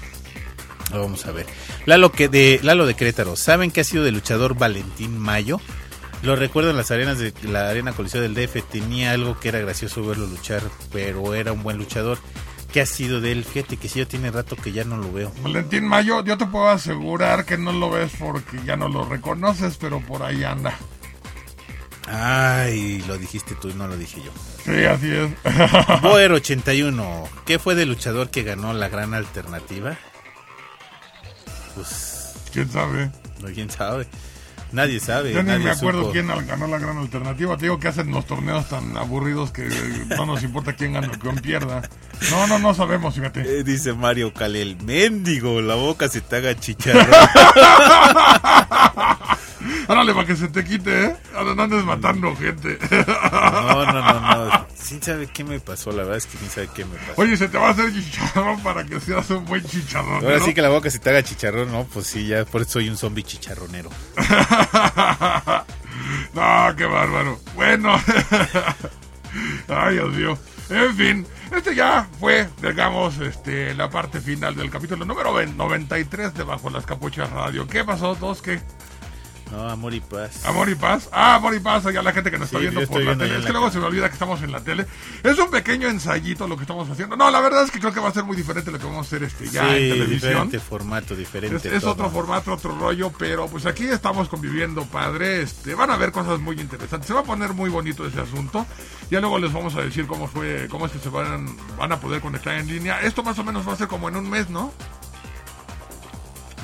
Vamos a ver. Lalo, que de, Lalo de Querétaro. ¿Saben qué ha sido del luchador Valentín Mayo? Lo recuerdo en las arenas de la Arena Coliseo del DF. Tenía algo que era gracioso verlo luchar, pero era un buen luchador. ¿Qué ha sido de él? Fíjate que sí, ya tiene rato que ya no lo veo. Valentín Mayo, yo te puedo asegurar que no lo ves porque ya no lo reconoces, pero por ahí anda. Ay, lo dijiste tú y no lo dije yo. Sí, así es. Boer 81. ¿Qué fue del luchador que ganó la gran alternativa? Pues, ¿Quién sabe? no, quién sabe. Nadie sabe. Yo ni nadie me acuerdo supo. quién ganó la gran alternativa. Te digo que hacen los torneos tan aburridos que no nos importa quién gana o quién pierda. No, no, no sabemos, fíjate. Eh, dice Mario Calel, mendigo, la boca se te haga chicharrón. Árale, para que se te quite, ¿eh? Ahora no andes matando gente. No, no, no, no. ¿Quién sabe qué me pasó? La verdad es que quién sabe qué me pasó. Oye, se te va a hacer chicharrón para que seas un buen chicharrón. Ahora ¿no? sí que la boca se te haga chicharrón, ¿no? Pues sí, ya por eso soy un zombie chicharronero. no, qué bárbaro. Bueno. Ay, Dios mío. En fin, este ya fue, digamos, este, la parte final del capítulo número 93 de Bajo las Capuchas Radio. ¿Qué pasó, dos? ¿Qué? No, amor y paz. Amor y paz. Ah, amor y paz, allá la gente que nos Sí, está viendo por la viendo tele. Es que luego se me olvida que estamos en la tele. Es un pequeño ensayito lo que estamos haciendo. No, la verdad es que creo que va a ser muy diferente lo que vamos a hacer este ya sí, en televisión. diferente formato, Es, diferente es otro formato, otro rollo, pero pues aquí estamos conviviendo, padre. Este, van a ver cosas muy interesantes. Se va a poner muy bonito ese asunto. Ya luego les vamos a decir cómo fue, cómo es que se van, van a poder conectar en línea. Esto más o menos va a ser como en un mes, ¿no?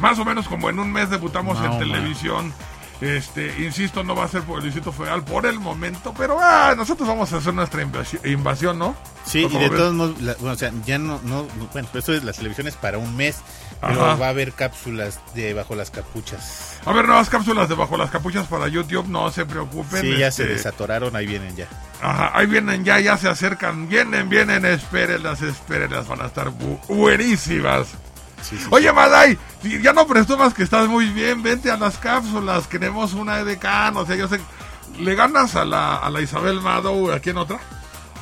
Más o menos como en un mes debutamos en televisión. Este, insisto, no va a ser por el Distrito Federal por el momento, pero ah, nosotros vamos a hacer nuestra invasi- invasión, ¿no? Sí, ¿O y de ves? todos modos, la- bueno, o sea, ya no, no, no- bueno, esto es las televisiones para un mes, pero Ajá. va a haber cápsulas de bajo las capuchas. A ver, nuevas cápsulas de Bajo las Capuchas para YouTube, no se preocupen. Sí, ya se este, desatoraron, ahí vienen ya. Ajá, ahí vienen ya, ya se acercan. Vienen, vienen, espérenlas, espérenlas. Van a estar bu- buenísimas. Sí, sí, Oye, Maday, ya no presumas que estás muy bien. Vente a las cápsulas. Queremos una EDK. No sé, yo sé. ¿Le ganas a la, a la Isabel Madow? ¿A quién otra?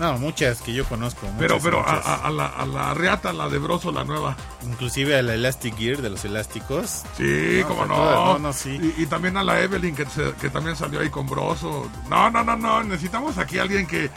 No, muchas que yo conozco. Pero, muchas, pero a, muchas. a- a la, a la Riata, la de Broso, la nueva. Inclusive a la Elastic Gear de los elásticos. Sí, No, como no. todas, no, no, sí. y, y también a la Evelyn, que, se- que también salió ahí con Broso. No, no, no, no. Necesitamos aquí a alguien que,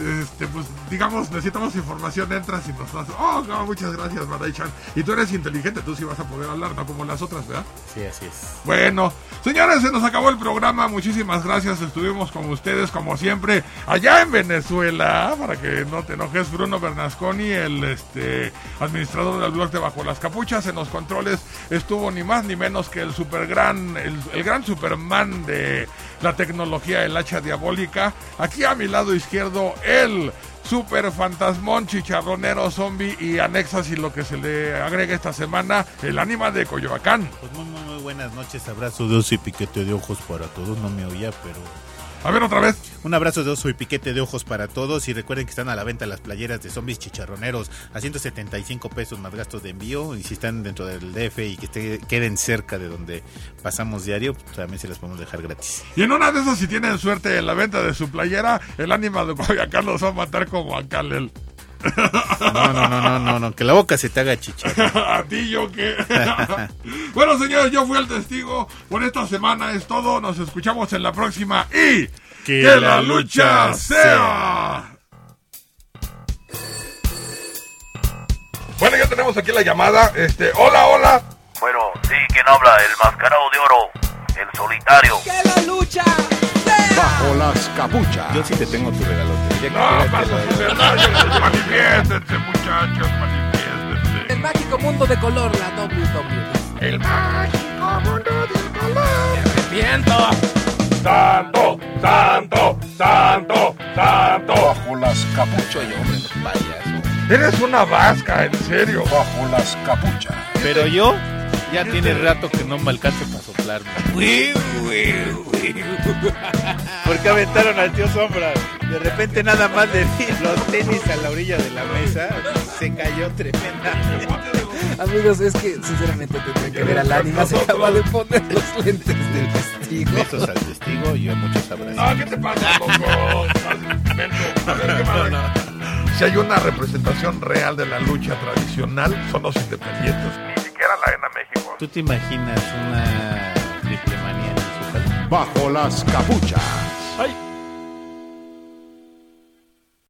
este, pues, digamos, necesitamos información. Entras y nos das. Oh, no, muchas gracias, Maday-chan. Y tú eres inteligente, tú sí vas a poder hablar, no como las otras, ¿verdad? Sí, así es. Bueno, señores, se nos acabó el programa. Muchísimas gracias. Estuvimos con ustedes, como siempre, allá en Venezuela. Para que no te enojes, Bruno Bernasconi, el este, administrador del blog de Bajo las Capuchas. En los controles estuvo ni más ni menos que el super gran, el, el gran Superman de la tecnología, el hacha diabólica. Aquí a mi lado izquierdo, el super fantasmón, chicharronero, zombie y anexas y lo que se le agrega esta semana, el ánima de Coyoacán. Pues muy, muy, muy buenas noches. Abrazo de oso y piquete de ojos para todos. No me oía, pero. A ver otra vez. Un abrazo de oso y piquete de ojos para todos. Y recuerden que están a la venta las playeras de zombies chicharroneros a 175 pesos más gastos de envío. Y si están dentro del DF y que queden cerca de donde pasamos diario, pues también se las podemos dejar gratis. Y en una de esas, si tienen suerte en la venta de su playera, el ánima de Coyoacán los va a matar como a Kalel. No, no, no, no, no, no, que la boca se te haga chicharrón. a ti yo qué. bueno, señores, yo fui el testigo. Por esta semana es todo. Nos escuchamos en la próxima. Y Que la, la lucha lucha sea. Bueno, ya tenemos tenemos aquí la llamada. Este, hola, hola. Bueno, sí, ¿quién habla? El mascarado de oro, el solitario. ¡Que la lucha! Bajo las capuchas. Yo sí te tengo tu regalote. Ya No, que verdad. Manifiéstense, muchachos, manifiéstense. El mágico mundo de color, la WWE. El mágico mundo del color. Me arrepiento. Santo, santo, santo, santo. Bajo las capuchas. No payaso. Eres una vasca, en serio. Bajo las capuchas. Pero yo ya tiene rato que no me alcanzo para soplarme. Porque aventaron al tío Sombra. De repente nada más le di los tenis a la orilla de la mesa. Se cayó tremendamente. Amigos, es que sinceramente tendría que ver al ánima. Se acaba de poner los lentes del testigo. Besos al testigo y a muchos abrazos. Ah, ¿qué te pasa, loco? ¿qué madre? Si hay una representación real de la lucha tradicional, son los independientes. Ni siquiera la Arena México. ¿Tú te imaginas una en Zócalo? Bajo las capuchas. Ay,